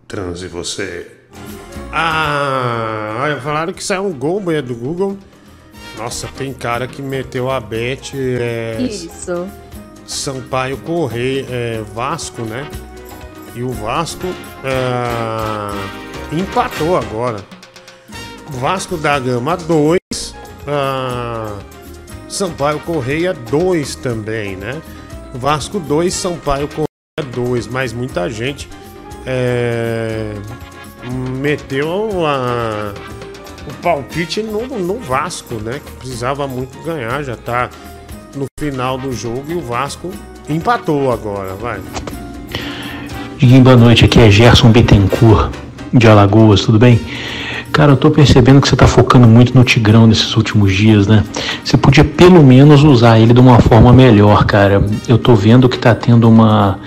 Transe você. Ah, falaram que saiu um gol é do Google. Nossa, tem cara que meteu a bet. É, Isso. Sampaio Correia, é, Vasco, né? E o Vasco ah, empatou agora. Vasco da Gama 2, ah, Sampaio Correia 2 também, né? Vasco 2, Sampaio Correia 2, mas muita gente é, meteu a- o palpite no, no Vasco, né? Que precisava muito ganhar, já tá no final do jogo e o Vasco empatou agora, vai. Diguinho, boa noite. Aqui é Gerson Bittencourt, de Alagoas, tudo bem? Cara, eu tô percebendo que você tá focando muito no Tigrão nesses últimos dias, né? Você podia pelo menos usar ele de uma forma melhor, cara. Eu tô vendo que tá tendo uma,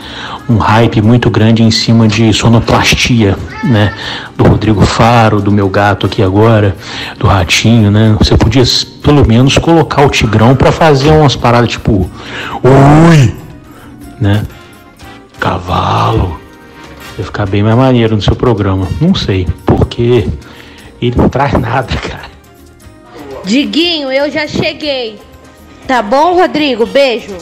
um hype muito grande em cima de sonoplastia, né? Do Rodrigo Faro, do meu gato aqui agora, do Ratinho, né? Você podia pelo menos colocar o Tigrão pra fazer umas paradas tipo. Oi! Né? Cavalo. Ia ficar bem mais maneiro no seu programa. Não sei, porque ele não traz nada, cara. Diguinho, eu já cheguei. Tá bom, Rodrigo? Beijo.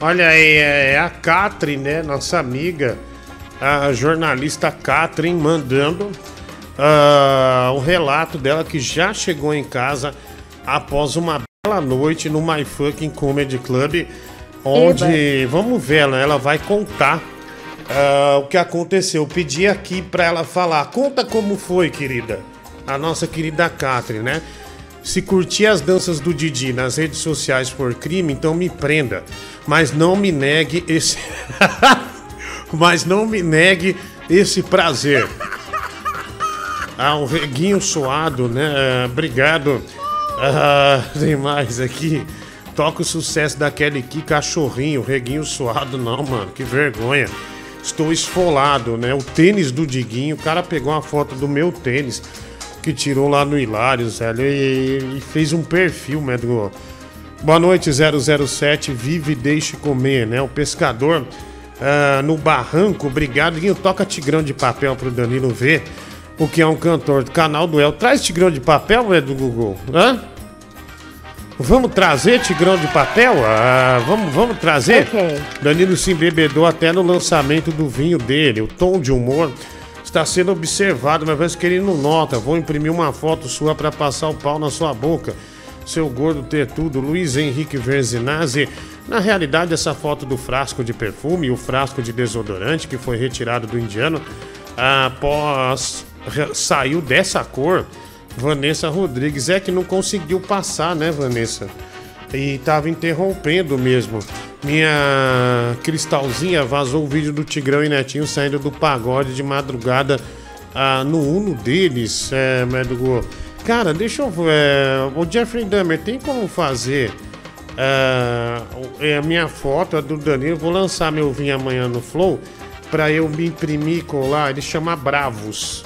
Olha aí, é a Catrin, né? Nossa amiga, a jornalista Catrin, mandando o relato dela que já chegou em casa após uma bela noite no My Fucking Comedy Club, onde, vamos ver, ela, ela vai contar ah, o que aconteceu. Eu pedi aqui pra ela falar. Conta como foi, querida. A nossa querida Catrin, né? Se curtir as danças do Didi nas redes sociais for crime, então me prenda. Mas não me negue esse. Mas não me negue esse prazer. Ah, um reguinho suado, né? Ah, Obrigado. Ah, tem mais aqui. Toca o sucesso da Kelly Key, cachorrinho, reguinho suado, não, mano, que vergonha. Estou esfolado, né? O tênis do Diguinho, o cara pegou uma foto do meu tênis que tirou lá no Hilários, velho, e, e fez um perfil, né? Do... Boa noite, 007, vive e deixe comer, né? O pescador ah, no barranco, obrigado. Guinho, toca Tigrão de Papel pro Danilo ver o que é um cantor do canal do El. Traz Tigrão de Papel, é do Google, hã? Vamos trazer Tigrão de Papel? Ah, vamos, vamos trazer? Danilo se embebedou até no lançamento do vinho dele. O tom de humor está sendo observado, mas parece que ele não nota. Vou imprimir uma foto sua para passar o pau na sua boca. Seu gordo ter tudo, Luiz Henrique Verzinazzi. Na realidade, essa foto do frasco de perfume e o frasco de desodorante que foi retirado do indiano após saiu dessa cor. Vanessa Rodrigues é que não conseguiu passar, né, Vanessa? E tava interrompendo mesmo. Minha cristalzinha vazou o vídeo do Tigrão e Netinho saindo do pagode de madrugada ah, no Uno deles, é, Médico. Cara, deixa eu ver. É, o Jeffrey Dahmer tem como fazer ah, a minha foto, a do Danilo. Vou lançar meu vinho amanhã no Flow pra eu me imprimir colar. Ele chama Bravos.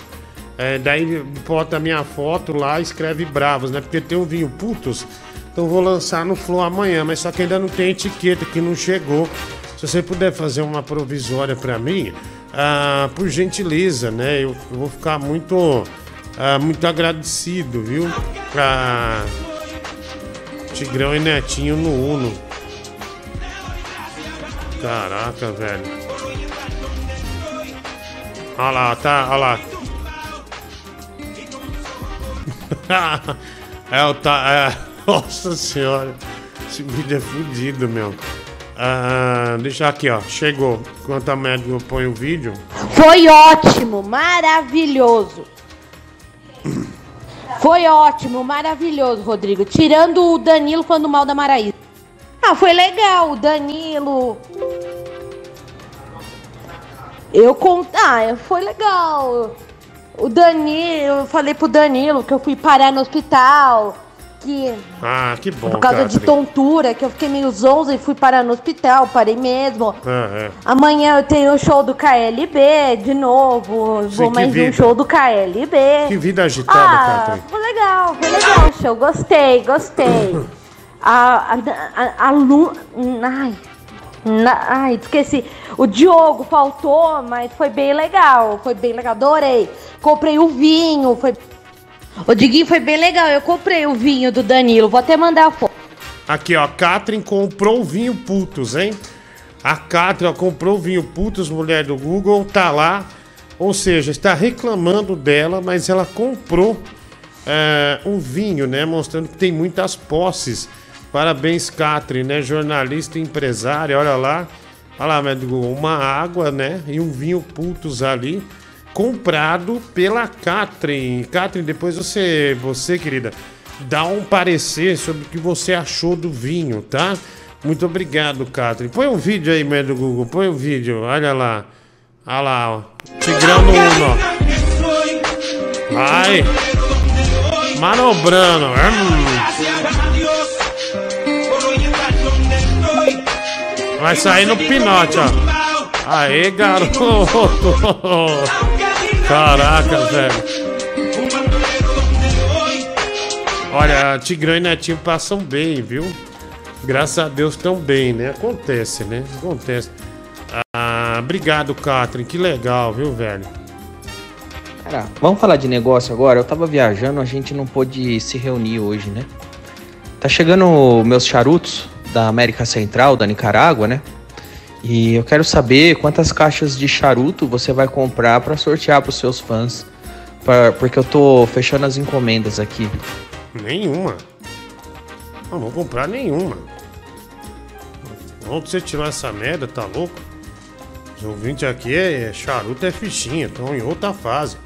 É, daí bota a minha foto lá escreve Bravos, né? Porque tem um vinho Putos. Então vou lançar no Flow amanhã, mas só que ainda não tem etiqueta, que não chegou. Se você puder fazer uma provisória pra mim, ah, por gentileza, né? Eu, eu vou ficar muito ah, muito agradecido, viu? Pra Tigrão e Netinho no Uno. Caraca, velho. Olha lá, tá, olha lá. é, o tá, é, nossa senhora. Esse vídeo é fudido, meu. Ah, deixa aqui, ó. Chegou. Enquanto a médica põe o vídeo. Foi ótimo, maravilhoso. Foi ótimo, maravilhoso, Rodrigo. Tirando o Danilo falando mal da Maraísa. Ah, foi legal, o Danilo. Eu con... Ah, foi legal. O Danilo, eu falei pro Danilo que eu fui parar no hospital. Que Ah, que bom, por causa de Catherine. tontura, que eu fiquei meio zonza e fui parar no hospital, parei mesmo. É, é. Amanhã eu tenho o show do KLB de novo. Sim, Vou mais um vida. show do KLB. Que vida agitada, ah, Catherine. foi legal, foi legal o show. Gostei, gostei. A, a, a, a Lu... Ai, na- ai, esqueci. O Diogo faltou, mas foi bem legal. Foi bem legal, adorei. Comprei o vinho, foi... O Diguinho foi bem legal, eu comprei o vinho do Danilo. Vou até mandar a foto. Aqui, ó. Catherine comprou o vinho putos, hein? A Catherine ó, comprou o vinho putos, mulher do Google, tá lá. Ou seja, está reclamando dela, mas ela comprou é, um vinho, né? Mostrando que tem muitas posses. Parabéns, Catherine, né? Jornalista empresária, olha lá. Olha lá, Google. Uma água, né? E um vinho putos ali. Comprado pela Catherine. Catherine, depois você, você, querida, dá um parecer sobre o que você achou do vinho, tá? Muito obrigado, Catherine. Põe um vídeo aí, mulher do Google. Põe um vídeo. Olha lá. Olha lá, ó. Tigrão no Uno, ó. Vai. Manobrando. Hum. Vai sair no pinote, ó. Aê, garoto. Caraca, velho. Olha, Tigrão e Netinho passam bem, viu? Graças a Deus tão bem, né? Acontece, né? Acontece. Ah, obrigado, Catherine. Que legal, viu, velho? Cara, vamos falar de negócio agora? Eu tava viajando, a gente não pôde se reunir hoje, né? Tá chegando meus charutos da América Central, da Nicarágua, né? E eu quero saber quantas caixas de charuto você vai comprar pra sortear pros seus fãs. Pra- porque eu tô fechando as encomendas aqui. Nenhuma. Não vou comprar nenhuma. Onde você tirou essa merda, tá louco? Os ouvintes aqui é, é charuto, é fichinha, estão em outra fase.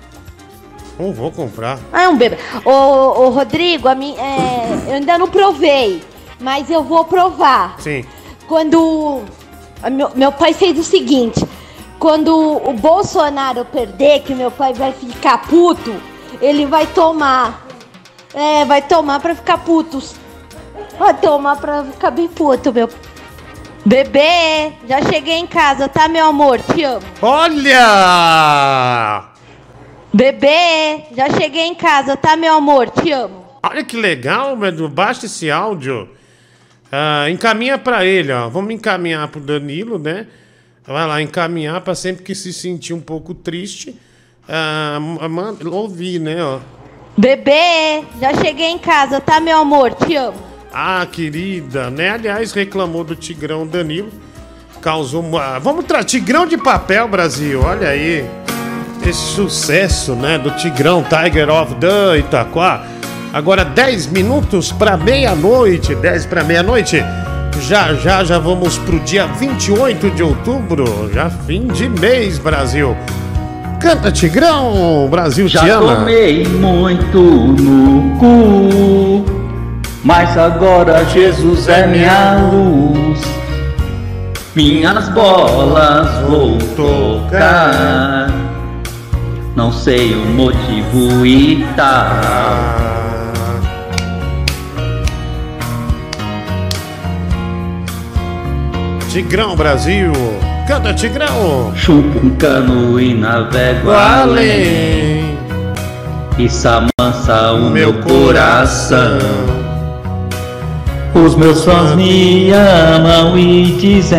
Não vou comprar. Ah, é um bebê. Ô, ô Rodrigo, a mim, é, eu ainda não provei, mas eu vou provar. Sim. Quando. A Meu, meu pai fez o seguinte: quando o Bolsonaro perder, que meu pai vai ficar puto, ele vai tomar. É, vai tomar pra ficar puto. Vai tomar pra ficar bem puto, meu. Bebê, já cheguei em casa, tá, meu amor? Te amo. Olha! Bebê, já cheguei em casa, tá, meu amor? Te amo. Olha que legal, meu. Baixa esse áudio. Ah, encaminha pra ele, ó. Vamos encaminhar pro Danilo, né? Vai lá encaminhar pra sempre que se sentir um pouco triste. Ah, ouvir, né, ó. Bebê, já cheguei em casa, tá, meu amor? Te amo. Ah, querida, né? Aliás, reclamou do Tigrão Danilo. Causou. uma- Vamos tra Tigrão de papel, Brasil. Olha aí. Esse sucesso, né? Do Tigrão Tiger of the Itaquá. Agora 10 minutos para meia-noite. 10 para meia-noite. Já já já vamos pro dia 28 de outubro. Já fim de mês, Brasil. Canta, Tigrão! Brasil Já te ama. tomei muito no cu, mas agora Jesus é minha luz. Minhas bolas vou tocar. Não sei o motivo e tá. Tigrão Brasil. Canta, Tigrão. Chupo um cano e navego além. Isso amansa o meu coração. Os meus fãs me amam e dizem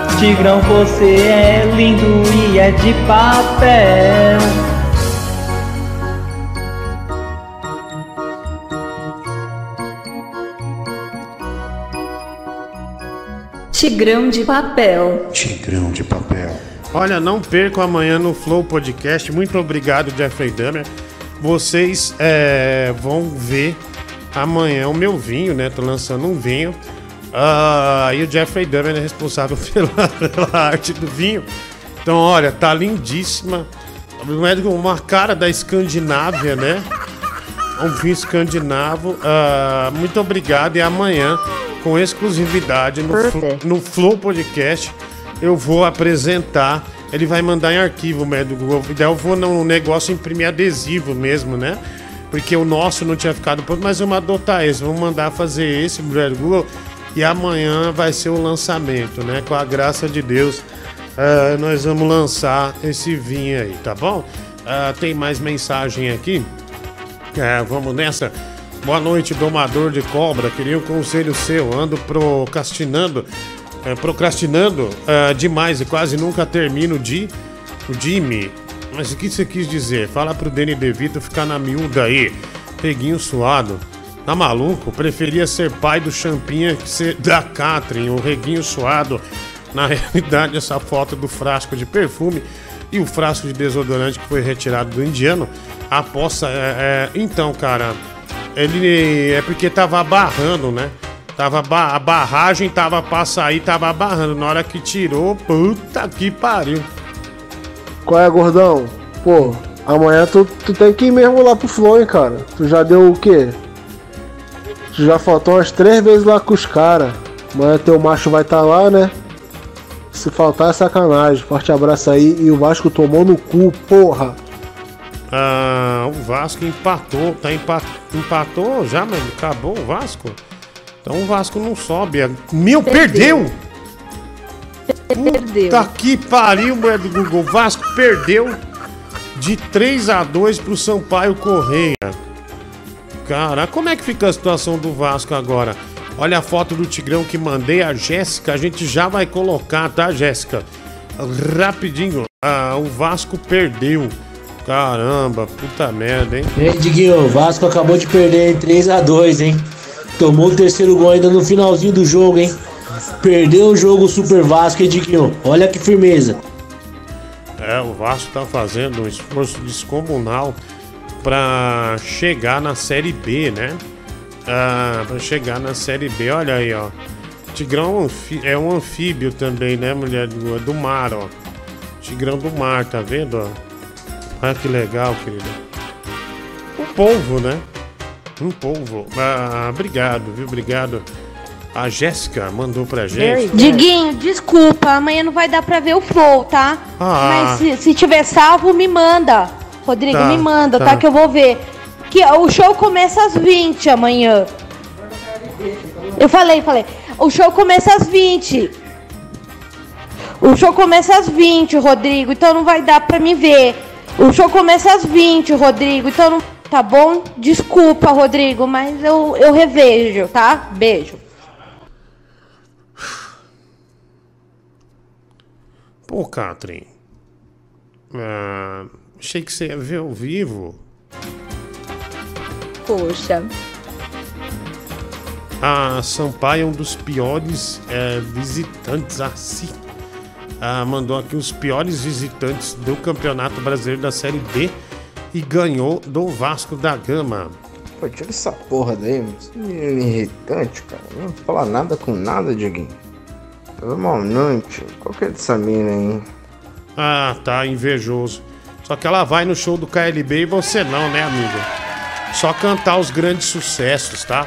Tigrão, você é lindo e é de papel. Tigrão de papel. Tigrão de papel. Olha, não percam amanhã no Flow Podcast. Muito obrigado, Jeffrey Dahmer. Vocês é, vão ver amanhã o meu vinho, né? Tô lançando um vinho. Ah, e o Jeffrey Dahmer é responsável pela, pela arte do vinho. Então, olha, tá lindíssima. É uma cara da Escandinávia, né? Um vinho escandinavo. Ah, muito obrigado. E amanhã, com exclusividade no, no Flow Podcast, eu vou apresentar. Ele vai mandar em arquivo, né, do Google. Daí eu vou num negócio imprimir adesivo mesmo, né? Porque o nosso não tinha ficado pronto, mas vamos adotar esse. Vamos mandar fazer esse, Google. E amanhã vai ser o lançamento, né? Com a graça de Deus, ah, nós vamos lançar esse vinho aí, tá bom? Ah, tem mais mensagem aqui? É, vamos nessa. Boa noite, domador de cobra. Queria um conselho seu. Ando procrastinando, é, procrastinando demais e quase nunca termino de o Jimmy. Mas o que você quis dizer? Fala pro Danny DeVito ficar na miúda aí. Peguinho suado. Tá maluco? Preferia ser pai do Champinha que ser da Catherine, o reguinho suado. Na realidade, essa foto do frasco de perfume e o frasco de desodorante que foi retirado do indiano. A poça é, é- Então, cara, ele é porque tava barrando, né? Tava ba- a barragem tava pra sair, tava barrando. Na hora que tirou, puta que pariu. Qual é, gordão? Pô, amanhã tu, tu tem que ir mesmo lá pro Flow, hein, cara. Tu já deu o quê? Tu já faltou umas três vezes lá com os caras. Amanhã teu macho vai estar lá, né? Se faltar é sacanagem. Forte abraço aí. E o Vasco tomou no cu, porra. Ah, o Vasco empatou, tá empa- empatou já, mano. Acabou o Vasco. Então o Vasco não sobe. Meu, perdeu! Perdeu. Tá que pariu, mulher do Google. Vasco perdeu de 3 a 2 pro Sampaio Correia. Cara, como é que fica a situação do Vasco agora? Olha a foto do Tigrão que mandei a Jéssica. A gente já vai colocar, tá, Jéssica? Rapidinho. Ah, o Vasco perdeu. Caramba, puta merda, hein? Ei, Diguinho, o Vasco acabou de perder em 3x2, hein? Tomou o terceiro gol ainda no finalzinho do jogo, hein? Perdeu o jogo o Super Vasco, hein, Diguinho? Olha que firmeza. É, o Vasco tá fazendo um esforço descomunal pra chegar na Série B, né? Ah, pra chegar na Série B, olha aí, ó. Tigrão é um é um anfíbio também, né, mulher do, do mar, ó. Tigrão do mar, tá vendo, ó? Olha que legal, querido. Um polvo, né? Um polvo. Ah, obrigado, viu? Obrigado. A Jéssica mandou pra gente. Diguinho, desculpa, amanhã não vai dar pra ver o flow, tá? Ah. Mas se, se tiver salvo, me manda. Rodrigo, Tá, me manda, tá. tá. Que eu vou ver. Que o show começa às 20 amanhã. Eu falei, falei. O show começa às 20. O show começa às 20, Rodrigo, então não vai dar pra me ver. O show começa às 20, Rodrigo, então não. Tá bom? Desculpa, Rodrigo, mas eu, eu revejo, tá? Beijo. Pô, Catherine. Ah, achei que você ia ver ao vivo. Poxa. A Sampaio é um dos piores é, visitantes assim. Ah, mandou aqui os piores visitantes do Campeonato Brasileiro da Série B e ganhou do Vasco da Gama. Pô, tira essa porra daí, menino irritante, cara. Não fala nada com nada, Diguinho. Normalmente, qual que é dessa mina aí? Ah, tá invejoso. Só que ela vai no show do KLB e você não, né, amigo? Só cantar os grandes sucessos, tá?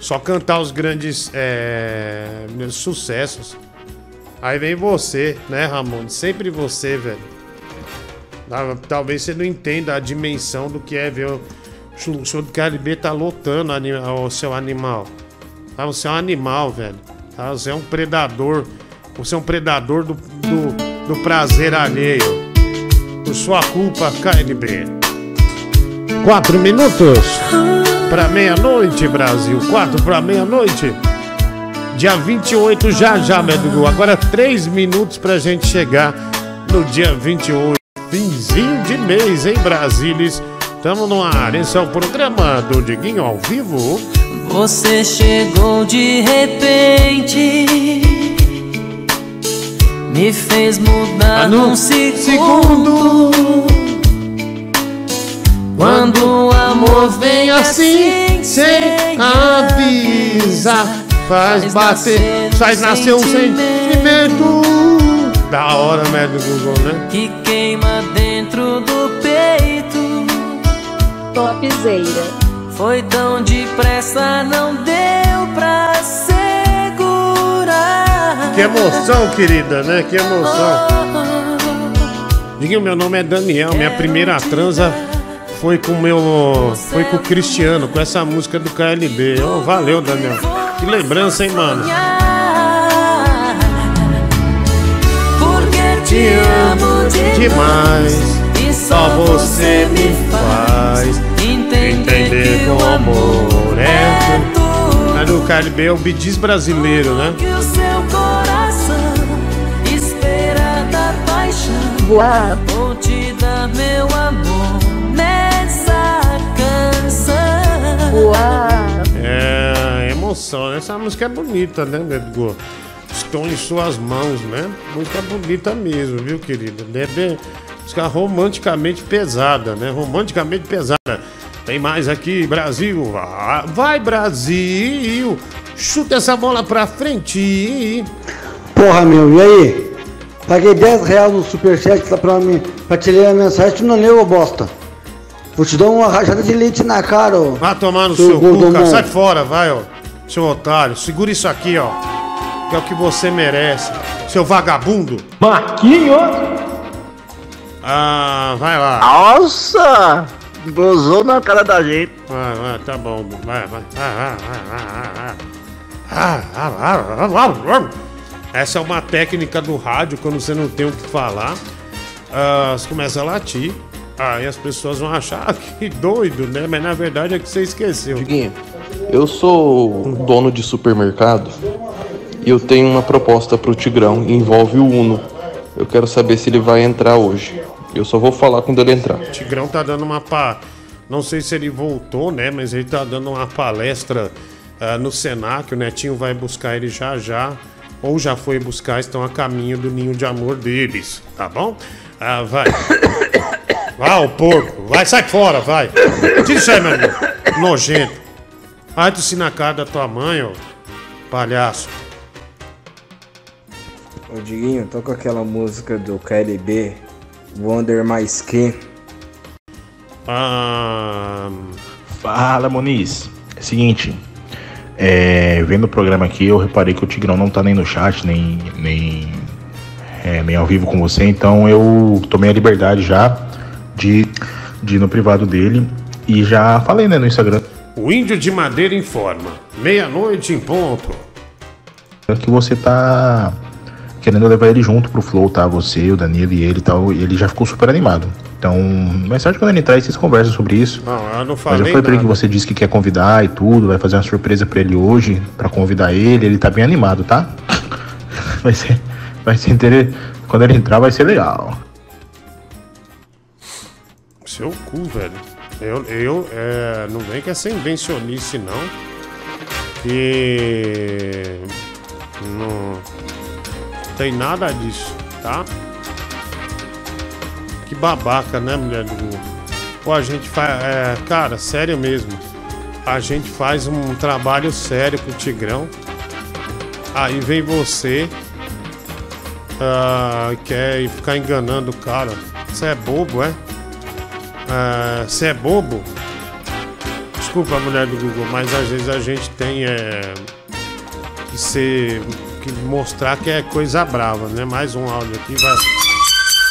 Só cantar os grandes é, sucessos. Aí vem você, né, Ramon? Sempre você, velho. Tal- Talvez você não entenda a dimensão do que é ver o show do KLB tá lotando o seu animal. Tá? Você é um animal, velho. Tá? Você é um predador. Você é um predador do, do, do prazer alheio. Por sua culpa, KLB. Quatro minutos para meia-noite, Brasil. Quatro para meia-noite. Dia 28, já já, Medugu. Agora três minutos pra gente chegar no dia 28. Finzinho de mês, hein, Brasilis? Tamo no ar. Esse é o programa do Diguinho ao vivo. Você chegou de repente, me fez mudar num segundo. Quando o amor vem assim, sem avisar, faz bater, faz nascer um sentimento. Da hora, médio Google, né? que queima dentro do peito. Topzeira. Foi tão depressa, não deu pra segurar. Que emoção, querida, né? Que emoção. Diguinho, meu nome é Daniel. Minha primeira transa foi com meu. Foi com o Cristiano, com essa música do KLB. Oh, valeu, Daniel. Que lembrança, hein, mano? Porque te amo Demais. E Só você me faz entender que o amor é tudo. Mas o KLB é o bidiz brasileiro, né? Voar. Vou te dar meu amor nessa canção. Voar. É, emoção. né? Essa música é bonita, né, Edgar? Estão em suas mãos, né? Música bonita mesmo, viu, querida? É bem, música romanticamente pesada, né? Romanticamente pesada. Tem mais aqui, Brasil. Ah, Vai, Brasil! Chuta essa bola pra frente. Porra, meu, e aí? Paguei 10 reais no superchat lá pra, mim, pra te ler a mensagem, tu não leu, ô bosta. Vou te dar uma rajada de leite na cara, ó. Vai tomar no Seu seu cu, cara. Sai fora, vai, ó. Seu otário. Segura isso aqui, ó. Que é o que você merece. Seu vagabundo. Marquinhos! Ah, vai lá. Nossa! Gozou na cara da gente. Vai, vai, tá bom. Vai, vai. Ah, ah, ah, ah, ah. Ah, ah, ah, ah, ah, ah. Essa é uma técnica do rádio quando você não tem o que falar. Ah, você começa a latir. Aí as pessoas vão achar "Ah, que doido, né? Mas na verdade é que você esqueceu. Diguinho, eu sou dono de supermercado e eu tenho uma proposta pro Tigrão, envolve o Uno. Eu quero saber se ele vai entrar hoje. Eu só vou falar quando ele entrar. Tigrão tá dando uma pa... Não sei se ele voltou, né? Mas ele tá dando uma palestra ah, no Senac. O Netinho vai buscar ele já já. Ou já foi buscar, estão a caminho do ninho de amor deles. Tá bom? Ah, vai. Vai, o porco. Vai, sai fora, vai. Tira isso aí, meu amigo. Nojento. Vai tossir na cara da tua mãe, ó. Palhaço. Ô Diguinho, toca aquela música do KLB, Wonder My Skin. Ah, Fala, Moniz. É o seguinte, é, vendo o programa aqui, eu reparei que o Tigrão não tá nem no chat, nem, nem, é, nem ao vivo com você, então eu tomei a liberdade já de, de ir no privado dele e já falei né, no Instagram o Índio de Madeira informa. Meia-noite em ponto. que você tá querendo levar ele junto pro Flow, tá? Você, o Danilo e ele e tal, e ele já ficou super animado. Então, mais tarde quando ele entrar, vocês conversam sobre isso. Não, eu não Mas falei eu falei pra ele que você disse que quer convidar e tudo, vai fazer uma surpresa pra ele hoje, pra convidar ele, ele tá bem animado, tá? Vai ser, vai ser interessante. Quando ele entrar, vai ser legal. Seu cu, velho. Eu, eu é, não vem que é sem invencionice, não. Que. Não tem nada disso, tá? Que babaca, né, mulher do Google? Pô, a gente faz. É, cara, sério mesmo. A gente faz um trabalho sério pro Tigrão. Aí vem você. ah, quer ficar enganando o cara. Você é bobo, é? Ah, Você é bobo? Desculpa, mulher do Google, mas às vezes a gente tem é, que ser que mostrar que é coisa brava, né? Mais um áudio aqui, vai.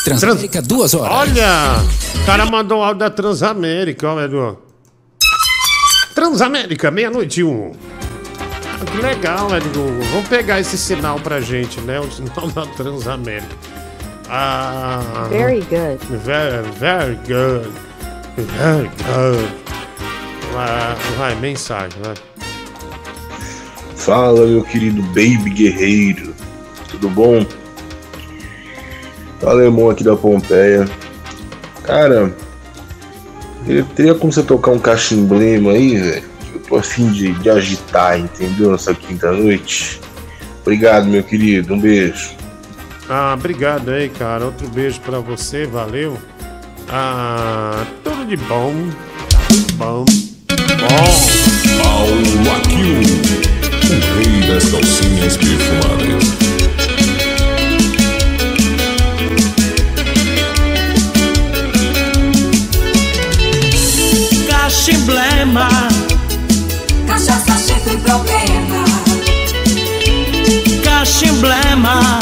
Transamérica, duas horas. Olha! O cara mandou um áudio da Transamérica, ó, Edu. Transamérica, meia-noite um. Ah, Que legal, né, Google? Vamos pegar esse sinal pra gente, né? O sinal da Transamérica. Ah, Very good. Very, very good. Very good. Vai, vai, mensagem, vai. Fala, meu querido Baby Guerreiro. Tudo bom? Alemão aqui da Pompeia. Cara, teria- teria como você tocar um cachimblema aí, velho? Eu tô afim de, de agitar, entendeu? Nessa quinta-noite. Obrigado, meu querido. Um beijo. Ah, obrigado aí, cara. Outro beijo pra você, valeu. Ah, tudo de bom. Bom. Bom. Paulo Aquil, o rei das calcinhas perfumadas. Cachimblema, Cachaça, chifre, problema. cachimblema,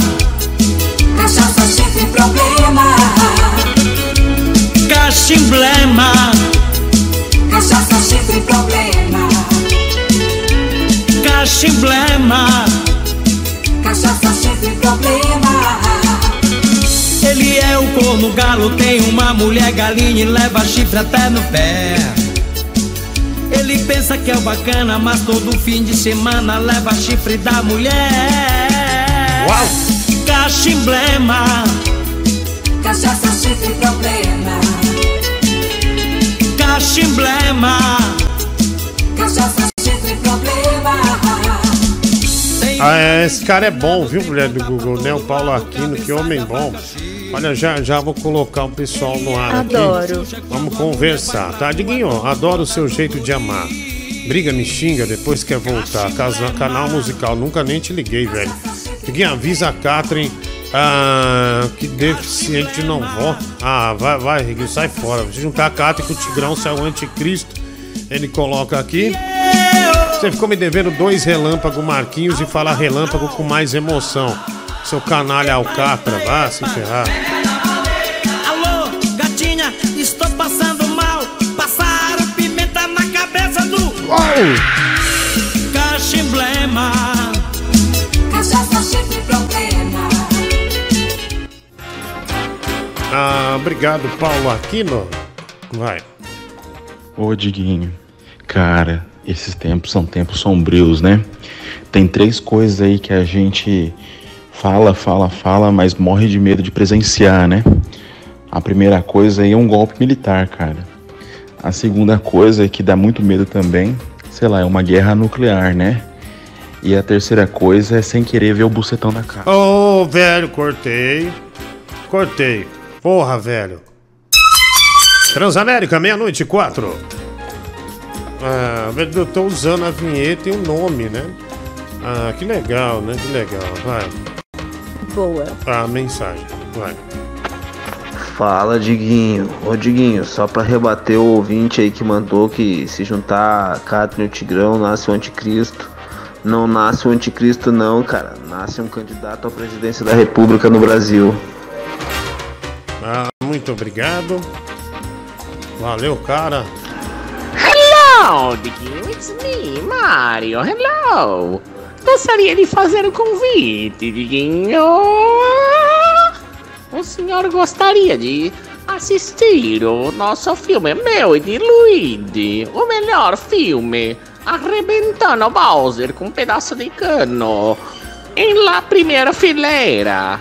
Cachaça, chifre, problema. cachimblema, Cachaça, chifre, problema. cachimblema. Cachaça, chifre, problema. Ele é o corno galo, tem uma mulher galinha e leva chifre até no pé. Ele pensa que é o bacana, mas todo fim de semana leva chifre da mulher. Uau! Cachimblema, Cachaça, chifre, problema. cachimblema. Cachaça, chifre, problema. Ah, é, esse cara é bom, viu, mulher do Google, né? O Paulo Aquino, que homem bom. Olha, já, já vou colocar o pessoal no ar Adoro. aqui. Vamos conversar, tá? Diguinho, adoro o seu jeito de amar. Briga, me xinga, depois quer voltar. Casa, canal musical, nunca nem te liguei, velho. Diguinho, avisa a Catherine ah, que deficiente não vota. Ah, vai, vai, Riguinho, sai fora. Se juntar a Catherine com o Tigrão, sai o anticristo. Ele coloca aqui. Você ficou me devendo dois relâmpago Marquinhos e fala relâmpago com mais emoção. Seu canalha Alcatra, vá se ferrar. Alô, gatinha, estou passando mal. Passaram pimenta na cabeça do. Cachimblema. Cachaça, chifre, problema. Ah, obrigado, Paulo Aquino. Vai. Ô, Diguinho, cara, esses tempos são tempos sombrios, né? Tem três coisas aí que a gente fala, fala, fala, mas morre de medo de presenciar, né? A primeira coisa aí é um golpe militar, cara. A segunda coisa que dá muito medo também, sei lá, é uma guerra nuclear, né? E a terceira coisa é sem querer ver o bucetão da cara. Ô, velho, cortei. Cortei. Porra, velho. Transamérica, meia-noite, quatro. Ah, eu tô usando a vinheta e o nome, né? Ah, que legal, né? Que legal. Vai. Boa. Ah, mensagem. Vai. Fala, Diguinho. Ô, Diguinho, só pra rebater o ouvinte aí que mandou que se juntar a Catherine e o Tigrão nasce o anticristo. Não nasce o anticristo, não, cara. Nasce um candidato à presidência da República no Brasil. Ah, muito obrigado. Valeu, cara. Hello, Diguinho, it's me, Mario. Hello. Gostaria de fazer um convite, Diguinho. O senhor gostaria de assistir o nosso filme meu e de Luigi, o melhor filme, arrebentando Bowser com um pedaço de cano em la primeira fileira.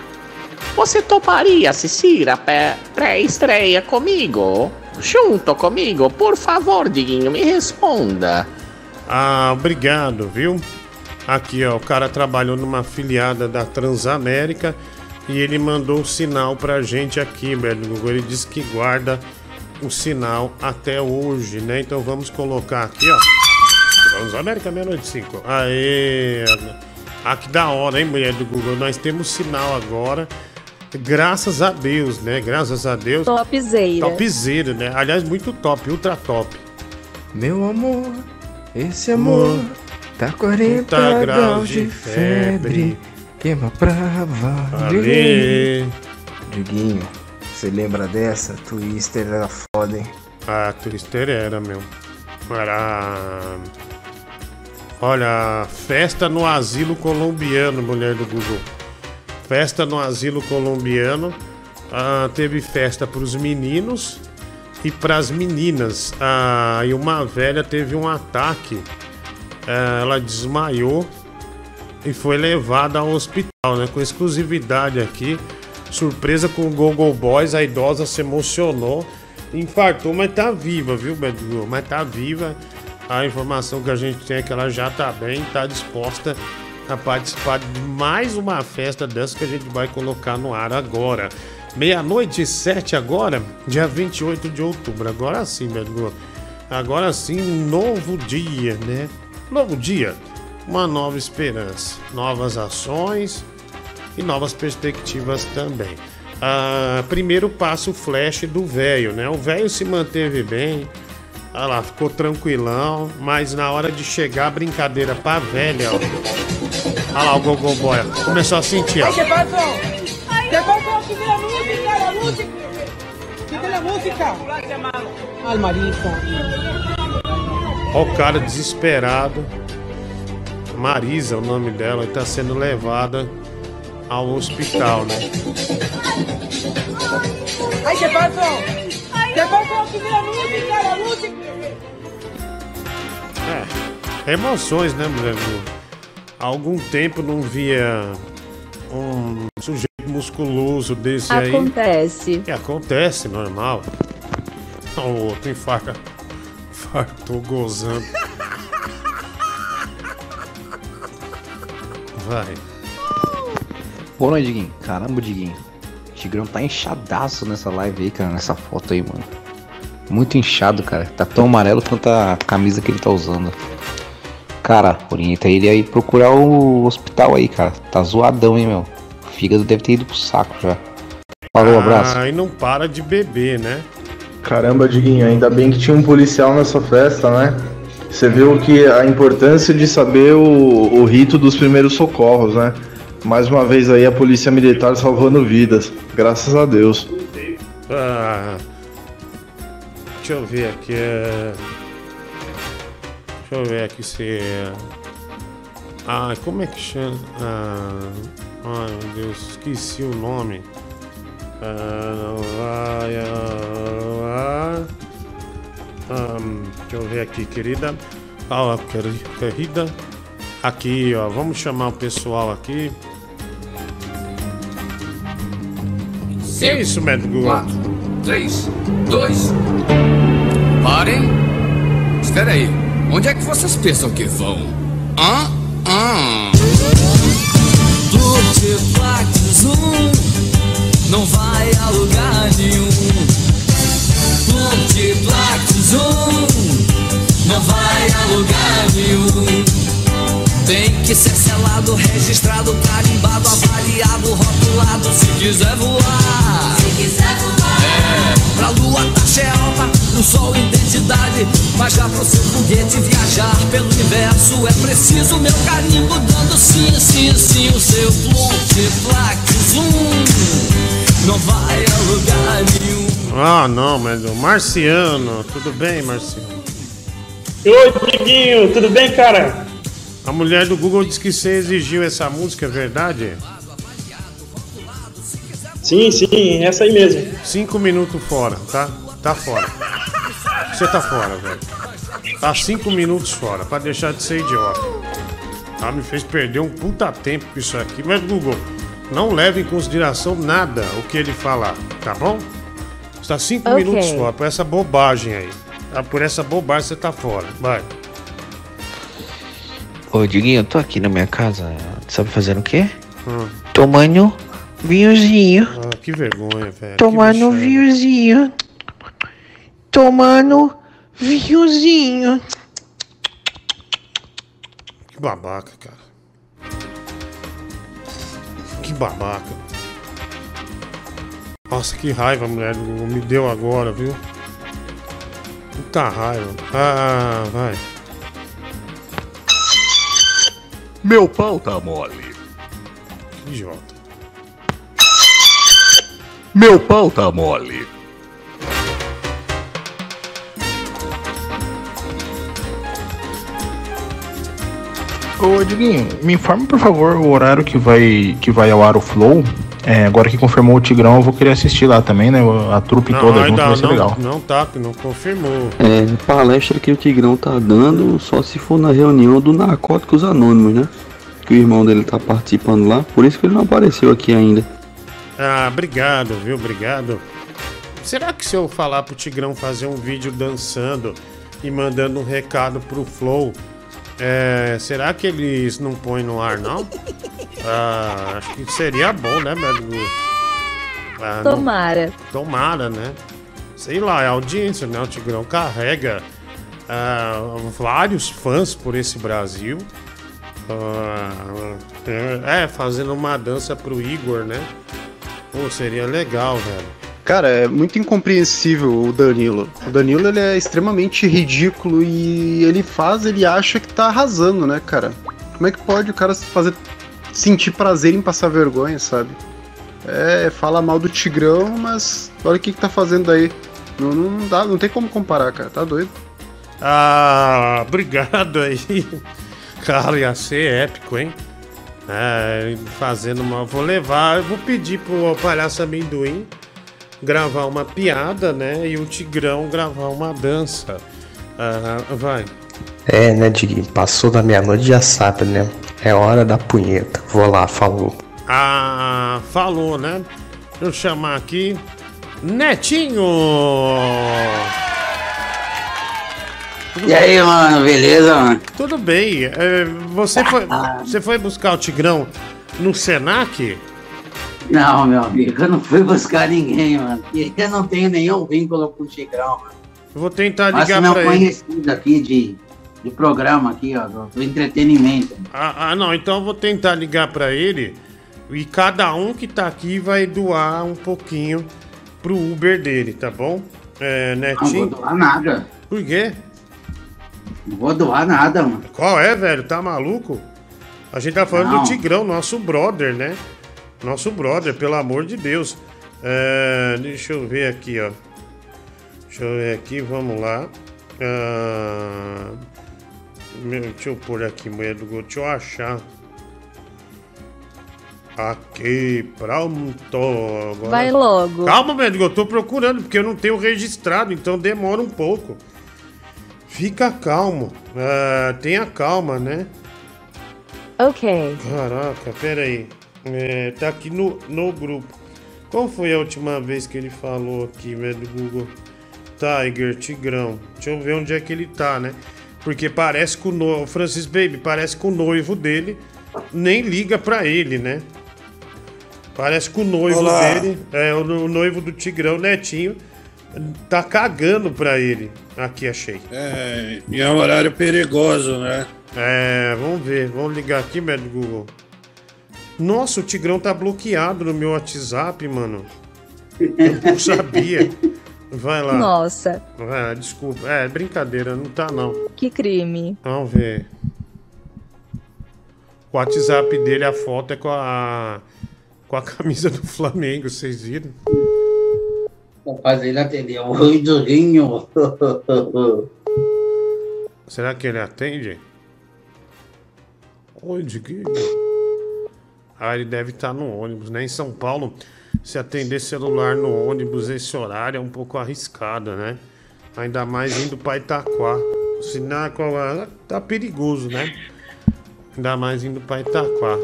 Você toparia assistir a pré-estreia comigo? Junto comigo, por favor, Diguinho, me responda. Ah, obrigado, viu? Aqui, ó, o cara trabalhou numa afiliada da Transamérica e ele mandou um sinal pra gente aqui, velho. Google. Ele disse que guarda o sinal até hoje, né? Então vamos colocar aqui, ó. Transamérica, meia-noite 5. Aê! Ah, que da hora, hein, mulher do Google? Nós temos sinal agora. Graças a Deus, né? Graças a Deus. Topzera. Topzera, né? Aliás, muito top, ultra top. Meu amor, esse amor tá 40 30 graus de febre. Queima pra valer. Diguinho, você lembra dessa? Twister era foda, hein? Ah, Twister era, meu. Era. Olha, festa no asilo colombiano, mulher do Google. Festa no asilo colombiano. Ah, teve festa pros meninos e pras meninas. Ah, e uma velha teve um ataque. Ela desmaiou e foi levada ao hospital, né? Com exclusividade aqui. Surpresa com o Google Boys, a idosa se emocionou. Infartou, mas tá viva, viu, Bad Girl? Mas tá viva. A informação que a gente tem é que ela já tá bem, tá disposta a participar de mais uma festa dessa que a gente vai colocar no ar agora. Meia-noite e sete agora, dia 28 de outubro. Agora sim, Bad Girl. Agora sim, um novo dia, né? Novo dia, uma nova esperança, novas ações e novas perspectivas também. Ah, primeiro passo o flash do velho, né? O velho se manteve bem, olha lá, ficou tranquilão, mas na hora de chegar a brincadeira pra velha, ó. Olha lá o Gogol Boy, começou a sentir, ó. Música, la música. Ó o cara desesperado. Marisa, o nome dela, está sendo levada ao hospital, né? ¿qué pasó? ¿Qué pasó? Quita la música, la música. É, emoções, né, mulher? Há algum tempo não via um sujeito musculoso desse aí. Acontece. Que acontece, normal. O outro infarta. Infartou gozando. Vai. Boa noite, Diguinho. Caramba, Diguinho. O Tigrão tá inchadaço nessa live aí, cara, nessa foto aí, mano. Muito inchado, cara. Tá tão amarelo quanto a camisa que ele tá usando. Cara, orienta ele aí procurar o hospital aí, cara. Tá zoadão, hein, meu. O fígado deve ter ido pro saco já. Falou, abraço. Ah, e não para de beber, né? Caramba, Diguinho, ainda bem que tinha um policial nessa festa, né? Você viu que a importância de saber o, o rito dos primeiros socorros, né? Mais uma vez aí a polícia militar salvando vidas, graças a Deus. Ah, deixa eu ver aqui. é- Deixa eu ver aqui se. é- Ah, como é que chama? Ah, ai meu Deus, esqueci o nome. Ah, ah, ah, hum, deixa eu ver aqui, querida. Ah, querida. Aqui, ó, vamos chamar o pessoal aqui. Que é isso, médico? 3, 2. Parem! Espera aí, onde é que vocês pensam que vão? Hã? Hã? Multiplax um não vai a lugar nenhum. Multiplax um não vai a lugar nenhum. Tem que ser selado, registrado, carimbado, avaliado, rotulado se quiser voar. Se quiser voar. É, pra lua taxa é alta, no sol identidade. Mas já pro seu foguete viajar pelo universo é preciso meu carimbo dando sim, sim, sim. O seu multiplax um não vai a lugar nenhum. Ah, não, mas o Marciano. Tudo bem, Marciano? Oi, Diguinho, tudo bem, cara? A mulher do Google disse que você exigiu essa música, é verdade? Sim, sim, essa aí mesmo. Cinco minutos fora, tá? Tá fora. Você tá fora, velho. Tá cinco minutos fora, pra deixar de ser idiota. Tá? Me fez perder um puta tempo com isso aqui. Mas, Google, não leve em consideração nada o que ele falar, tá bom? Está cinco Ok. minutos fora, por essa bobagem aí. Tá? Por essa bobagem você tá fora. Vai. Ô, Diguinho, eu tô aqui na minha casa, sabe fazendo o quê? Hum. Tomando vinhozinho. Ah, que vergonha, velho. Tomando vinhozinho. Tomando vinhozinho. Que babaca, cara. Que babaca. Nossa, que raiva, mulher. Me deu agora, viu? Puta raiva. Ah, vai. Meu pau tá mole. idiota. Meu pau tá mole. Ô, Diguinho, me informe, por favor, o horário que vai, que vai ao ar o Flow. É, agora que confirmou o Tigrão, eu vou querer assistir lá também, né? A trupe toda junto vai ser não, legal. não tá, não confirmou. É, palestra que o Tigrão tá dando só se for na reunião do Narcóticos Anônimos, né? Que o irmão dele tá participando lá, por isso que ele não apareceu aqui ainda. Ah, obrigado, viu? Obrigado. Será que se eu falar pro Tigrão fazer um vídeo dançando e mandando um recado pro Flow, é, será que eles não põem no ar, não? Ah, acho que seria bom, né, meu? Ah, não- Tomara. Tomara, né? Sei lá, é audiência, né? O Tigrão carrega ah, vários fãs por esse Brasil. Ah, é, fazendo uma dança pro Igor, né? Pô, seria legal, velho. Cara, é muito incompreensível o Danilo. O Danilo ele é extremamente ridículo e ele faz, ele acha que tá arrasando, né, cara? Como é que pode o cara fazer sentir prazer em passar vergonha, sabe? É, fala mal do Tigrão, mas olha o que, que tá fazendo aí. Não, não dá, não tem como comparar, cara. Tá doido. Ah, obrigado aí. Cara, ia ser épico, hein? É, fazendo uma. Vou levar, eu vou pedir pro palhaço amendoim gravar uma piada, né? E o Tigrão gravar uma dança. Ah, vai. É, né, Diguinho? Passou da meia-noite já sabe, né? É hora da punheta. Vou lá, falou. Ah, falou, né? Deixa eu chamar aqui. Netinho! E aí, mano, beleza, mano? Tudo bem. É, você, foi, você foi buscar o Tigrão no Senac? Não, meu amigo, eu não fui buscar ninguém, mano. E Eu não tenho nenhum vínculo com o Tigrão, mano. Eu vou tentar Mas ligar meu pra ele. conhecido aqui de, de programa aqui, ó, do, do entretenimento. Ah, ah, não, então eu vou tentar ligar pra ele e cada um que tá aqui vai doar um pouquinho pro Uber dele, tá bom? É, Não Netinho. vou doar nada. Por quê? Não vou doar nada, mano. Qual é, velho? Tá maluco? A gente tá falando Não. do Tigrão, nosso brother, né? Nosso brother, pelo amor de Deus. É, deixa eu ver aqui, ó. Deixa eu ver aqui, vamos lá. Ah, meu, deixa eu pôr aqui, mulher do gol. Deixa eu achar. Aqui, pronto. Agora... Vai logo. Calma, médico, eu tô procurando, porque eu não tenho registrado, então demora um pouco. Fica calmo. Ah, tenha calma, né? Ok. Caraca, pera aí. É, tá aqui no, no grupo. Qual foi a última vez que ele falou aqui, velho, do Google? Tiger, Tigrão. Deixa eu ver onde é que ele tá, né? Porque parece que o noivo. Francis Baby, parece que o noivo dele nem liga pra ele, né? Parece que o noivo Olá. dele, é, o, no- o noivo do Tigrão, Netinho, tá cagando pra ele. Aqui, achei. É, e é um horário perigoso, né? É, vamos ver, vamos ligar aqui, médico Google. Nossa, o Tigrão tá bloqueado no meu WhatsApp, mano. Eu não sabia. Vai lá. Nossa, Vai lá, desculpa. É, brincadeira, não tá não. que crime. Vamos ver. O WhatsApp dele, a foto é com a. com a camisa do Flamengo, vocês viram? Fazer ele atender. Oi, Durinho. Será que ele atende? Onde que? Ah, ele deve estar no ônibus, né? Em São Paulo, se atender celular no ônibus esse horário é um pouco arriscado, né? Ainda mais indo para Itaquá. Sinal tá perigoso, né? Ainda mais indo para Itaquá.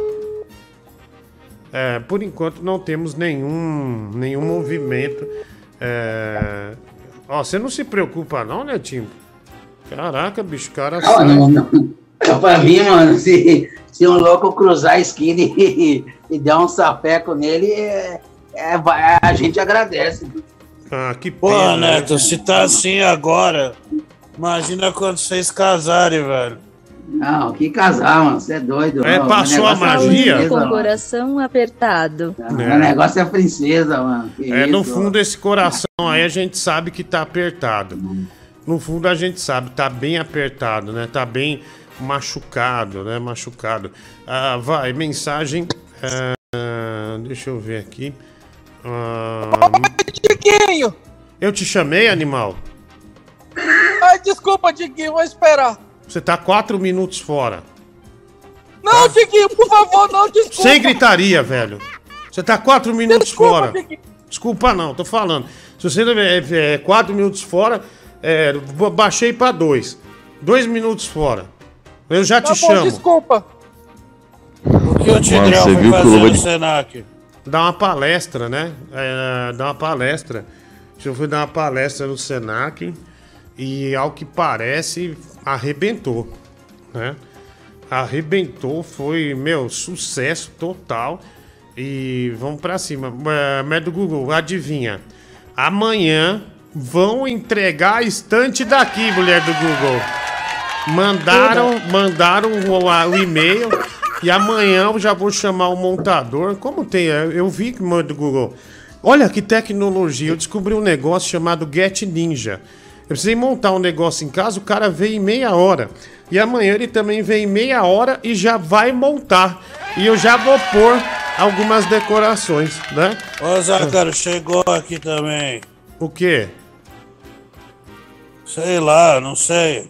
É, por enquanto não temos nenhum, nenhum movimento. É... Ó, você não se preocupa não, Netinho? Caraca, bicho, o cara sai. não, não. Pra mim, mano, se, se um louco cruzar a esquina e, e der um sapeco nele, é, é, a gente agradece. Ah, que Pô, pena, Neto, né? se tá assim agora, imagina quando vocês casarem, velho. Não, que casar, mano. Você é doido. É, mano. passou a é magia? princesa, Com o coração apertado. O negócio é princesa, mano. Que É, no isso, fundo, esse coração aí a gente sabe que tá apertado. No fundo, a gente sabe, tá bem apertado, né? Tá bem machucado, né? Machucado. Ah, vai, mensagem. ah, deixa eu ver aqui. Ah, Diguinho! eu te chamei, animal? Ai, desculpa, Diguinho, vou esperar. Você tá quatro minutos fora. Não, Diguinho, por favor, não, desculpa. Sem gritaria, velho. Você tá quatro minutos Desculpa, fora. Desculpa não, tô falando. Se você é, é, quatro minutos fora, é, ba- baixei pra dois. Dois minutos fora. Eu já Tá te bom, chamo. desculpa. O que o Tigrão Mano, você foi viu que o fazer no de- Senac? Dar uma palestra, né? É, dar uma palestra. Eu fui dar uma palestra no Senac e, ao que parece, arrebentou, né? Arrebentou, foi, meu, sucesso total. E vamos pra cima. É, Mas do Google, adivinha? Amanhã vão entregar a estante daqui, mulher do Google. Mandaram, mandaram o, a- o e-mail e amanhã eu já vou chamar o montador. Como tem? é, Eu vi que manda do Google. Olha que tecnologia. Eu descobri um negócio chamado Get Ninja. Eu precisei montar um negócio em casa, o cara veio em meia hora. E amanhã ele também vem em meia hora e já vai montar. E eu já vou pôr algumas decorações, né? Ô, Zácaro, chegou aqui também. O quê? Sei lá, não sei.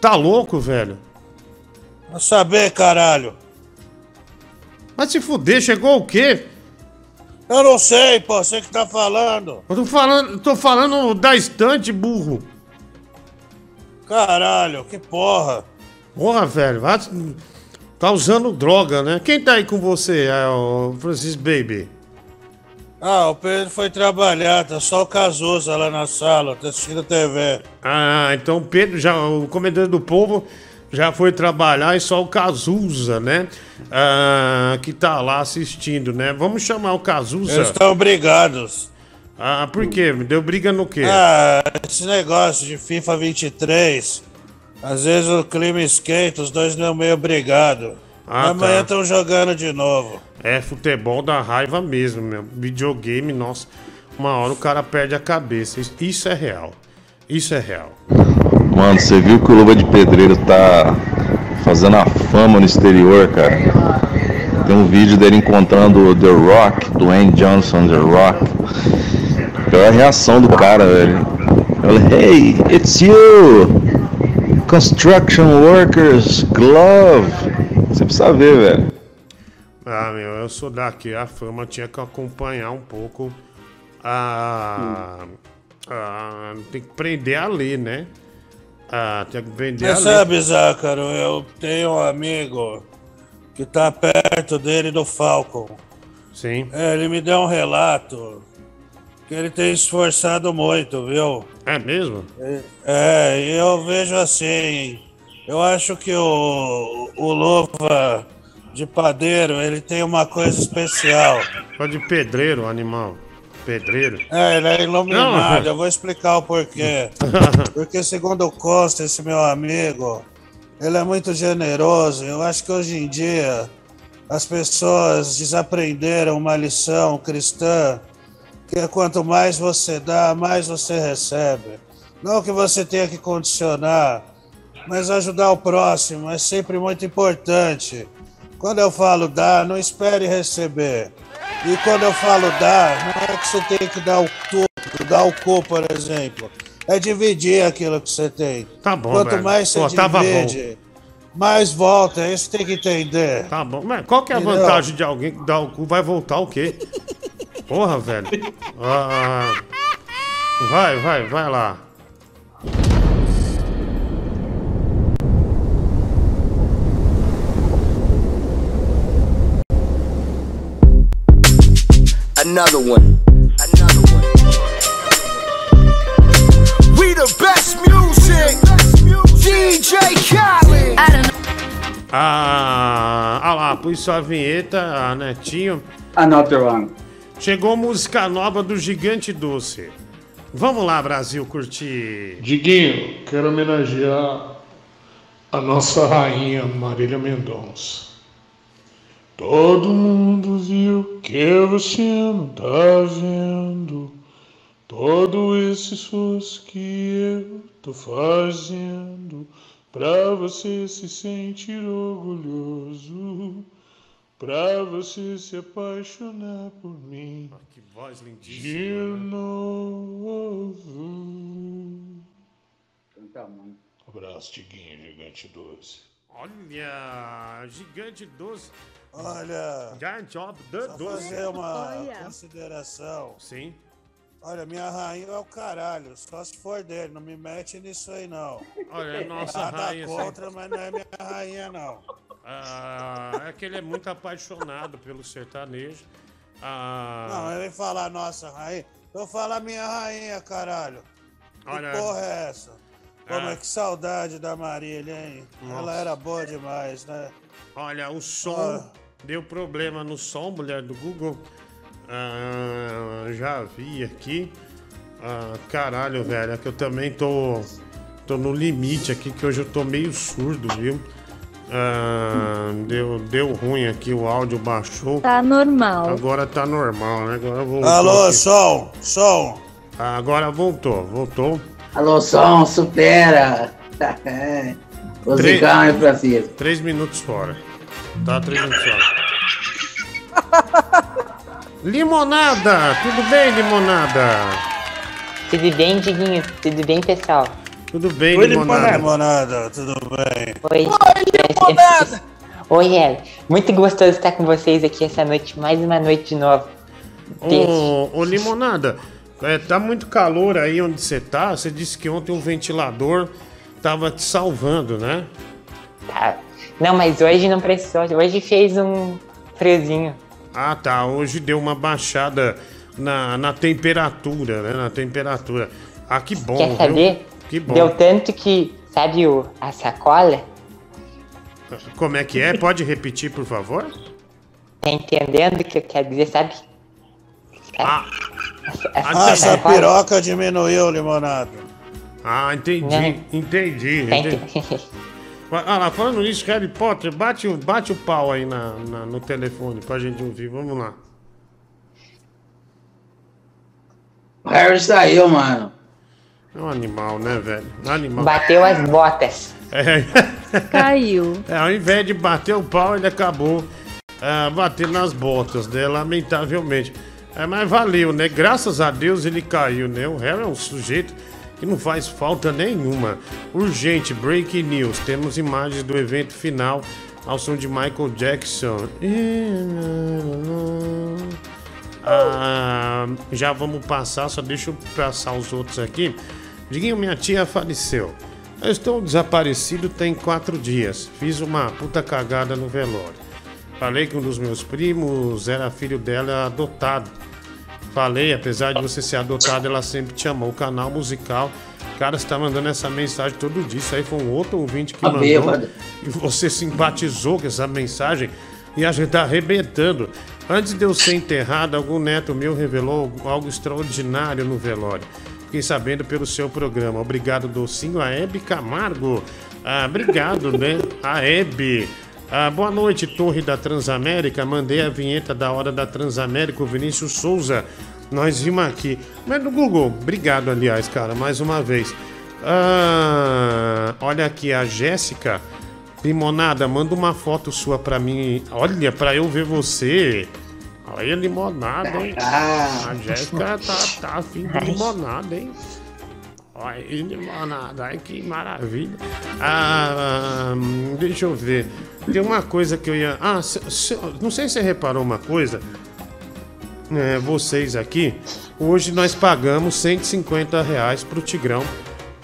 Tá louco, velho? Não saber, caralho. Mas se fuder, chegou o quê? Eu não sei, pô, você que tá falando. Eu tô falando, tô falando da estante, burro. Caralho, que porra. Porra, velho, vai- tá usando droga, né? Quem tá aí com você? É o Francis Baby. Ah, o Pedro foi trabalhar, tá só o Cazuza lá na sala, tá assistindo TV. Ah, então o Pedro, já, o comedor do povo, já foi trabalhar e só o Cazuza, né? Ah, que tá lá assistindo, né? Vamos chamar o Cazuza. Eles estão brigados. Ah, por quê? Deu briga no quê? Ah, esse negócio de FIFA 23. Às vezes o clima esquenta, os dois não meio brigados. Ah, Amanhã tá. estão jogando de novo. É futebol da raiva mesmo, meu. Videogame, nossa. Uma hora o cara perde a cabeça. Isso- é real. Isso é real. Mano, você viu que o Luva de Pedreiro tá fazendo a fama no exterior, cara? Tem um vídeo dele encontrando o The Rock, Dwayne Johnson, The Rock. Pior reação do cara, velho. Ele, hey, it's you! Construction Workers Glove! Você precisa ver, velho. Ah, meu, eu sou daqui. A fama tinha que acompanhar um pouco a. a- tem que aprender a ler, né? Ah, tem que aprender Você a ler. sabe, Zácaro, eu tenho um amigo que tá perto dele do Falcon. Sim. É, ele me deu um relato que ele tem esforçado muito, viu? É mesmo? É, e eu vejo assim. Eu acho que o, o Luva de padeiro, ele tem uma coisa especial. Só de pedreiro, animal. Pedreiro. É, ele é iluminado, Não. eu vou explicar o porquê. Porque segundo o Costa, esse meu amigo, ele é muito generoso. Eu acho que hoje em dia as pessoas desaprenderam uma lição cristã, que é quanto mais você dá, mais você recebe. Não que você tenha que condicionar, mas ajudar o próximo é sempre muito importante. Quando eu falo dar, não espere receber. E quando eu falo dar, não é que você tem que dar o tudo, dar o cu, por exemplo. É dividir aquilo que você tem. Tá bom, Quanto velho. mais você Pô, divide, mais volta. É isso que tem que entender. Tá bom. Mas qual que é a Entendeu? vantagem de alguém que dá o cu? Vai voltar o quê? Porra, velho. Ah, vai, vai, vai lá. Another one. Another one. We the best music. DJ Khaled. Ah, ah lá, pus sua vinheta, a Netinho. Another one. Chegou música nova do Gigante Doce. Vamos lá, Brasil, curtir. Diguinho, quero homenagear a nossa rainha Marília Mendonça. Todo mundo viu que você não tá vendo todo esse esforço que eu tô fazendo pra você se sentir orgulhoso. pra você se apaixonar por mim. Que voz De lindíssima. né? novo. Canta muito. Abraço, Tiguinho, gigante doce. Olha, gigante 12. Olha. Giant of the Só 12. fazer uma Olha. consideração. Sim. Olha, minha rainha é o caralho. Só se for dele. Não me mete nisso aí, não. Olha, é nossa Nada rainha, sim. contra, mas não é minha rainha, não. Ah, é que ele é muito apaixonado pelo sertanejo. Ah, Não, ele falar nossa rainha. Eu falo minha rainha, caralho. Olha- Que porra é essa? Como Ah. é que saudade da Marília, hein? Nossa. Ela era boa demais, né? Olha, o som Ah. deu problema no som, mulher do Google. Ah, já vi aqui. Ah, caralho, velho, é que eu também tô, tô no limite aqui, que hoje eu tô meio surdo, viu? Ah, deu, deu ruim aqui, o áudio baixou. Tá normal. Agora tá normal, né? Agora voltou. Alô, aqui. som, som. Ah, agora voltou, voltou. Alô, som, supera. Musicão, hein, Francisco? Três minutos fora. Tá, três minutos fora. Limonada! Tudo bem, Limonada? Tudo bem, Diguinho? Tudo bem, pessoal? Tudo bem, Oi, Limonada? limonada, tudo bem? Oi. Oi, limonada! Oi, Hélio. Muito gostoso estar com vocês aqui essa noite, mais uma noite de novo. Ô, ô, Limonada, é, tá muito calor aí onde você tá. Você disse que ontem o ventilador tava te salvando, né? Tá. Não, mas hoje não precisou. Hoje fez um friozinho. Ah, tá. Hoje deu uma baixada na, na temperatura, né? Na temperatura. Ah, que bom, Quer viu? saber? Que bom. Deu tanto que, sabe o, a sacola? Como é que é? Pode repetir, por favor? Tá entendendo o que eu quero dizer, sabe? Ah, Ah, essa piroca diminuiu, limonada. Ah, entendi, Não. entendi, entendi. Ah lá, falando nisso, Harry Potter, bate, o- bate o pau aí na, na- no telefone pra gente ouvir, vamos lá. O Harry saiu, mano. É um animal, né, velho? Um animal. Bateu as botas. É. Caiu. É, ao invés de bater o pau, ele acabou ah, batendo nas botas, né? Lamentavelmente. É, mas valeu, né? Graças a Deus ele caiu, né? O Harry é um sujeito que não faz falta nenhuma. Urgente, breaking news. Temos imagens do evento final ao som de Michael Jackson. Ah, já vamos passar, só deixa eu passar os outros aqui. Diguinho, minha tia faleceu. Eu estou desaparecido tem quatro dias. Fiz uma puta cagada no velório. Falei que um dos meus primos era filho dela adotado. Falei, apesar de você ser adotado, ela sempre te amou. O canal musical. O cara está mandando essa mensagem todo dia. Isso aí foi um outro ouvinte que Tá mandou. E você simpatizou com essa mensagem. E a gente tá arrebentando. Antes de eu ser enterrado, algum neto meu revelou algo extraordinário no velório. Fiquei sabendo pelo seu programa. Obrigado, Docinho. A Hebe Camargo. Ah, obrigado, né? A Hebe. Ah, boa noite, Torre da Transamérica. Mandei a vinheta da Hora da Transamérica, o Vinícius Souza. Nós vimos aqui. Mas no Google, obrigado, aliás, cara, mais uma vez. Ah, olha aqui, a Jéssica. Limonada, manda uma foto sua pra mim. Olha, pra eu ver você. Olha, limonada, hein? A Jéssica tá, tá afim de limonada, hein? Aí, limonada, ai que maravilha. Ah, deixa eu ver. Tem uma coisa que eu ia. Ah, se- se- não sei se você reparou uma coisa. É, vocês aqui, hoje nós pagamos 150 reais pro Tigrão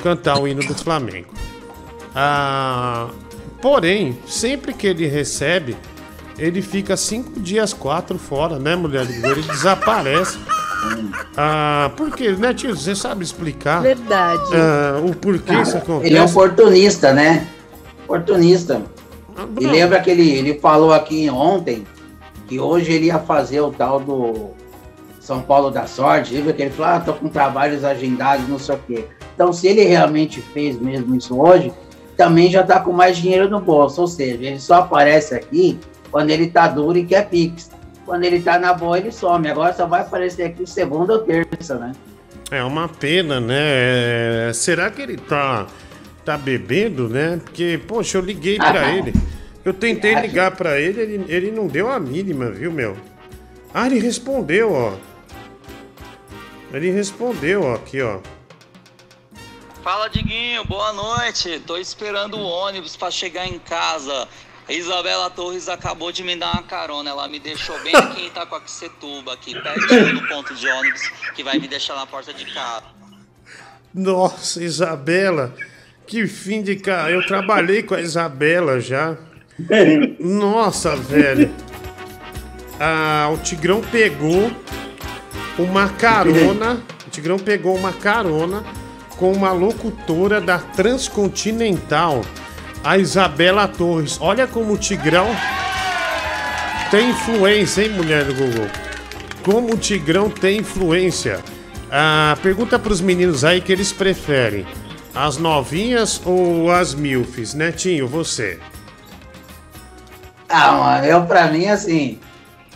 cantar o hino do Flamengo. Ah, porém, sempre que ele recebe, ele fica cinco dias, quatro fora, né, mulher? Ele desaparece. Ah, por quê, né, tio? Você sabe explicar? Verdade. ah, o porquê isso acontece? Ele é um oportunista, né? Oportunista. E lembra que ele, ele falou aqui ontem que hoje ele ia fazer o tal do São Paulo da Sorte. Lembra que ele falou, ah, tô com trabalhos agendados, não sei o quê. Então, se ele realmente fez mesmo isso hoje, também já tá com mais dinheiro no bolso. Ou seja, ele só aparece aqui quando ele tá duro e quer pix. Quando ele tá na boa, ele some. Agora só vai aparecer aqui segunda ou terça, né? É uma pena, né? É, Será que ele tá, tá bebendo, né? Porque, poxa, eu liguei pra ele. Eu tentei ligar pra ele, ele, ele não deu a mínima, viu, meu? Ah, ele respondeu, ó. Ele respondeu, ó, aqui, ó. Fala, Diguinho, boa noite. Tô esperando o ônibus pra chegar em casa. Isabela Torres acabou de me dar uma carona. Ela me deixou bem aqui em Itacoaxetuba, aqui pertinho do ponto de ônibus, que vai me deixar na porta de casa. Nossa, Isabela. Que fim de cara. Eu trabalhei com a Isabela já. Nossa, velho. Ah, o Tigrão pegou uma carona. O Tigrão pegou uma carona com uma locutora da Transcontinental, a Isabela Torres. Olha como o Tigrão tem influência, hein, mulher do Google? Como o Tigrão tem influência. Ah, pergunta pros meninos aí que eles preferem. As novinhas ou as milfs? Netinho, você. Ah, mano, eu pra mim, assim,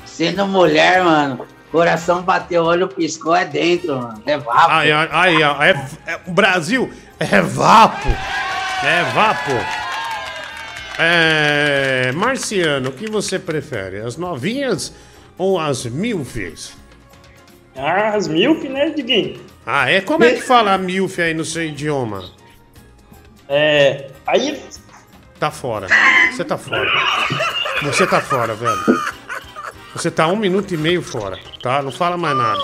sendo mulher, mano, coração bateu, olho piscou, é dentro, mano. É vapo. Aí, aí, aí, ó, é, é- o Brasil é vapo. É vapo. É, Marciano, o que você prefere? As novinhas ou as milfs? Ah, as milf, né, Diguinho? Ah, é? Como é que fala milf aí no seu idioma? É. Aí. Tá fora. Você tá fora. Você tá fora, velho. Você tá um minuto e meio fora, tá? Não fala mais nada.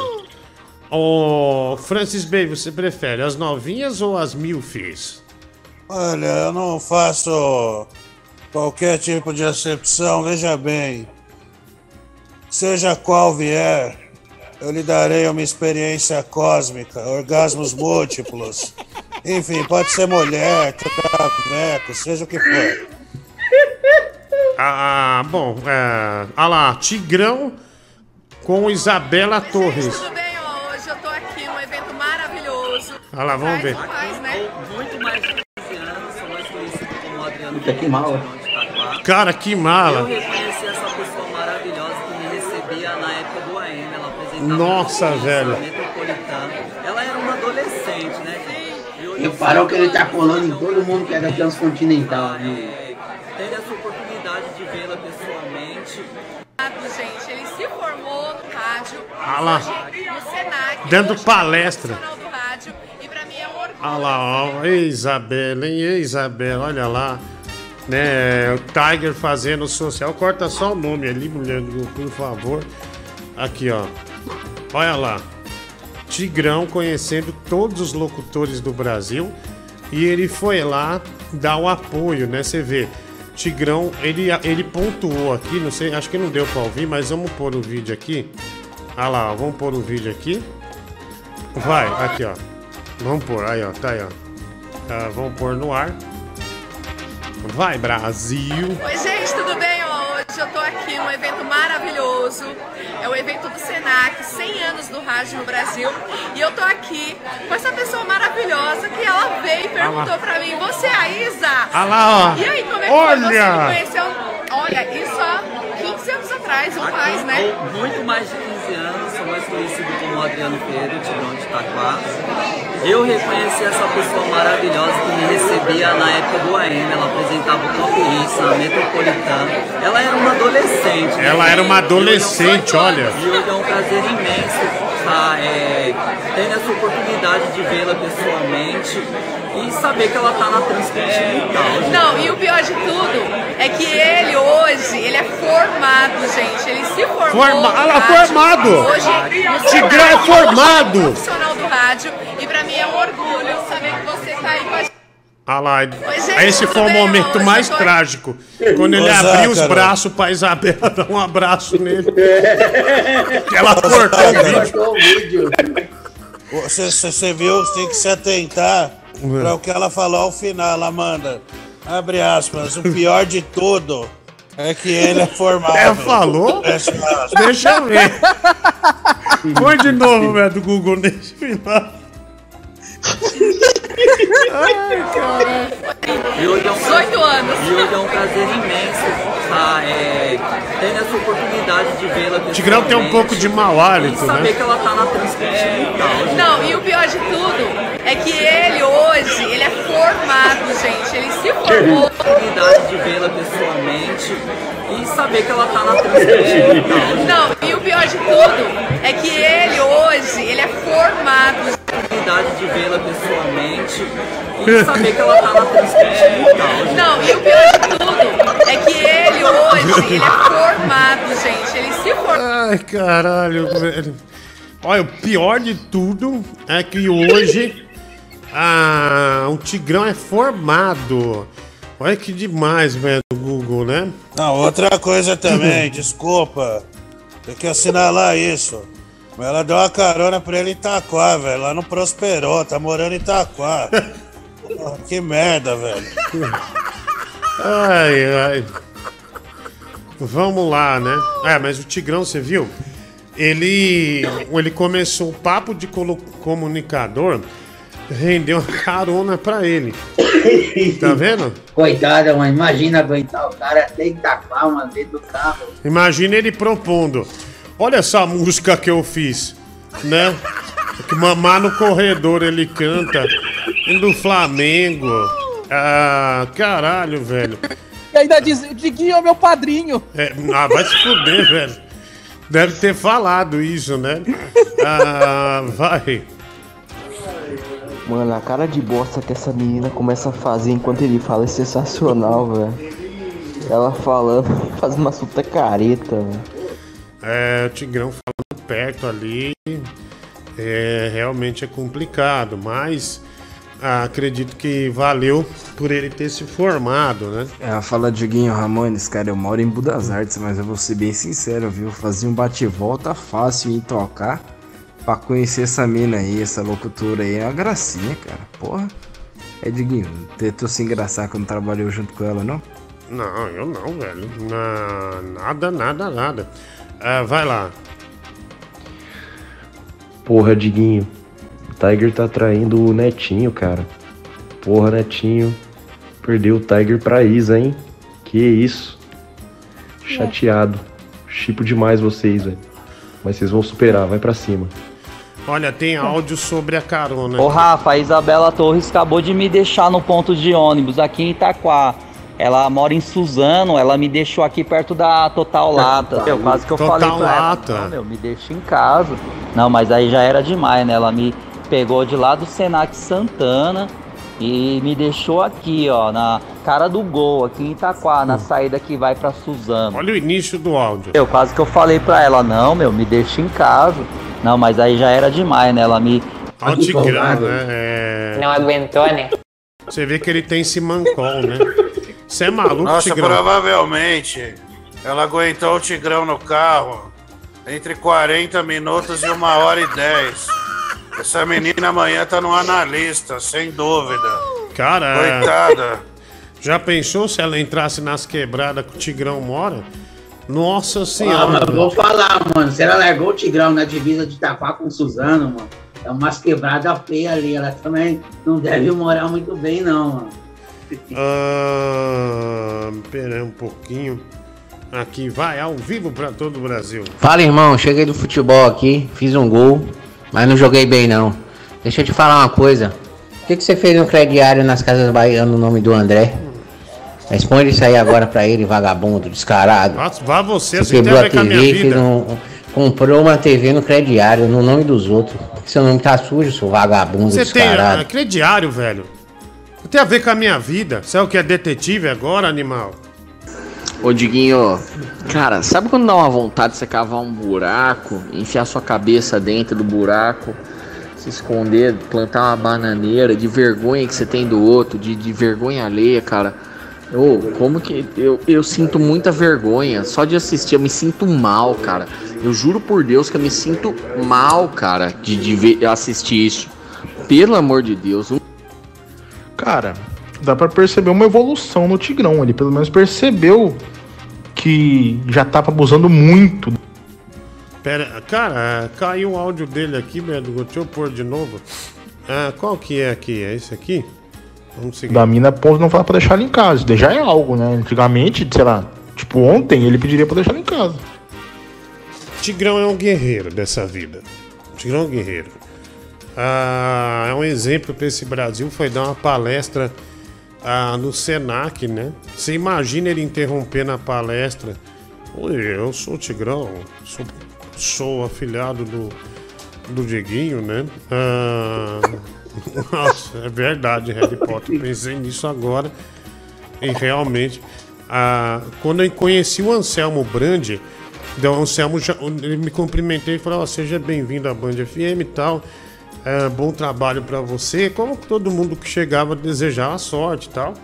Ô, Francis Bay, você prefere as novinhas ou as milfs? Olha, eu não faço qualquer tipo de acepção, veja bem. Seja qual vier, eu lhe darei uma experiência cósmica, orgasmos múltiplos. Enfim, pode ser mulher, traveco, seja o que for. Ah, bom, é. Ah lá, Tigrão com Isabela Torres. Tudo bem, ó, hoje eu tô aqui num evento maravilhoso. Ah lá, vamos ver. Faz, né? Muito mais de 15 anos, sou mais conhecido como Adriano Puta, que mala. Cara, que Eu mala. reconheci essa pessoa maravilhosa que me recebia na época do AM. Ela apresentava Nossa, o velho. Metropolitano. Ela era uma adolescente, né, gente? E eu Reparou que ele tá colando em todo mundo que é da Transcontinental, né? Teve essa oportunidade de vê-la pessoalmente. Gente, ele se formou no rádio. Ah lá. No Senac. Dando palestra. profissional do rádio. E pra mim é um orgulho. Ah lá, ó. Ei, Isabela, hein? Ei, Isabela, olha lá. Né, o Tiger fazendo social. Corta só o nome ali, mulher, por favor. Aqui, ó. Olha lá. Tigrão conhecendo todos os locutores do Brasil. E ele foi lá dar o apoio, né? Você vê. Tigrão, ele, ele pontuou aqui, não sei, acho que não deu pra ouvir, mas vamos pôr o vídeo aqui. Ah lá, ó, vamos pôr o vídeo aqui. Vai, aqui, ó. Vamos pôr, aí, ó, tá aí, ó. Ah, vamos pôr no ar. Vai, Brasil. Oi, gente, tudo bem? Hoje eu tô aqui num evento maravilhoso. É o evento do Senac, 100 anos do rádio no Brasil. E eu tô aqui com essa pessoa maravilhosa que ela veio e perguntou pra mim: Você é a Isa? Ah lá, ó. E aí, como é que Olha! Você me conheceu? Olha, isso há 15 anos atrás, ou mais, né? Muito mais de 15 anos, sou mais conhecido como Adriano Pedro, de Itaquá. Eu reconheci essa pessoa maravilhosa que me recebia na época do AM. Ela apresentava o Top Hits na Metropolitana. Ela era uma adolescente. né? Ela era uma E hoje é um adolescente, olha. E hoje é um prazer imenso estar é, tendo essa oportunidade de vê-la pessoalmente e saber que ela está na Transcontinental. Não, e o pior de tudo é que ele hoje, ele é formado, gente. Ele se formou. Forma- no Ah formado! Hoje, Tigrão é formado! profissional do rádio. E pra mim é um orgulho saber que você tá aí com a gente. Ah lá, gente, esse foi o bem? momento Hoje mais trágico. Quando ele Ô, abriu os braços pra Isabela dar um abraço nele. Que ela cortou o vídeo. Você, você, viu, você tem que se atentar para o que ela falou ao final, Amanda. Abre aspas, o pior de tudo é que ele é formado. É, falou? Deixa eu ver. Põe de novo, velho, do Google nesse final. Ai. E hoje é um 18 anos. E hoje é um prazer imenso estar é, tendo essa oportunidade de vê-la pessoalmente. Tigrão tem um pouco de mau hálito, E saber né? que ela tá na Transcontinental. gente. Não, e o pior de tudo é que ele hoje, ele é formado, gente. Ele se formou. oportunidade de vê-la pessoalmente e saber que ela tá na transcrição e tal. Não, e o pior de tudo é que ele hoje, ele é formado. oportunidade de vê-la pessoalmente e saber que ela tá na transcrição e tal. Não, e o pior de tudo é que ele hoje, ele é formado, gente. Ele se formou. Ai, caralho, velho. Olha, o pior de tudo é que hoje ah, o Tigrão é formado. Olha que demais, velho, do Google, né? Não, outra coisa também, desculpa. Tem que assinalar isso. Mas ela deu uma carona pra ele em Itaquá, velho. Lá não prosperou, tá morando em Itaquá. Porra, que merda, velho. Ai, ai. Vamos lá, né? É, mas o Tigrão, você viu? Ele, ele começou o papo de comunicador, rendeu uma carona pra ele. Tá vendo? Coitada, mano. Imagina aguentar o cara até Itaquá, mano, dentro do carro. Imagina ele propondo. Olha essa música que eu fiz, né? Que mamar no corredor ele canta. Do Flamengo. Ah, caralho, velho. E ainda diz, o Diguinho é meu padrinho. É, ah, vai se fuder, velho. Deve ter falado isso, né? Ah, vai. Mano, a cara de bosta que essa menina começa a fazer enquanto ele fala é sensacional, velho. Ela falando, faz uma puta careta, velho. É, o Tigrão falando perto ali. É, realmente é complicado, mas acredito que valeu por ele ter se formado, né? Ela fala Diguinho Ramones, cara, eu moro em Budas Artes, mas eu vou ser bem sincero, viu? Fazia um bate-volta fácil em tocar pra conhecer essa mina aí, essa locutora aí, é uma gracinha, cara. Porra. É Diguinho, tentou se engraçar quando trabalhou junto com ela, não? Não, eu não, velho. Na- nada, nada, nada. Ah, vai lá. Porra, Diguinho. O Tiger tá traindo o Netinho, cara. Porra, Netinho. Perdeu o Tiger pra Isa, hein? Que isso. Chateado. Chipo demais vocês, velho. Mas vocês vão superar, vai pra cima. Olha, tem áudio sobre a carona. Ô Rafa, a Isabela Torres acabou de me deixar no ponto de ônibus aqui em Itaquá. Ela mora em Suzano, ela me deixou aqui perto da Total Lata. Meu, quase que eu Total falei pra ela, Lata. não, meu, me deixa em casa. Não, mas aí já era demais, né? Ela me pegou de lá do Senac Santana e me deixou aqui, ó, na cara do gol, aqui em Itaquá, na saída que vai pra Suzano. Olha o início do áudio. Eu quase que eu falei pra ela, não, meu, me deixa em casa. Não, mas aí já era demais, né? Ela me. Tigrão, né? É... Não aguentou, né? Você vê que ele tem esse mancol, né? Você é maluco, Nossa, Tigrão? provavelmente ela aguentou o Tigrão no carro entre 40 minutos e uma hora e 10. Essa menina amanhã tá no analista, sem dúvida. Cara, Coitada. já pensou se ela entrasse nas quebradas que o Tigrão mora? Nossa Ah, senhora. mas eu vou falar, mano. Se ela largou o Tigrão na divisa de Itaquá com Suzano, mano, é umas quebradas feias ali. Ela também não deve morar muito bem, não, mano. Ah, pera um pouquinho. Aqui vai ao vivo pra todo o Brasil. Fala, irmão. Cheguei do futebol aqui, fiz um gol, mas não joguei bem, não. Deixa eu te falar uma coisa. O que, que você fez no crediário nas casas baianas no nome do André? Responde isso aí agora pra ele, vagabundo, descarado. Vá, você, Você você tem quebrou a TV, fez um, comprou uma TV no crediário, no nome dos outros. Seu nome tá sujo, seu vagabundo Você tem descarado. ah, crediário, velho. Tem a ver com a minha vida. Você é o que é detetive agora, animal? Ô Diguinho, cara, sabe quando dá uma vontade de você cavar um buraco, enfiar sua cabeça dentro do buraco, se esconder, plantar uma bananeira, de vergonha que você tem do outro, de, de vergonha alheia, cara? Ô, como que. Eu, eu sinto muita vergonha. Só de assistir, eu me sinto mal, cara. Eu juro por Deus que eu me sinto mal, cara, de, de ver, assistir isso. Pelo amor de Deus. um Cara, dá pra perceber uma evolução no Tigrão. Ele pelo menos percebeu que já tava abusando muito. Pera, cara, caiu o áudio dele aqui, velho. Deixa eu pôr de novo. Ah, qual que é aqui? É esse aqui? Vamos seguir. Da mina ponto não fala pra deixar ele em casa. Já é algo, né? Antigamente, sei lá, tipo ontem, ele pediria pra deixar ele em casa. Tigrão é um guerreiro dessa vida. Tigrão é um guerreiro. Ah, é um exemplo para esse Brasil. Foi dar uma palestra ah, no Senac, né? Você imagina ele interrompendo a palestra. Oi, eu sou o Tigrão, sou, sou afilhado do, do Dieguinho, né? Ah, nossa, é verdade, Harry Potter. Pensei nisso agora. E realmente, ah, quando eu conheci o Anselmo Brandi, então, o Anselmo já, ele me cumprimentou e falou: "Ó, seja bem-vindo à Band FM e tal. É, bom trabalho pra você. Como todo mundo que chegava desejava sorte e tal.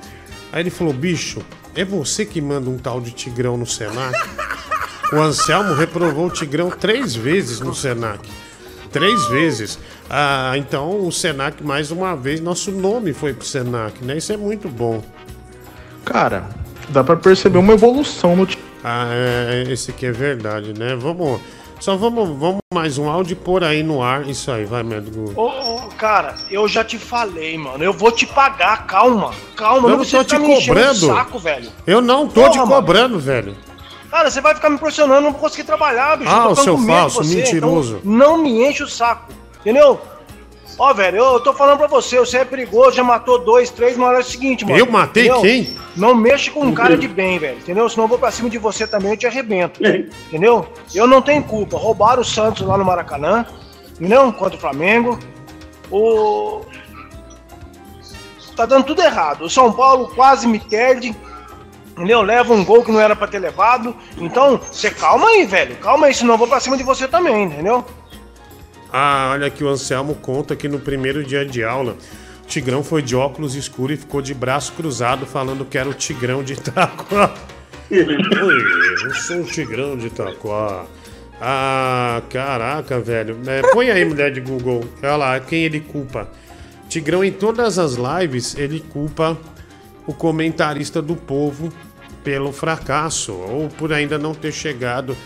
Aí ele falou: bicho, é você que manda um tal de Tigrão no Senac? O Anselmo reprovou o Tigrão três vezes no Senac. Três vezes. Ah, então o Senac, mais uma vez, nosso nome foi pro Senac, né? Isso é muito bom. Cara, dá pra perceber uma evolução no. Ah, é, esse aqui é verdade, né? Vamos. Só vamos, vamos mais um áudio e pôr aí no ar. Isso aí, vai, médico. Ô, ô, cara, eu já te falei, mano. Eu vou te pagar, calma. Calma, Eu não tô te cobrando. saco, velho. Eu não tô Porra, te mano. cobrando, velho. Cara, você vai ficar me pressionando, não vou conseguir trabalhar, bicho. Ah, o seu falso, você, mentiroso. então não me enche o saco, entendeu? Ó, velho, eu tô falando pra você, você é perigoso, já matou dois, três, mas é o seguinte, mano. Eu matei entendeu? quem? Não mexe com um cara de bem, velho, entendeu? Senão eu vou pra cima de você também, eu te arrebento, entendeu? Eu não tenho culpa, roubaram o Santos lá no Maracanã, entendeu? Contra o Flamengo. O... Tá dando tudo errado. O São Paulo quase me perde, entendeu? Leva um gol que não era pra ter levado. Então, você calma aí, velho. Calma aí, senão eu vou pra cima de você também, entendeu? Ah, olha aqui, o Anselmo conta que no primeiro dia de aula, o Tigrão foi de óculos escuros e ficou de braço cruzado falando que era o Tigrão de Itaquá. Oi, eu sou o Tigrão de Itaquá. Ah, caraca, velho. É, põe aí, mulher de Google. Olha lá, quem ele culpa. Tigrão, em todas as lives, ele culpa o comentarista do povo pelo fracasso ou por ainda não ter chegado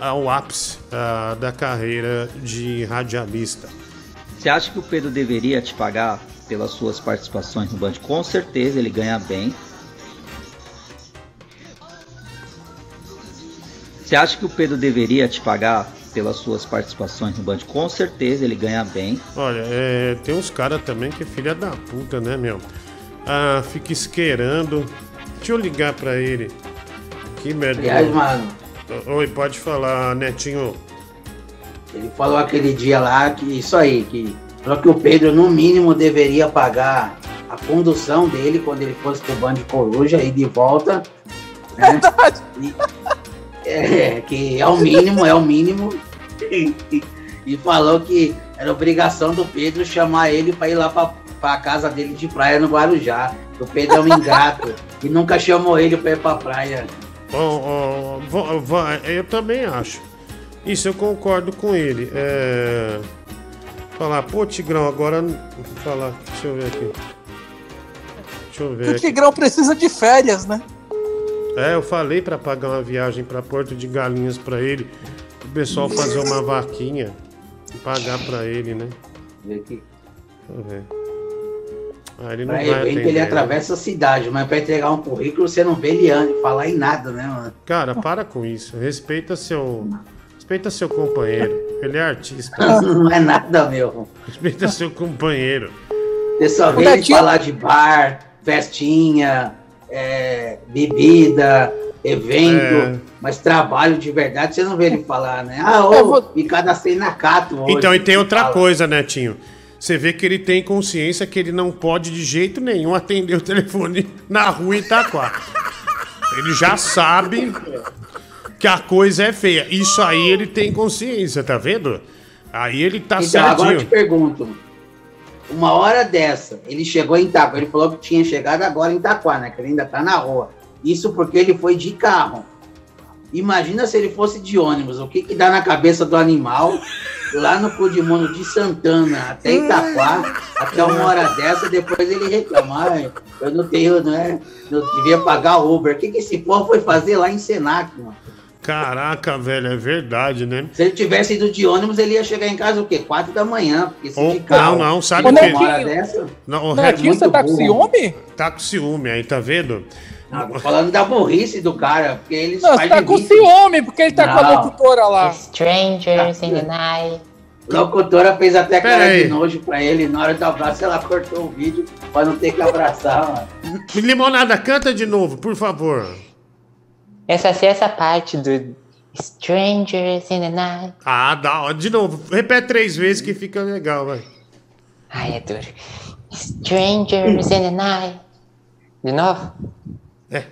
ao ápice ah, da carreira de radialista. Você acha que o Pedro deveria te pagar pelas suas participações no Band? Com certeza ele ganha bem. Você acha que o Pedro deveria te pagar pelas suas participações no Band? Com certeza ele ganha bem. Olha, é, tem uns caras também que é filha da puta, né, meu? Ah, fica esquerando. Deixa eu ligar pra ele. Que merda. Aliás, mano. Oi, pode falar, Netinho. Ele falou aquele dia lá que isso aí, que falou que o Pedro, no mínimo, deveria pagar a condução dele quando ele fosse pro Band de Coruja e de volta. Né? E- é, que é o mínimo, é o mínimo. E, e- falou que era obrigação do Pedro chamar ele para ir lá pra, pra casa dele de praia no Guarujá. O Pedro é um ingrato e nunca chamou ele pra ir pra praia. Ó, vo- vo- eu também acho. Isso eu concordo com ele. É... Falar, pô, Tigrão, agora. Falar, deixa eu ver aqui. Deixa eu ver. O aqui. Tigrão precisa de férias, né? É, eu falei pra pagar uma viagem pra Porto de Galinhas pra ele. O pessoal fazer uma vaquinha e pagar pra ele, né? Vê aqui. Deixa eu ver. Ah, ele não Pra vai atender. ele atravessa a cidade, mas pra entregar um currículo você não vê ele an- falar em nada, né, mano? Cara, para com isso. Respeita seu. Respeita seu companheiro. Ele é artista. Não é nada, meu. Respeita seu companheiro. Você só vê ele falar de bar, festinha, é, bebida, evento, É. mas trabalho de verdade você não vê ele falar, né? Ah, ô, me cadastrei na Cato hoje. Então, e tem outra Fala. coisa, Netinho. Você vê que ele tem consciência que ele não pode de jeito nenhum atender o telefone na rua Itaquá. Ele já sabe que a coisa é feia. Isso aí ele tem consciência, tá vendo? Aí ele tá Então, agora eu te certinho. pergunto. Uma hora dessa, ele chegou em Itaquá. Ele falou que tinha chegado agora em Itaquá, né? Que ele ainda tá na rua. Isso porque ele foi de carro. Imagina se ele fosse de ônibus. O que que dá na cabeça do animal lá no Cudimundo de Santana até Itaquá, até uma hora dessa, depois ele reclama. "Ai, eu não tenho, né? Eu devia pagar Uber. O que que esse povo foi fazer lá em Senac, mano? Caraca, velho, é verdade, né? Se ele tivesse ido de ônibus, ele ia chegar em casa o quê? Quatro da manhã. Porque se Ou- de carro, não, não, sabe uma o quê? hora dessa, Não, o Netinho, Red- você tá com ciúme? Tá com ciúme aí, tá vendo? Não, tô falando da burrice do cara, porque eles Não, fazem tá com vídeo. ciúme, porque ele tá com a Não. locutora lá. Strangers in the night. Locutora fez até Pera cara aí. de nojo pra ele. Na hora do abraço, ela cortou o vídeo pra não ter que abraçar, mano. Limonada, canta de novo, por favor. Essa é essa parte do Strangers in the Night. Ah, dá, ó, de novo. Repete três vezes que fica legal, vai. Ai, é duro. Strangers in the Night. De novo? É.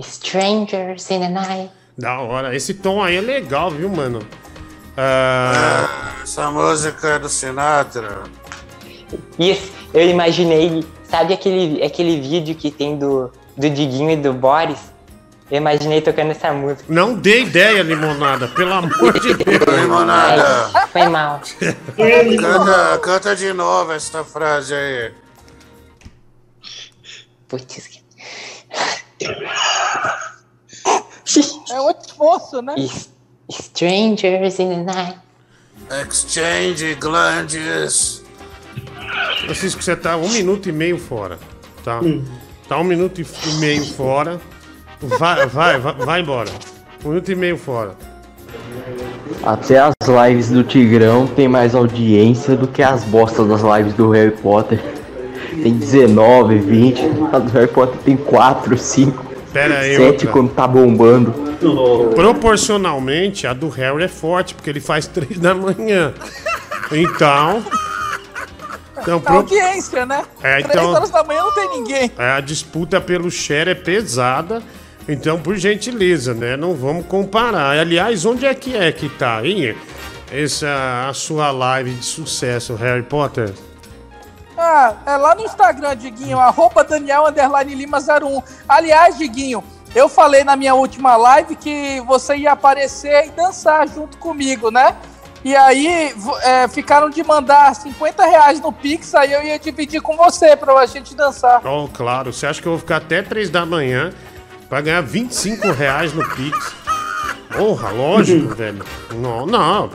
Strangers in the Night. Da hora. Esse tom aí é legal, viu, mano? Ah, Essa música é do Sinatra. Isso, eu imaginei. Sabe aquele, aquele vídeo que tem do, do Diguinho e do Boris? Eu imaginei tocando essa música. não dê ideia, limonada, pelo amor de Deus. Limonada. Ai, foi mal. Canta, canta de novo essa frase aí. Putz, É um esforço, né? Strangers in the Night. Exchange glandes. Francisco, você tá um minuto e meio fora, tá? Hum. Tá um minuto e meio fora. Vai, vai, vai, vai embora. Um minuto e meio fora. Até as lives do Tigrão tem mais audiência do que as bostas das lives do Harry Potter. Tem 19, 20. A do Harry Potter tem 4, 5, Pera aí, 7 outra. quando tá bombando. Proporcionalmente, a do Harry é forte, porque ele faz três da manhã. Então. Então, A pro- audiência, né? É, Três então- horas da manhã não tem ninguém. a disputa pelo share é pesada. Então, por gentileza, né? Não vamos comparar. Aliás, onde é que é que tá aí essa a sua live de sucesso, Harry Potter? Ah, é lá no Instagram, Diguinho, arroba Daniel Underline Lima 01. Aliás, Diguinho, eu falei na minha última live que você ia aparecer e dançar junto comigo, né? E aí é, ficaram de mandar 50 reais no Pix, aí eu ia dividir com você pra a gente dançar. Oh, claro. Você acha que eu vou ficar até três da manhã pra ganhar 25 reais no Pix? Porra, lógico, velho. Não, não.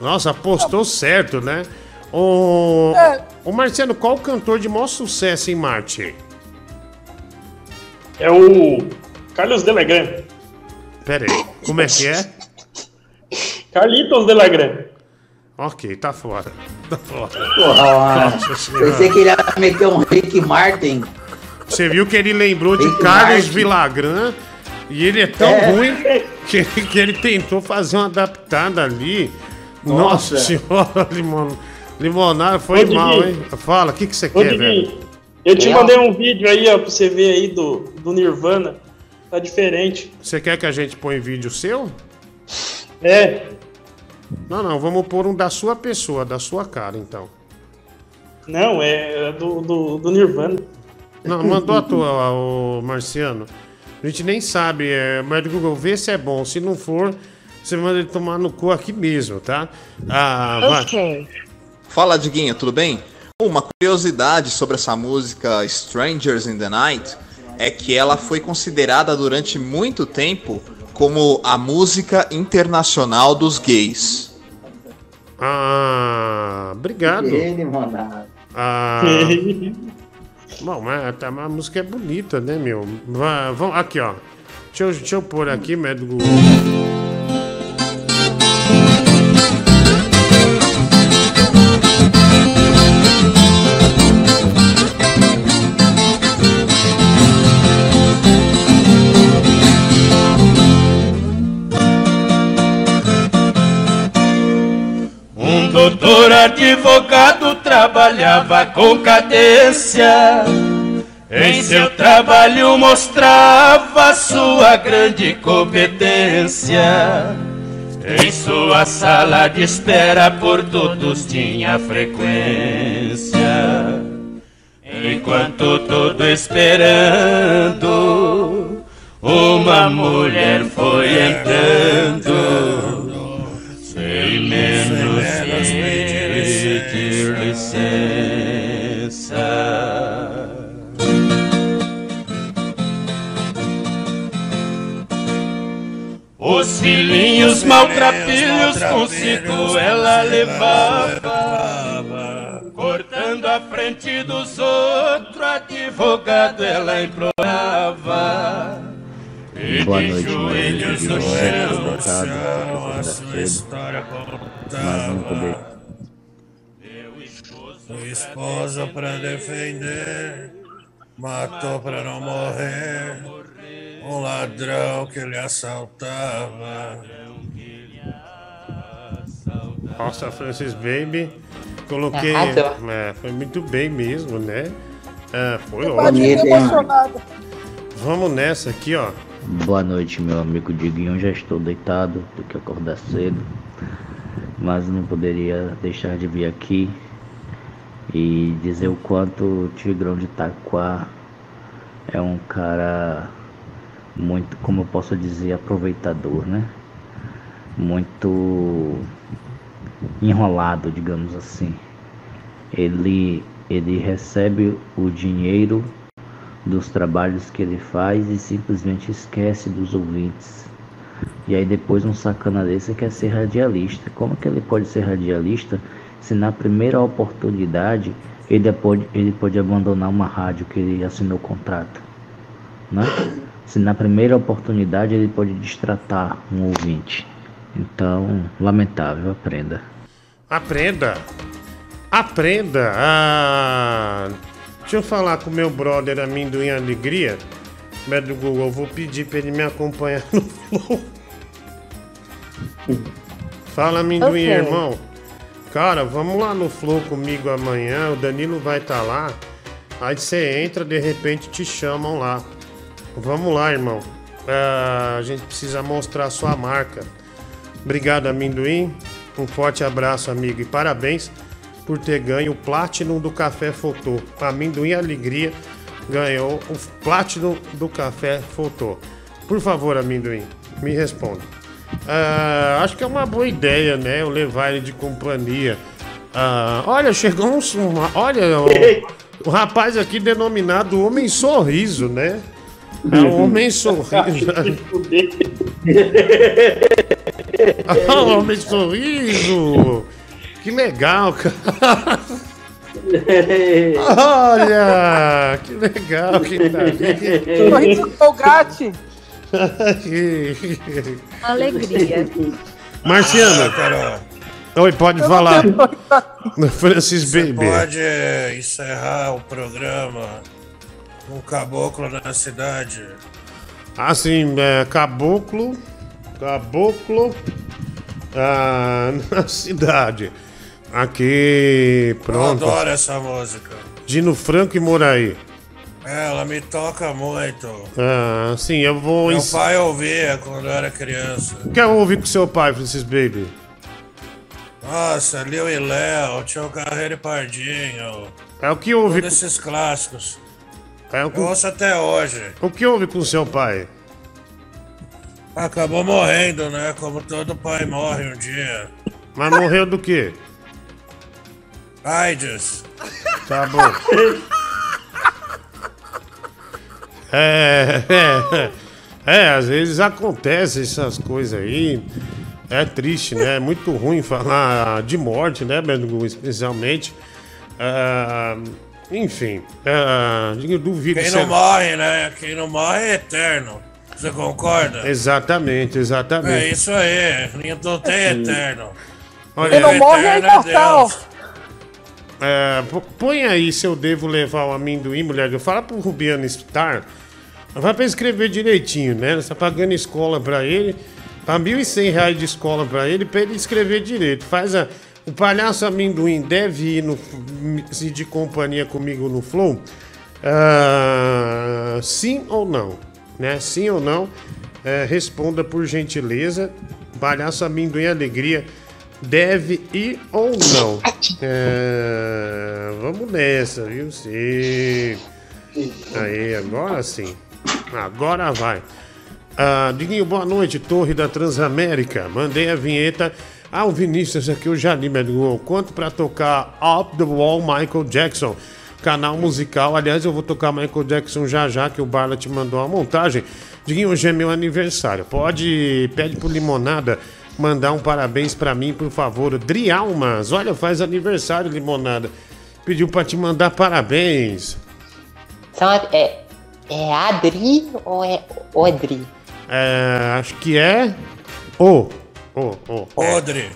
nossa, apostou certo, né? Ô, É. ô Marciano, qual o cantor de maior sucesso em Marte? É o Carlos Delagrande. Pera aí, como é que é? Carlitos Delagrande. Ok, tá fora. Tá fora. Porra, Nossa Senhora. pensei que ele ia meter um Rick Martin. Você viu que ele lembrou de Rick Carlos Martin. E ele é tão É. ruim que, ele- que ele tentou fazer uma adaptada ali. Nossa, Nossa. senhora, limon, limonada foi Ô, mal, Didi. hein? Fala, o que, que você Ô, quer, Didi, velho? eu te mandei um vídeo aí, ó, pra você ver aí do, do Nirvana. Tá diferente. Você quer que a gente põe vídeo seu? É, Não, não, vamos pôr um da sua pessoa, da sua cara, então. não, é do, do, do Nirvana. Não, mandou a tua, o Marciano. A gente nem sabe, é, mas do Google, vê se é bom. Se não for, você manda ele tomar no cu aqui mesmo, tá? Ah, vai. Fala, Diguinho, tudo bem? Uma curiosidade sobre essa música Strangers in the Night é que ela foi considerada durante muito tempo como a música internacional dos gays. Ah, obrigado. Ele. Ah, bom, mas a, a música é bonita, né, meu? Vamos, aqui, ó. Deixa eu, deixa eu pôr aqui, médico. Doutor advogado trabalhava com cadência. Em seu trabalho mostrava sua grande competência. Em sua sala de espera por todos tinha frequência. Enquanto todo esperando, uma mulher foi entrando. Menos pedir licença. Os filhinhos maltrapilhos consigo ela levava, cortando a frente dos outros, advogado ela implorava. E Boa noite, meu amigo. Diguinho. Já estou deitado, poder. Sua esposa pra defender, matou pra não morrer. Um ladrão que ele assaltava. Nossa, Francis Baby. Coloquei. Arrasou. É, foi muito bem mesmo, né? É, foi Eu ótimo. Vamos nessa aqui, ó. Boa noite, meu amigo Diguinho. Já estou deitado, tenho que acordar cedo. Mas não poderia deixar de vir aqui e dizer o quanto o Tigrão de Itaquá é um cara muito, como eu posso dizer, aproveitador, né? Muito enrolado, digamos assim. Ele, ele recebe o dinheiro dos trabalhos que ele faz e simplesmente esquece dos ouvintes. E aí depois um sacana desse quer ser radialista. Como que ele pode ser radialista se na primeira oportunidade ele pode, ele pode abandonar uma rádio que ele assinou contrato? Né? Se na primeira oportunidade ele pode destratar um ouvinte. Então, lamentável, aprenda. Aprenda. Aprenda. Ah, deixa eu falar com meu brother Amendoim Alegria. Do Google, eu vou pedir pra ele me acompanhar no Flow. Fala, Amendoim, Ok. irmão. Cara, vamos lá no Flow comigo amanhã. O Danilo vai estar lá. Aí você entra, de repente te chamam lá. Vamos lá, irmão. Ah, a gente precisa mostrar a sua marca. Obrigado, amendoim. Um forte abraço, amigo. E parabéns por ter ganho o Platinum do Café Fotô. Amendoim Alegria ganhou o Platinum do Café Fotô. Por favor, amendoim, me responda. Ah, acho que é uma boa ideia, né? Eu levar ele de companhia. Ah, olha, chegou um. olha, o, o rapaz aqui denominado Homem Sorriso, né? É o Homem Sorriso. Ah, homem sorriso! Que legal, cara! Olha! Que legal que tá ali. Sorriso do Colgate. Alegria. Marciano! Oi, pode falar. Francis Você Baby. pode encerrar o programa com o caboclo na cidade. Assim, é, caboclo. Caboclo. ah, na cidade. Aqui, Eu pronto. adoro essa música. Dino Franco e Moraí. Ela me toca muito. Ah, sim, eu vou. Meu ens- pai ouvia quando eu era criança. Quer ouvir com seu pai, Francis Baby? Nossa, Lil e Léo, Tio Carreiro e Pardinho. É o que houve. Todos esses clássicos. É o Eu que, ouço até hoje. o que houve com seu pai? Acabou morrendo, né? Como todo pai morre um dia. Mas morreu do quê? AIDS. Tá bom. É, é, é, às vezes acontece essas coisas aí. É triste, né? É muito ruim falar de morte, né, Bedu? Especialmente. Ah, enfim, ah, eu duvido Quem que não você- morre, né? Quem não morre é eterno. Você concorda? Exatamente, exatamente. É isso aí. Não tem eterno. Olha, Quem não morre é imortal. Deus. É, põe aí se eu devo levar o amendoim, mulher. Fala pro Rubiano Star. Vai pra escrever direitinho, né? Você tá pagando escola pra ele. Tá 1.100 reais de escola pra ele, pra ele escrever direito. Faz a. O palhaço amendoim deve ir no, se de companhia comigo no Flow? Ah, sim ou não? Né? Sim ou não? É, responda por gentileza. Palhaço amendoim alegria deve ir ou não? É, vamos nessa, viu? Sim. Aí, agora sim. Agora vai. Ah, Diguinho, boa noite, Torre da Transamérica. Mandei a vinheta. Ah, o Vinícius aqui, eu já li, Medgol. Quanto pra tocar Up the Wall Michael Jackson? Canal musical. Aliás, eu vou tocar Michael Jackson já já, que o Barla te mandou a montagem. Diguinho, hoje é meu aniversário. Pode, pede pro Limonada mandar um parabéns pra mim, por favor. Drialmas, olha, faz aniversário, Limonada. Pediu pra te mandar parabéns. São, é, é Adri ou é Odri? É, acho que é. Ô, ô, ô. Podre.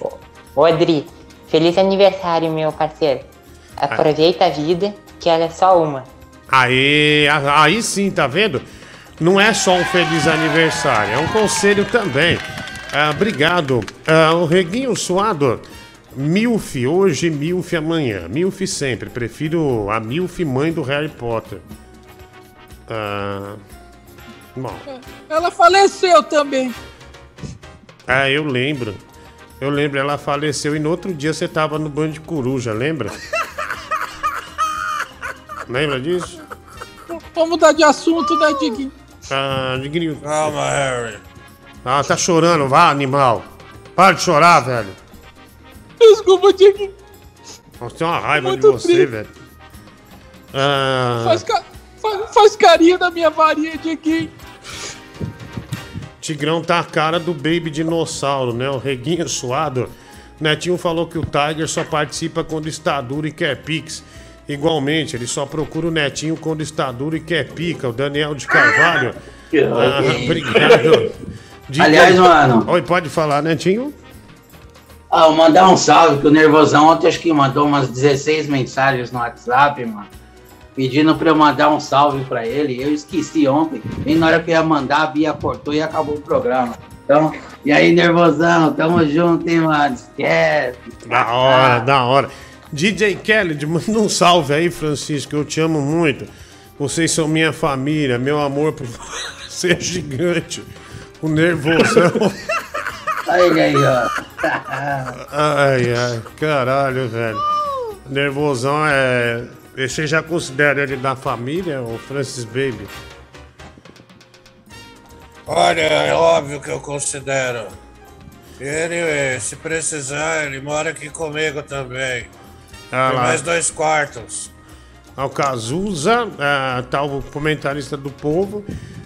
Odri, feliz aniversário, meu parceiro. Aproveita a vida, que ela é só uma. Aí, aí sim, tá vendo? Não é só um feliz aniversário, é um conselho também. Ah, obrigado. Ah, o Reguinho Suado, Milf hoje, Milf amanhã. Milf sempre. Prefiro a Milf mãe do Harry Potter. Ah, bom, Ela faleceu também. ah, eu lembro. Eu lembro, ela faleceu e no outro dia você tava no banho de coruja, lembra? lembra disso? Vamos mudar de assunto, né, Diguinho? Ah, Diguinho. Calma, Harry. Ah, tá chorando, vá, animal. Para de chorar, velho. Desculpa, Diguinho. Nossa, tem uma raiva Muito de você, triste. velho. Ah, Faz, ca- faz- faz carinho na minha varinha, Diguinho. Tigrão tá a cara do Baby Dinossauro, né? O reguinho suado. Netinho falou que o Tiger só participa quando está duro e quer pix. Igualmente, ele só procura o Netinho quando está duro e quer pica. O Daniel de Carvalho. Ah, obrigado. Diga- Aliás, mano. Oi, pode falar, Netinho? Ah, vou mandar um salve, que o Nervosão ontem acho que mandou umas 16 mensagens no WhatsApp, mano. Pedindo pra eu mandar um salve pra ele. Eu esqueci ontem. E na hora que eu ia mandar, a Bia cortou e acabou o programa. Então, e aí, Nervosão, tamo junto, hein, mano? Esquece. Da hora, da hora. DJ Kelly, manda um salve aí, Francisco. Eu te amo muito. Vocês são minha família. Meu amor por você é gigante. O nervosão. Olha ele aí, ó. Ai, ai, caralho, velho. Nervosão é. Você já considera ele da família, o Francis Baby? Olha, é óbvio que eu considero. Ele, eh, se precisar, ele mora aqui comigo também. Ah Tem mais dois quartos. Ao Cazuza, ah, tá o comentarista do povo.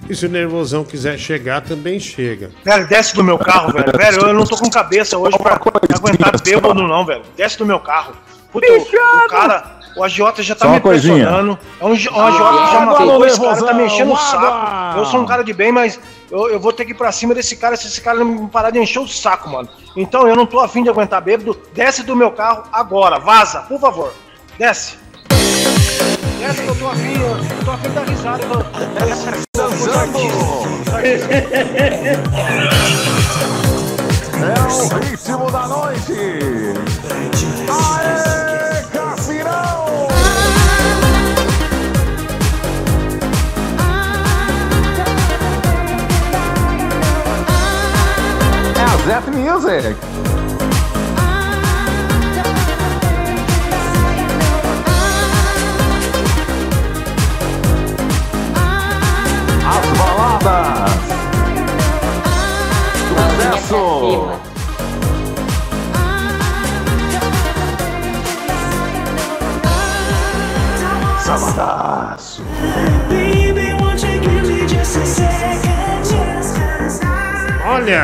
E se o Nervosão quiser chegar, também chega. Velho, desce do meu carro, velho. Velho, eu não tô com cabeça hoje pra aguentar bêbado, não, velho. Desce do meu carro. Puta, o, o cara, o agiota já tá Só me pressionando. É um, um agiota que já Água, matou esse cara, tá me enchendo o saco. Eu sou um cara de bem, mas eu, eu vou ter que ir pra cima desse cara se esse cara não parar de encher o saco, mano. Então eu não tô afim de aguentar bêbado. Desce do meu carro agora, vaza, por favor. Desce. Desce que eu tô afim, eu, tô afim da risada. Desce. É o ritmo da noite. Aê, Cassirão! É a Zet Music. Baladas. Sucesso. Sabadaço. Olha,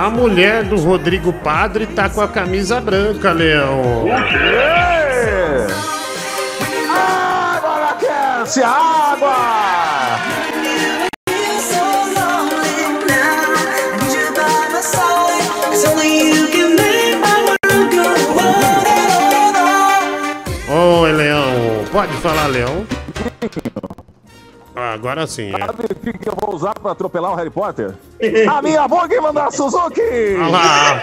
a mulher do Rodrigo Padre tá com a camisa branca, Leão. Ê! Água Cassia, água! Falar, Leão? Ah, agora sim. É. Sabe o que eu vou usar pra atropelar o Harry Potter? A minha Bugman da Suzuki! Olha lá.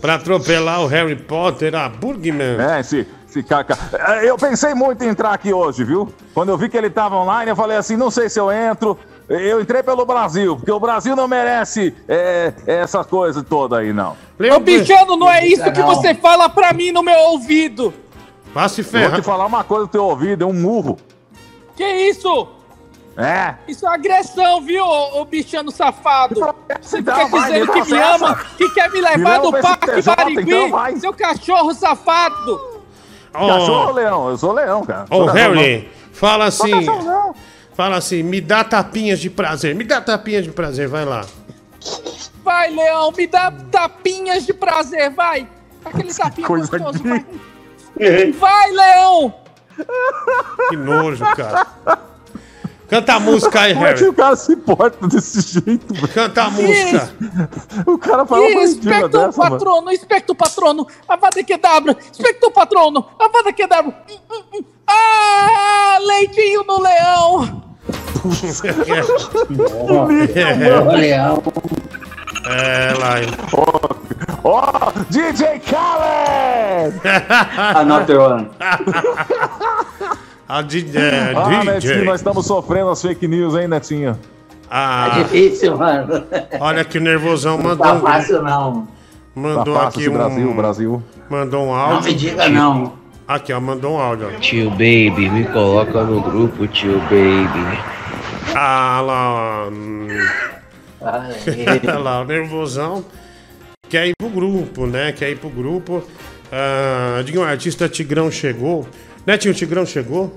Pra atropelar o Harry Potter, a Burgman. É, esse, esse caca. É, Eu pensei muito em entrar aqui hoje, viu? Quando eu vi que ele tava online, eu falei assim: não sei se eu entro. Eu entrei pelo Brasil, porque o Brasil não merece é, essa coisa toda aí, não. Ô, bichano, não é isso que você fala pra mim no meu ouvido. Vá se Vou te falar uma coisa do teu ouvido, é um murro. Que isso? É. Isso é agressão, viu, ô, ô bichano safado? Você Então fica vai, dizendo me que me ama, que quer me Me levar leva no Parque TJ, Barigui, então seu cachorro safado. Cachorro ou leão? Eu sou leão, cara. Ô, cachorro, Harry, fala assim. cachorro, não. Fala assim, me dá tapinhas de prazer. Me dá tapinhas de prazer, vai lá. Vai, Leão, me dá tapinhas de prazer, vai. Aquele tapinha Coisa gostoso, vai. Vai, Leão. Que nojo, cara. Canta a música aí, Como é que Harry. o cara se porta desse jeito, velho? Canta a música. O cara fala uma Espectro dessa, mano. patrono, espectro patrono, avada kedabra, espectro patrono, avada kedabra. Hum, hum, hum. Ah, leitinho no leão. Leão. É, lá. hein. Ó, DJ Khaled! Another one. A di- é, Ah, DJ. Netinho, nós estamos sofrendo as fake news, hein, Netinho? Ah, É difícil, mano. olha que Nervosão mandou Tá um- fácil, não. Mandou Tá fácil aqui um. Brasil, Brasil. Mandou um áudio. Não me diga não. Aqui, ó, mandou um áudio. Tio Baby, me coloca no grupo, tio Baby. Ah, lá. Olha lá, o nervosão quer ir pro grupo, né? Quer ir pro grupo. Ah, diga, o artista Tigrão chegou. Netinho, o Tigrão chegou?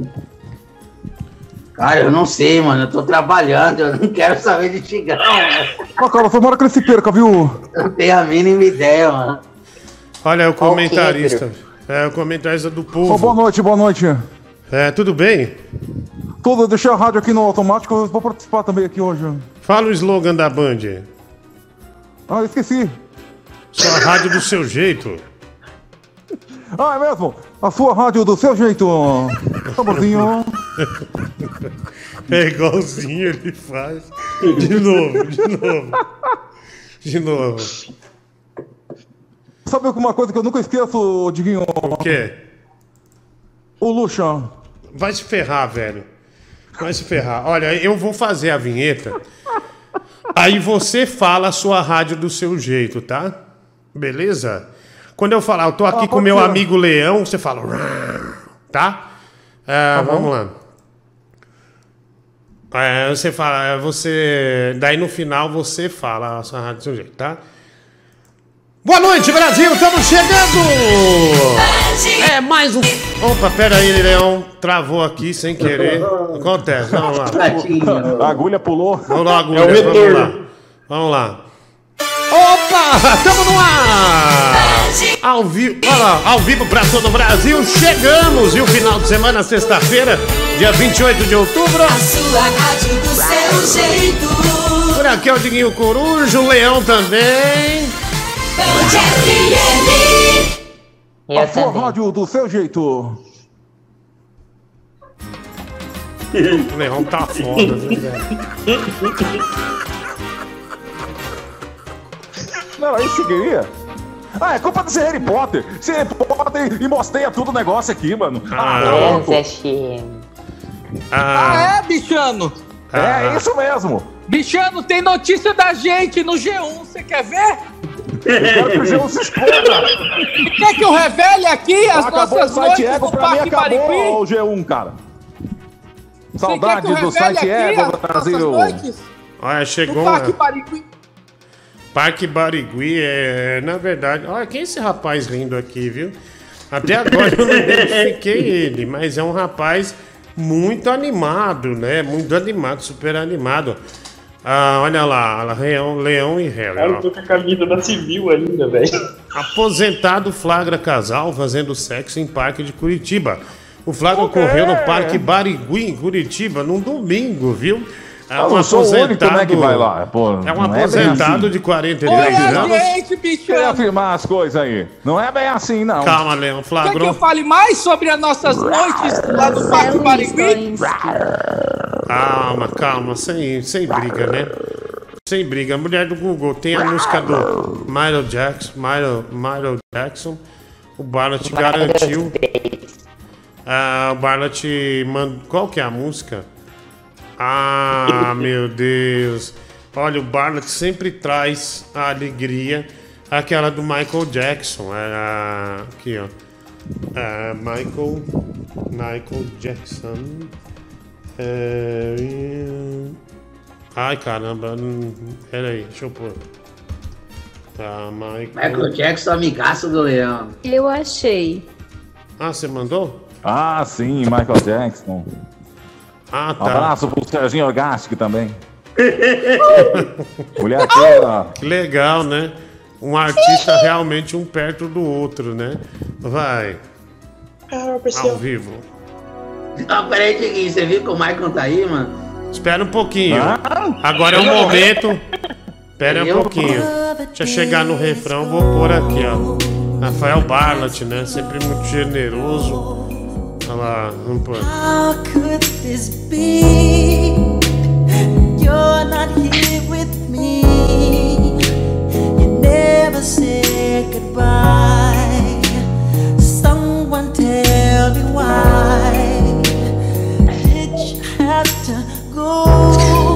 Cara, eu não sei, mano. Eu tô trabalhando. Eu não quero saber de tigrão. mano. Ó, cara, tomara que ele se perca, viu? Eu não tenho a mínima ideia, mano. Olha, é o comentarista. É o comentarista do povo. boa noite, boa noite. É, tudo bem? Tudo, deixei a rádio aqui no automático, eu vou participar também aqui hoje. Fala o slogan da Band. Ah, esqueci. Sua rádio do seu jeito. Ah, é mesmo? A sua rádio do seu jeito. Saborzinho. É igualzinho ele faz. De novo, de novo. De novo. Sabe alguma coisa que eu nunca esqueço, Diguinho? O quê? O Luxa. Vai se ferrar, velho. Vai se ferrar. Olha, eu vou fazer a vinheta. Aí você fala a sua rádio do seu jeito, tá? Beleza? Quando eu falar, eu tô aqui Ah, com meu ser. amigo Leão, você fala. Tá? É, Tá vamos lá. É, você fala, é, você. Daí no final você fala a sua rádio do seu jeito, tá? Boa noite, Brasil! Estamos chegando! É mais um. Opa, pera aí, Leão. Travou aqui sem querer. Acontece, vamos lá. A agulha pulou. Vamos lá, agulha. É o vamos lá. Vamos lá. Opa! Estamos no ar! Ao vivo, olha lá, ao vivo para todo o Brasil, chegamos! E o final de semana, sexta-feira, dia 28 de outubro. Sua rádio do seu jeito. Por aqui é o Diguinho Corujo, o Leão também. FM. A sua rádio do seu jeito. O Leão tá foda, viu, velho? Não que você queria? Ah, é culpa desse Harry Potter. Esse Harry Potter e mostrei tudo o negócio aqui, mano. Ah, Ah. louco. Ah, é, bichano? É isso mesmo. Bichano, tem notícia da gente no G1, você quer ver? Eu quero que o João se exploda. Quer que eu revele aqui as Acabou o nossas site noites Ego, no pra mim Parque acabou Barigui? o G1, cara. Saudades do site Ego do Brasil. Olha, no chegou. Parque? Barigui? Parque Barigui é, na verdade, olha quem é esse rapaz rindo aqui, viu? Até agora eu não identifiquei ele, mas é um rapaz muito animado, né? Muito animado, super animado. Ah, olha lá, Leão, Leão e Harry. Cara, eu tô com a camisa da Civil ainda, velho. Aposentado flagra casal fazendo sexo em parque de Curitiba. O flagra ocorreu no Parque Barigui, em Curitiba, num domingo, viu? É Eu não sou o único, né, que vai lá. Pô, É um é aposentado assim. de 43 Oi, anos. gente, Queria bichano. afirmar as coisas aí. Não é bem assim, não. Calma, Leão, Quer que flagrou. eu fale mais sobre as nossas noites lá no Parque Barigui? Calma, calma, sem, sem briga, né? Sem briga. Mulher do Google tem a música do Michael Jackson. Michael, Michael Jackson. O Barnett garantiu. Ah, o Barnett mandou. Qual que é a música? Ah, meu Deus. Olha, o Barnett sempre traz a alegria. Aquela do Michael Jackson. Ah, aqui, ó. Ah, Michael. Michael Jackson. É... Ai, caramba. não- Pera aí, deixa eu pôr. Tá, Michael. Michael Jackson, amigaço do Leão. Eu achei. Ah, você mandou? Ah, sim, Michael Jackson. Ah, Um tá. abraço pro Serginho Orgastic também. Mulher toda. Que legal, né? Um artista realmente um perto do outro, né? Vai, Cara, ao vivo. Não, peraí, Diguinho, você viu que o Michael tá aí, mano? Espera um pouquinho. Ah? Agora é o momento. Espera um pouquinho. Deixa eu chegar no refrão, vou pôr aqui, ó. Rafael Barlat, né? Sempre muito generoso. Lá, vamos pôr. How could this be? You're not here with me. You never said goodbye. Someone tell me why did you have to go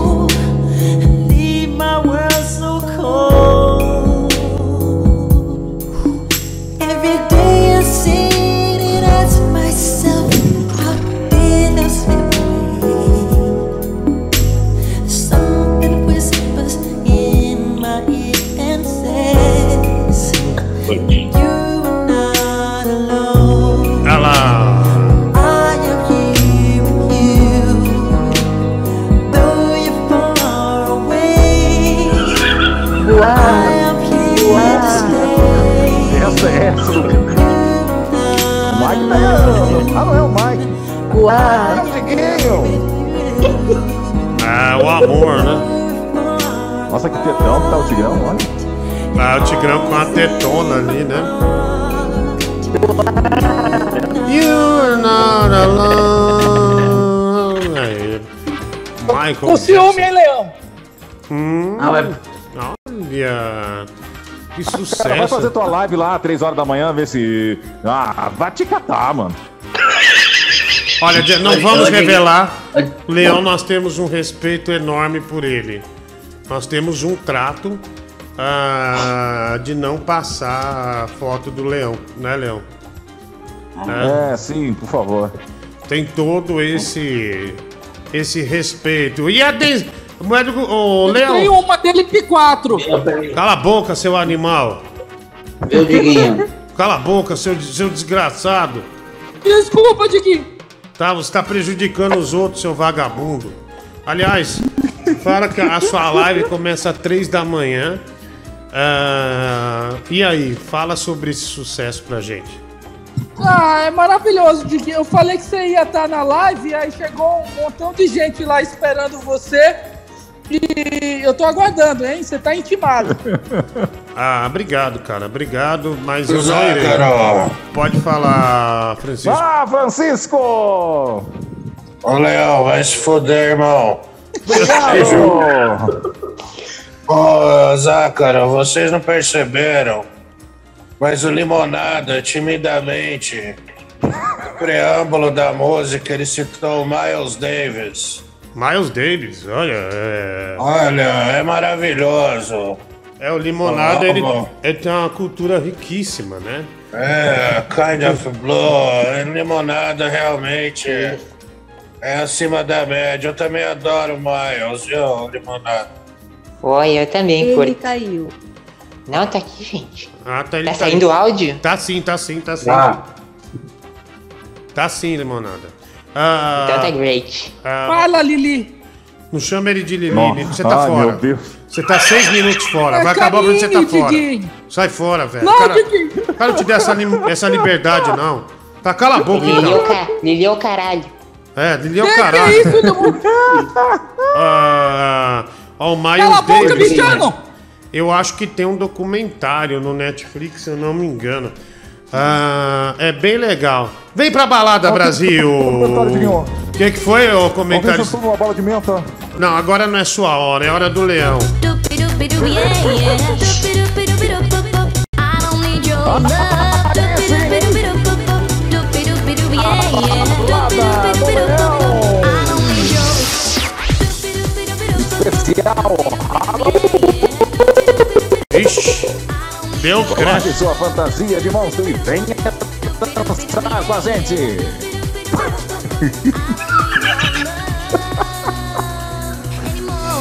É. Ah, o amor, né? Nossa, que tetão que tá o Tigrão, olha. Ah, o Tigrão com a tetona ali, né? You're not alone. Aí. Michael. Com ciúme, hein, Leão? Hum, Ah, vai- olha. Que Cara, vai sucesso. fazer tua live lá, 3 horas da manhã, ver se. Ah, vai te catar, mano. Olha, não vamos revelar. Leão, nós temos um respeito enorme por ele. Nós temos um trato ah, de não passar a foto do Leão, né, Leão? É, sim, por favor. Tem todo esse esse respeito. E a des... Médico, ô, Tem Leão, uma dele P4. cala a boca, seu animal. Viu, Diguinho? Cala a boca, seu, seu desgraçado. Desculpa, Diguinho. Tá, você tá prejudicando os outros, seu vagabundo. Aliás, fala que a sua live começa às três da manhã. Ah, e aí, fala sobre esse sucesso pra gente. Ah, é maravilhoso, Diguinho. Eu falei que você ia estar na live aí chegou um montão de gente lá esperando você. E eu tô aguardando, hein? Você tá intimado. Ah, obrigado, cara. Obrigado, mas eu não irei. Carol. Pode falar, Francisco. Ah, Francisco! Ô, Leão, vai se foder, irmão. Obrigado! Ô, Zácaro, vocês não perceberam, mas o Limonada, timidamente, no preâmbulo da música, ele citou o Miles Davis. Miles Davis, olha, é. Olha, é maravilhoso. É, o Limonada, Ah, ele, ele tem uma cultura riquíssima, né? É, Kind of Blue, Limonada realmente é acima da média. Eu também adoro o Miles, viu, Limonada? Oi, eu também Ele caiu. Não, tá aqui, gente. Ah, tá, ele Tá saindo áudio? Tá sim, tá sim, tá sim. Tá. Tá sim, Limonada. Ah, Então tá great. ah, Fala, Lili. não chama ele de Lili, Nossa, você tá ai, fora. meu Deus. Você tá seis minutos fora. É Vai acabar pra você tá fora. Sai fora, velho. Não, cara, o cara não te dá essa, lim- essa liberdade, não. Tá, cala a boca, Lili é o, então. ca... Lili é o caralho. É, Lili é o Que que é caralho. isso? Ah, ó, o Miles Cala a boca, bichano. Eu acho que tem um documentário no Netflix, se eu não me engano. Ah, é bem legal. Vem pra balada, Brasil! O que, que foi, ô comentário? uma bola de menta. Não, agora não é sua hora, é hora do leão. Especial. Ixi, deu Coloque crash. sua fantasia de monstro e venha dançar com a gente.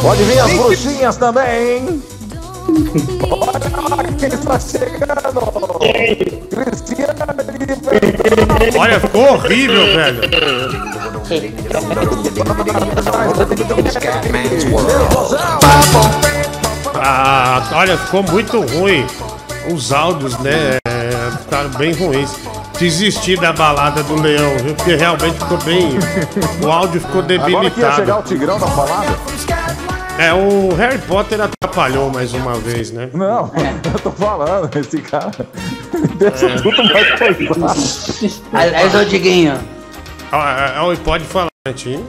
Pode vir as bruxinhas também. Olha quem está chegando. Cristiane. Olha, ficou horrível, velho. Ah, olha, ficou muito ruim. Os áudios, né? é, Ficaram bem ruins. desistir da balada do leão, viu? Porque realmente ficou bem. O áudio ficou Agora que ia debilitado. chegar o Tigrão na balada? É, o Harry Potter atrapalhou mais uma vez, né? Não, eu tô falando, esse cara. Deixa É. tudo mais coisado. Aliás, ô Diguinho, Ah, ah, ah, Pode falar, Netinho.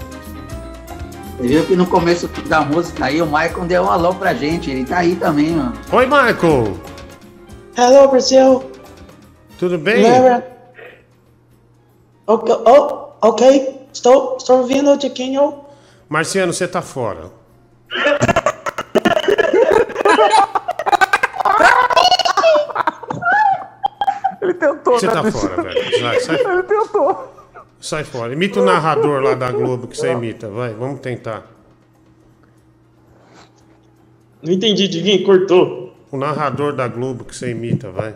você viu que no começo da música aí o Michael deu um alô pra gente, ele tá aí também, mano. Oi, Michael. Hello, Brasil. Tudo bem? Lembra? Ok, oh, ok. Estou, estou ouvindo, Tiquinho. Marciano, você tá fora. Ele tentou, Você né, tá fora, velho. Sai, sai. Ele tentou. Sai fora. Imita o narrador lá da Globo que você imita. Vai, vamos tentar. Não entendi, Diguinho, cortou. O narrador da Globo que você imita, vai.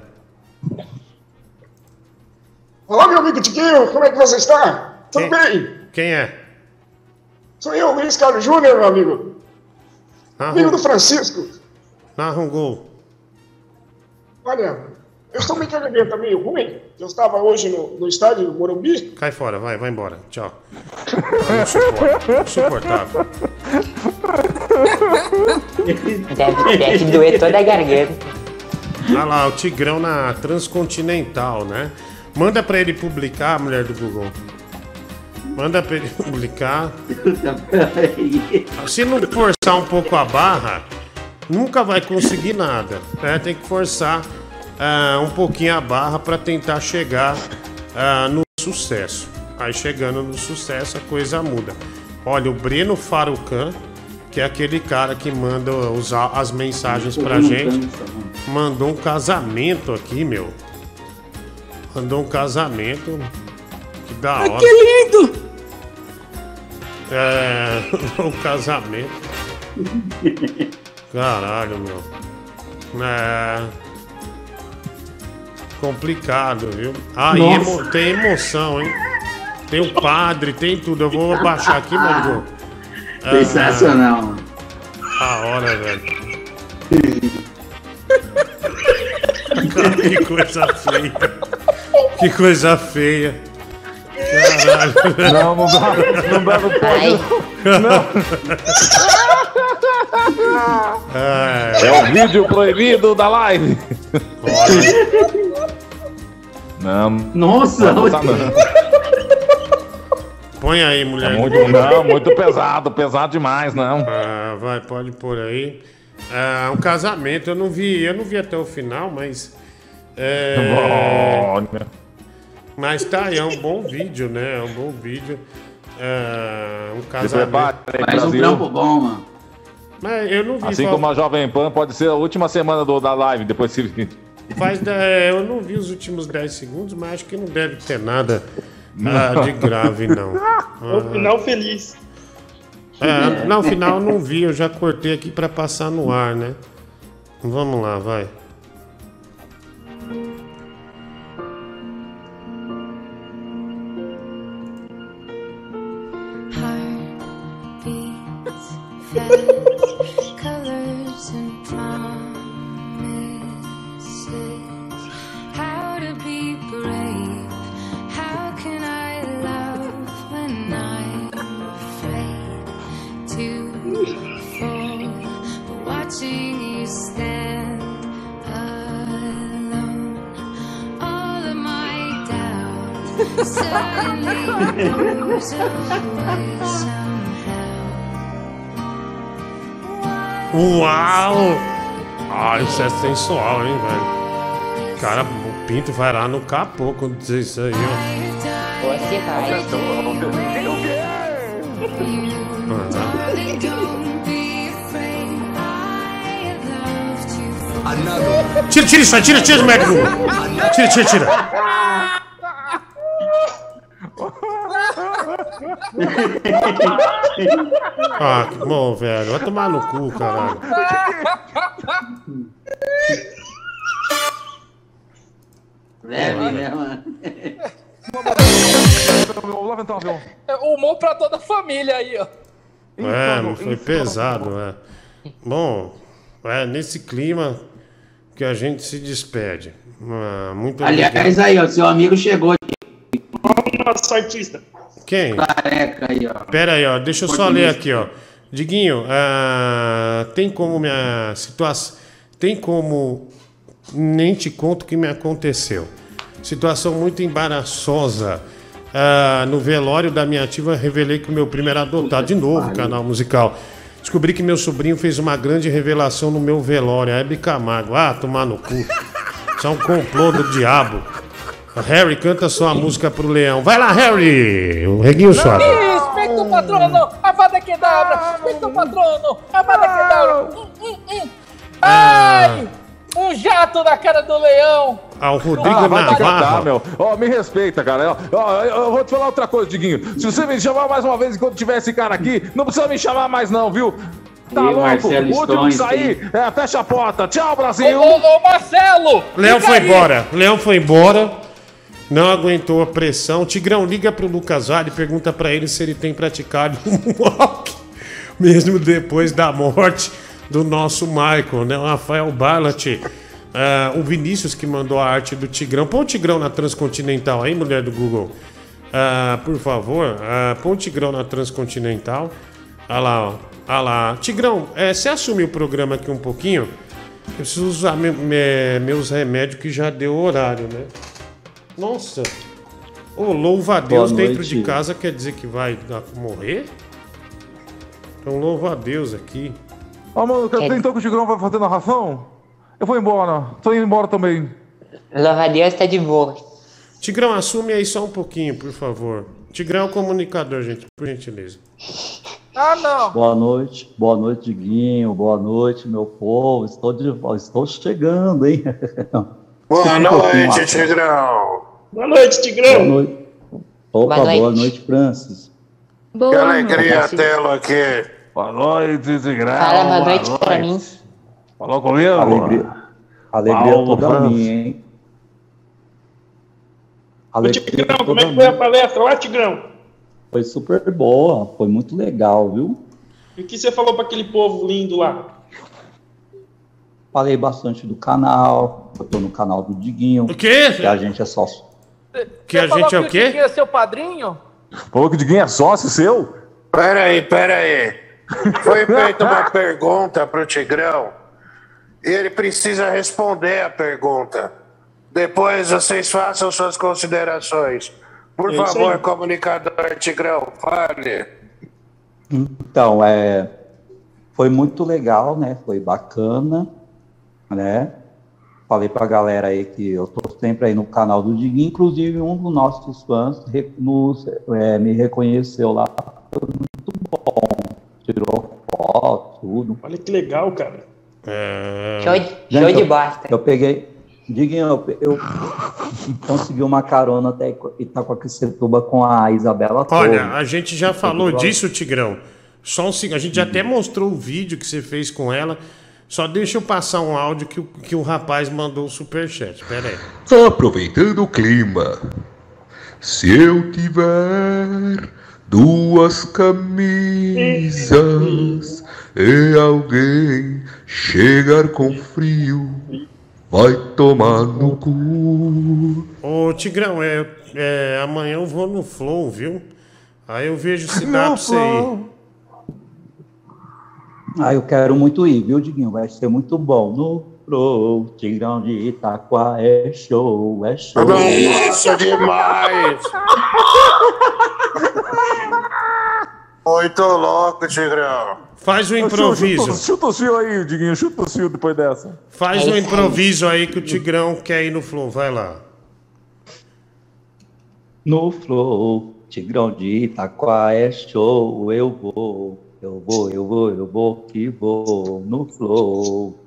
Olá, meu amigo Tiquinho, como é que você está? Tudo Quem- bem? Quem é? Sou eu, Luiz Carlos Júnior, meu amigo. Amigo do Francisco. narra um gol. Olha, eu estou meio a garganta meio ruim. Eu estava hoje no, no estádio do Morumbi. Cai fora, vai, vai embora. Tchau. Insuportável. Deve, deve doer toda a garganta. Olha lá, o Tigrão na Transcontinental, né? Manda pra ele publicar, mulher do Google. Manda pra ele publicar. Se não forçar um pouco a barra, nunca vai conseguir nada. né? Tem que forçar ah, um pouquinho a barra para tentar chegar ah, no sucesso. Aí chegando no sucesso a coisa muda. Olha, o Breno Farucan, que é aquele cara que manda os a- as mensagens pra gente, mandou um casamento aqui, meu. Mandou um casamento. Que da hora. Que lindo! É. um casamento. Caralho, meu. É. Complicado, viu? Ah, e Nossa. emo- tem emoção, hein? Tem o padre, tem tudo. Eu vou baixar aqui, Margot. Ah, Sensacional, mano. A hora, velho. Cara, que coisa feia. Que coisa feia. Caralho. Não, não dá, não dá, não pode. É. É o vídeo proibido da live. Não. Nossa, não, tá não. Põe aí, mulher. É muito, não, muito pesado, pesado demais, não. Ah, vai, pode pôr aí. Ah, um casamento, eu não vi, eu não vi até o final, mas. É, Olha. mas tá aí, é um bom vídeo, né? É um bom vídeo. Ah, um casamento. Mais um trampo bom, mano. Mas eu não vi. Assim fal- como a Jovem Pan pode ser a última semana do, da live depois vídeo. Faz, é, eu não vi os últimos 10 segundos, mas acho que não deve ter nada ah, de grave, não. É o final feliz. É, não, final eu não vi, eu já cortei aqui pra passar no ar, né? Vamos lá, vai. Heartbeats, fast Uau! Ah, isso é sensual, hein, velho? Cara, o pinto vai lá no capô quando dizer isso aí, ó. Tira, tira isso aí, tira, tira, médico! Tira, tira, tira! Ah, que bom, velho. Vai tomar no cu, caralho. Leve, né, mano? Vou levantar um avião. É humor pra toda a família aí, ó. É, não foi pesado, é. Bom, é, nesse clima, que a gente se despede. Ah, muito obrigado. Aliás, aí, ó, seu amigo chegou. Nosso artista. Quem? Careca aí, ó. Pera aí, ó. Deixa eu só ler aqui, ó. Diguinho, ah, tem como minha situação. Tem como. Nem te conto o que me aconteceu. Situação muito embaraçosa. Ah, no velório da minha ativa, revelei que o meu primo era adotado. De novo, canal musical. Descobri que meu sobrinho fez uma grande revelação no meu velório. A Hebe Camargo. Ah, tomar no cu. Isso é um complô do diabo. Harry, canta só a música pro leão. Vai lá, Harry! O reguinho sobe. Respeita o patrono, Avada Kedavra! Respeita o patrono, Avada Kedavra! Hum, hum, hum. Ai! Um jato na cara do leão! Ah, o Rodrigo Ah, vai te catar, Navarro. meu. Ó, me respeita, cara. Ó, ó, eu vou te falar outra coisa, Diguinho. Se você me chamar mais uma vez enquanto tiver esse cara aqui, não precisa me chamar mais, não, viu? Tá E louco? O último sair, é, fecha a porta. Tchau, Ô, Brasil. ô, ô, Marcelo! Leão foi aí. embora. Leão foi embora. Não aguentou a pressão. Tigrão, liga pro Lucas Vale e pergunta pra ele se ele tem praticado um walk mesmo depois da morte do nosso Michael, né? O Rafael Barlat. Ah, o Vinícius que mandou a arte do Tigrão. Põe o Tigrão na Transcontinental aí, mulher do Google. Ah, por favor, ah, põe o Tigrão na Transcontinental. Olha lá, ó. Olha lá. Tigrão, eh, você assumiu o programa aqui um pouquinho? Eu preciso usar me- me- meus remédios que já deu horário, né? Nossa. Ô, louva a Deus Boa dentro noite. de casa quer dizer que vai morrer? Então louva a Deus aqui. Ó, mano, tentou que o Tigrão vai fazer narração? Eu vou embora. Tô indo embora também. Louva a Deus, tá de boa. Tigrão, assume aí só um pouquinho, por favor. Tigrão é o comunicador, gente, por gentileza. Ah, não! Boa noite, boa noite, Diguinho, boa noite, meu povo. Estou, de, estou chegando, hein? Boa noite. Tigrão. Boa noite, Tigrão. Boa noite. Opa, Boa boa noite. noite, Francis. Que Boa alegria noite. tê-lo aqui. Boa noite, Tigrão. Fala boa noite pra mim. Falou comigo? Alegria, alegria Paulo toda Francis. minha, hein? Ô, Alegria Tigrão, como é que foi a palestra lá, Tigrão? Foi super boa, foi muito legal, viu? E o que você falou pra aquele povo lindo lá? Falei bastante do canal, eu tô no canal do Diguinho. O quê? Que a gente é sócio. Que Você a gente é o que quê? Diguinho é seu padrinho? Falou que o Diguinho é sócio seu? Pera aí, pera aí. Foi feita uma pergunta pro Tigrão e ele precisa responder a pergunta. Depois vocês façam suas considerações. Por É isso favor, aí. comunicador Tigrão, fale. Então, é, foi muito legal, né? Foi bacana, né? Falei pra galera aí que eu tô sempre aí no canal do Diguinho, inclusive um dos nossos fãs nos, é, me reconheceu lá, foi muito bom, tirou foto, tudo. Olha que legal, cara. É... Show de, Gente, show de eu- bosta. Eu peguei, Diguinho, eu, eu consegui uma carona até Itacoaquecetuba com a Isabela Olha, a gente já falou disso, Tigrão. Só um. A gente já até mostrou o vídeo que você fez com ela. Só deixa eu passar um áudio que, o- que o rapaz mandou o superchat. Pera aí. Aproveitando o clima, se eu tiver duas camisas e alguém chegar com frio, vai tomar no cu. Ô, Tigrão, é, é, amanhã eu vou no Flow, viu? Aí eu vejo se dá pra você ir. Ah, eu quero muito ir, viu, Diguinho? Vai ser muito bom. No Pro, Tigrão de Itaquá, é show, é show. Nossa, demais! Muito louco, Tigrão. Faz o Chuta, improviso. chuta o fio aí, Diguinho. Chuta o fio depois dessa. Faz aí. improviso aí que o Tigrão quer ir no Flow. Vai lá. No Flow, Tigrão de Itaquá, é show, eu vou. Eu vou, eu vou, eu vou que vou no Flow.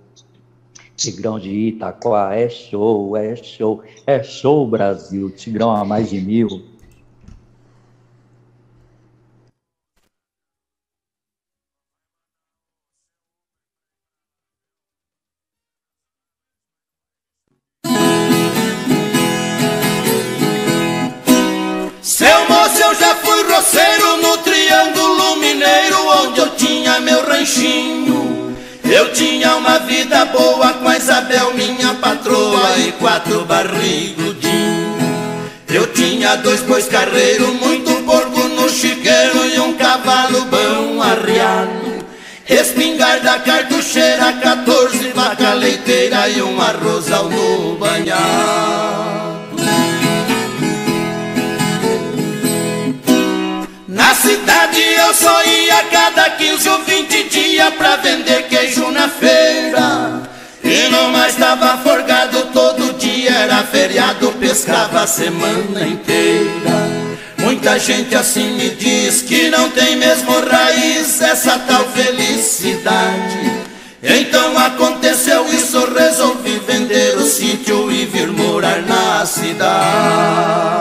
Tigrão de Itaquá, é show, é show, é show, Brasil. Tigrão a mais de mil. Feriado, pescava a semana inteira. Muita gente assim me diz que não tem mesmo raiz essa tal felicidade. Então aconteceu isso, resolvi vender o sítio e vir morar na cidade.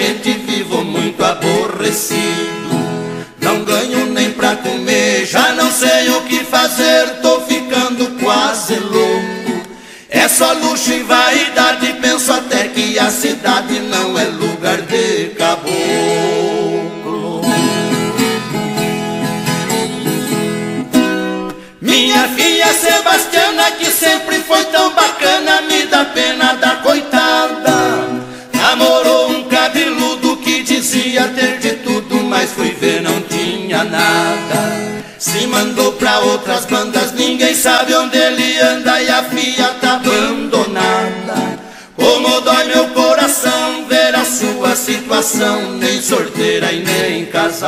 Gente, vivo muito aborrecido. Não ganho nem pra comer, já não sei o que fazer, tô ficando quase louco. É só luxo e vaidade, penso até que a cidade não é lugar de caboclo. Minha filha Sebastiana, que sempre foi tão bacana, nada. Se mandou pra outras bandas, ninguém sabe onde ele anda e a filha tá abandonada. Como dói meu coração ver a sua situação, nem sorteira e nem casada.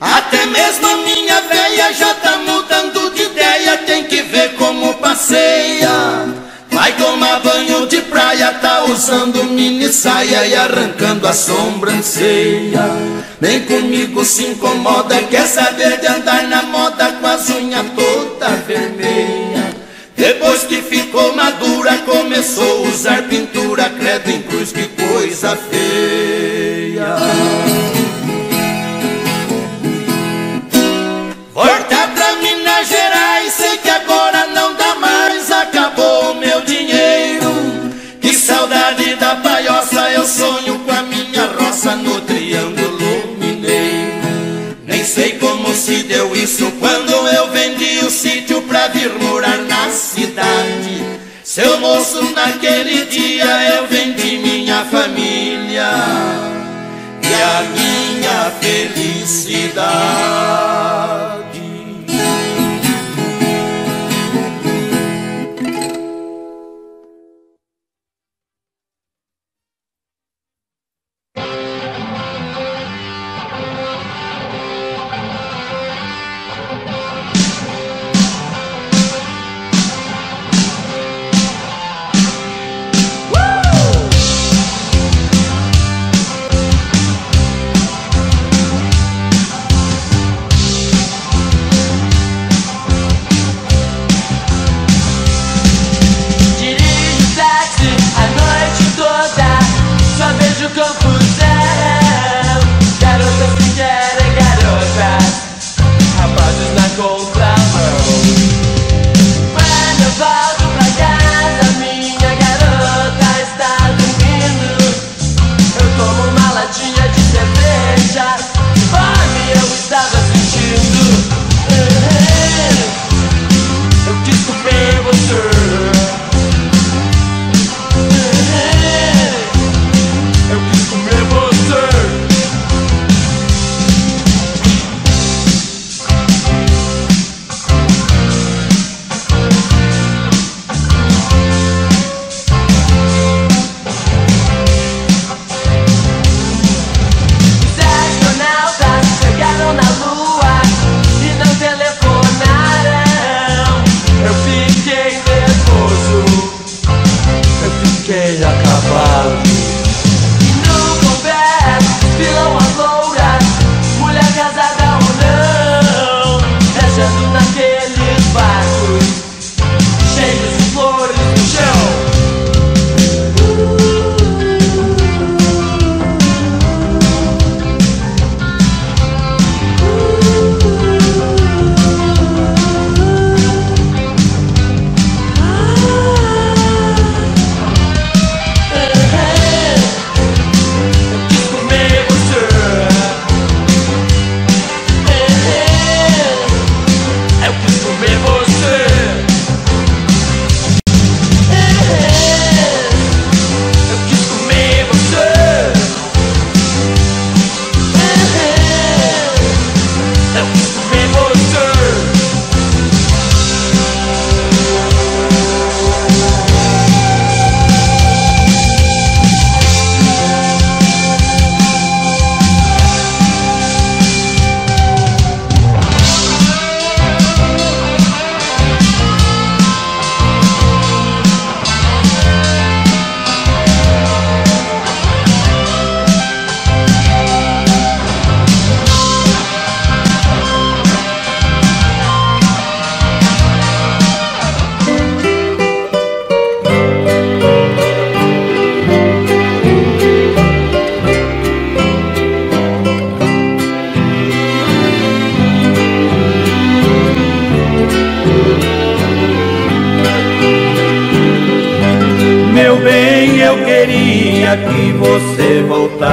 Até mesmo a minha véia já tá mudando de ideia, tem que ver como passeia. Vai tomar banho de praia, tá usando mini saia e arrancando a sobrancelha. Nem comigo se incomoda, quer saber de andar na moda com as unhas toda vermelha. Depois que ficou madura, começou a usar pintura, credo em cruz, que coisa feia. Cidade. Seu moço, naquele dia eu vendi minha família e a minha felicidade.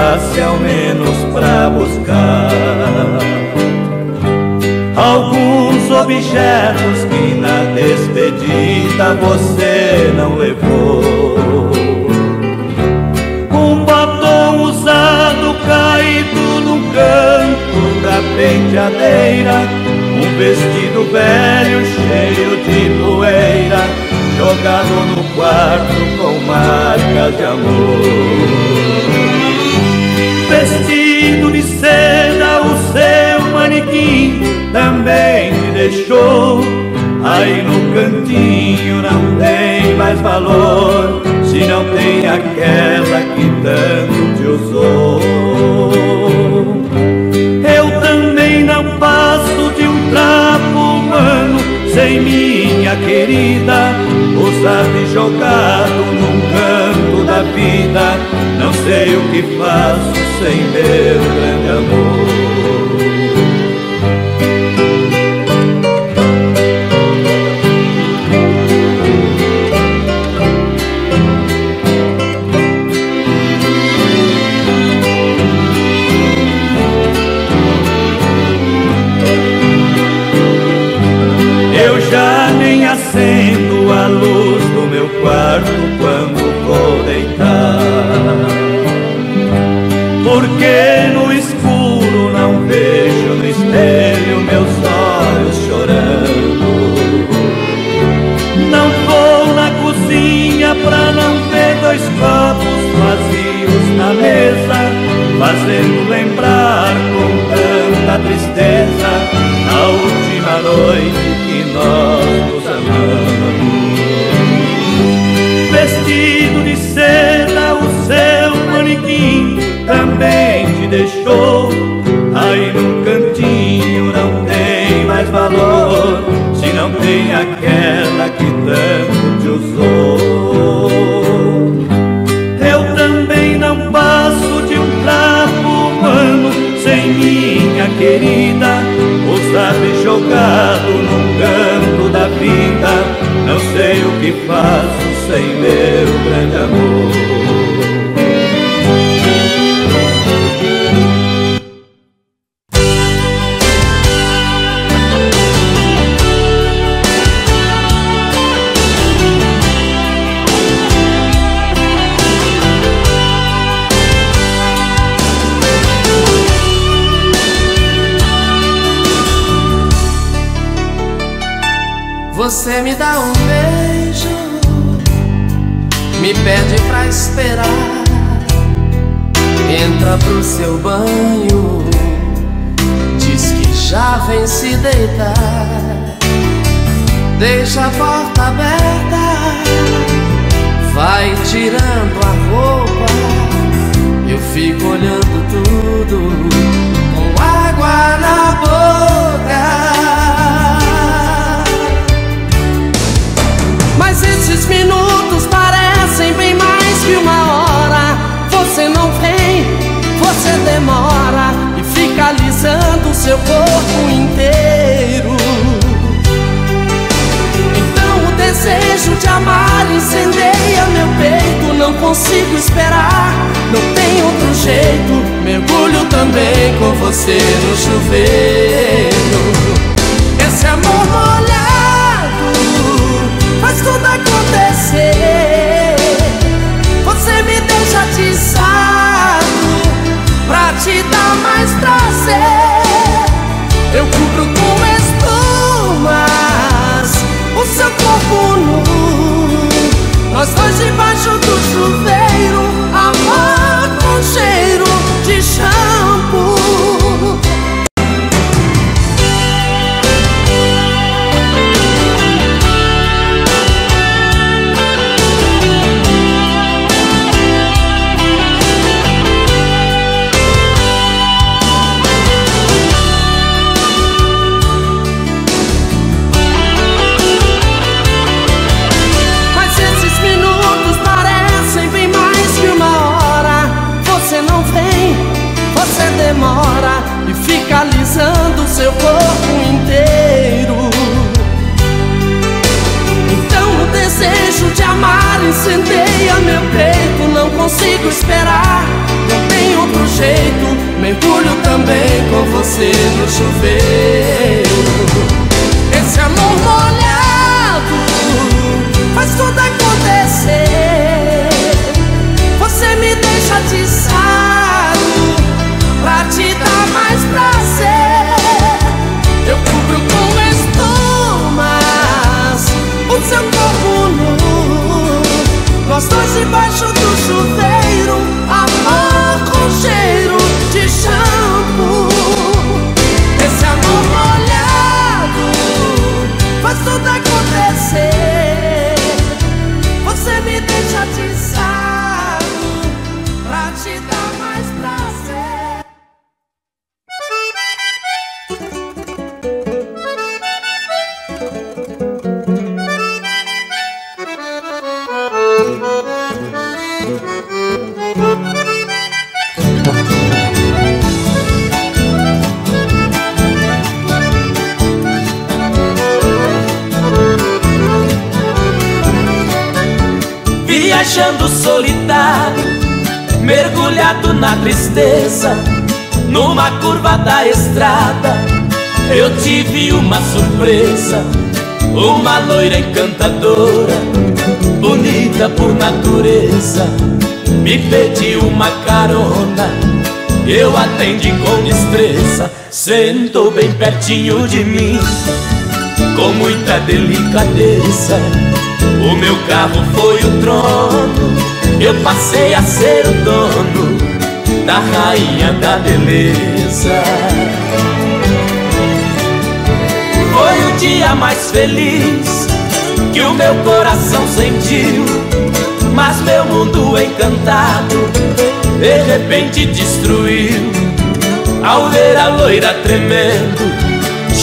Voltasse ao menos pra buscar alguns objetos que na despedida você não levou. Um batom usado caído no canto da penteadeira, um vestido velho cheio de poeira, jogado no quarto com marcas de amor. Vestido de seda, o seu manequim também te deixou. Aí no cantinho não tem mais valor, se não tem aquela que tanto te usou. Eu também não passo de um trapo humano sem minha querida, usado e jogado num canto vida. Não sei o que faço sem meu grande amor. Pra não ver dois copos vazios na mesa, fazendo lembrar com tanta tristeza a última noite que nós nos amamos. Vestido de seda, o seu manequim também te deixou. Aí no cantinho não tem mais valor, se não tem aquela jogado num canto da vida. Não sei o que faço sem meu grande amor. Pertinho de mim, com muita delicadeza. O meu carro foi o trono, eu passei a ser o dono da rainha da beleza. Foi o dia mais feliz que o meu coração sentiu, mas meu mundo encantado de repente destruiu. Ao ver a loira tremendo,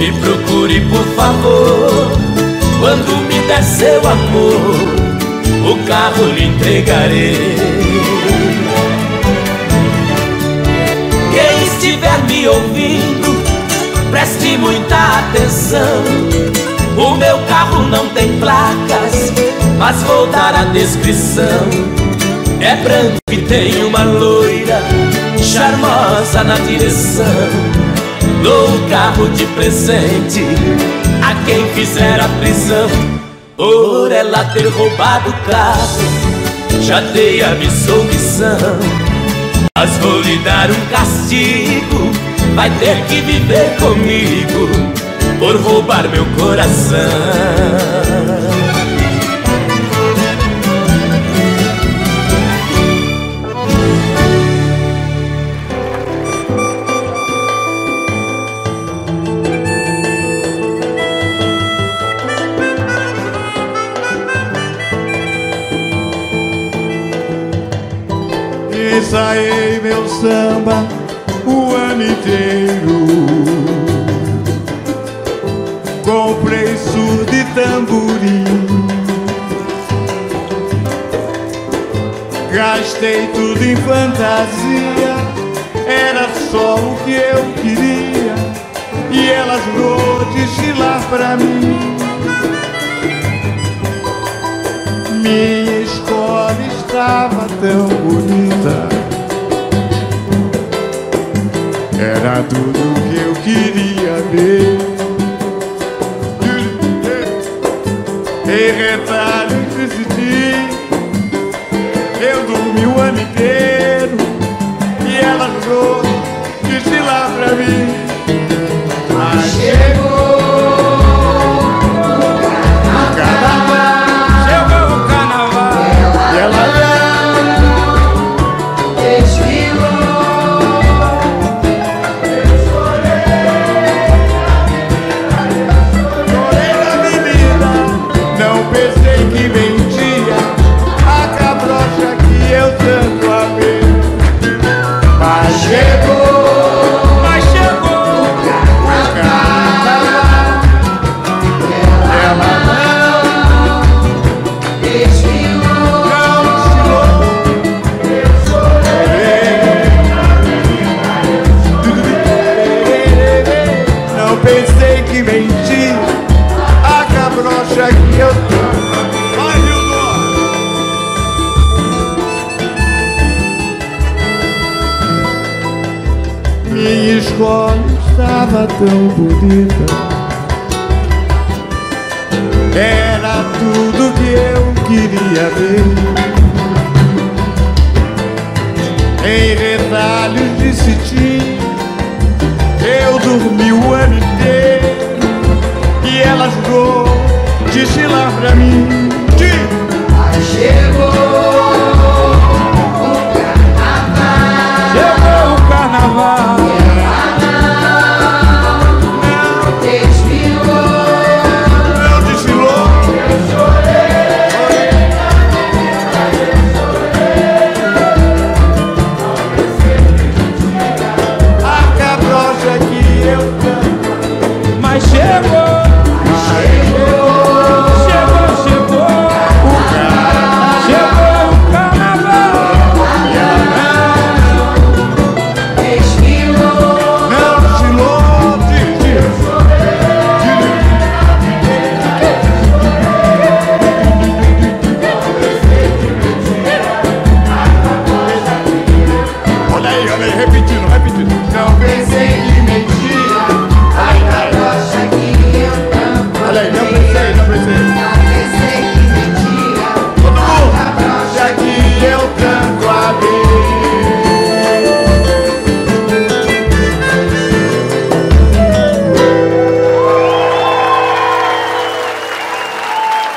Me procure, por favor. Quando me der seu amor, o carro lhe entregarei. Quem estiver me ouvindo, preste muita atenção. O meu carro não tem placas, mas vou dar a descrição. É branco e tem uma loira charmosa na direção. Dou o carro de presente a quem fizer a prisão por ela ter roubado o carro. Já dei a missão, mas vou lhe dar um castigo. Vai ter que viver comigo por roubar meu coração. Ensaiei meu samba o ano inteiro. Comprei surdo e tamborim. Gastei tudo em fantasia. Era só o que eu queria. E ela jurou desfilar pra mim. Minha escola estava tão bonita Era tudo que eu queria ver. Em retalhos decidi. Eu dormi o ano inteiro e ela jurou destilar pra mim. Mas estava tão bonita. Era tudo que eu queria ver. Em retalhos de cetim eu dormi o ano inteiro e ela jurou destilar pra mim. De... Chegou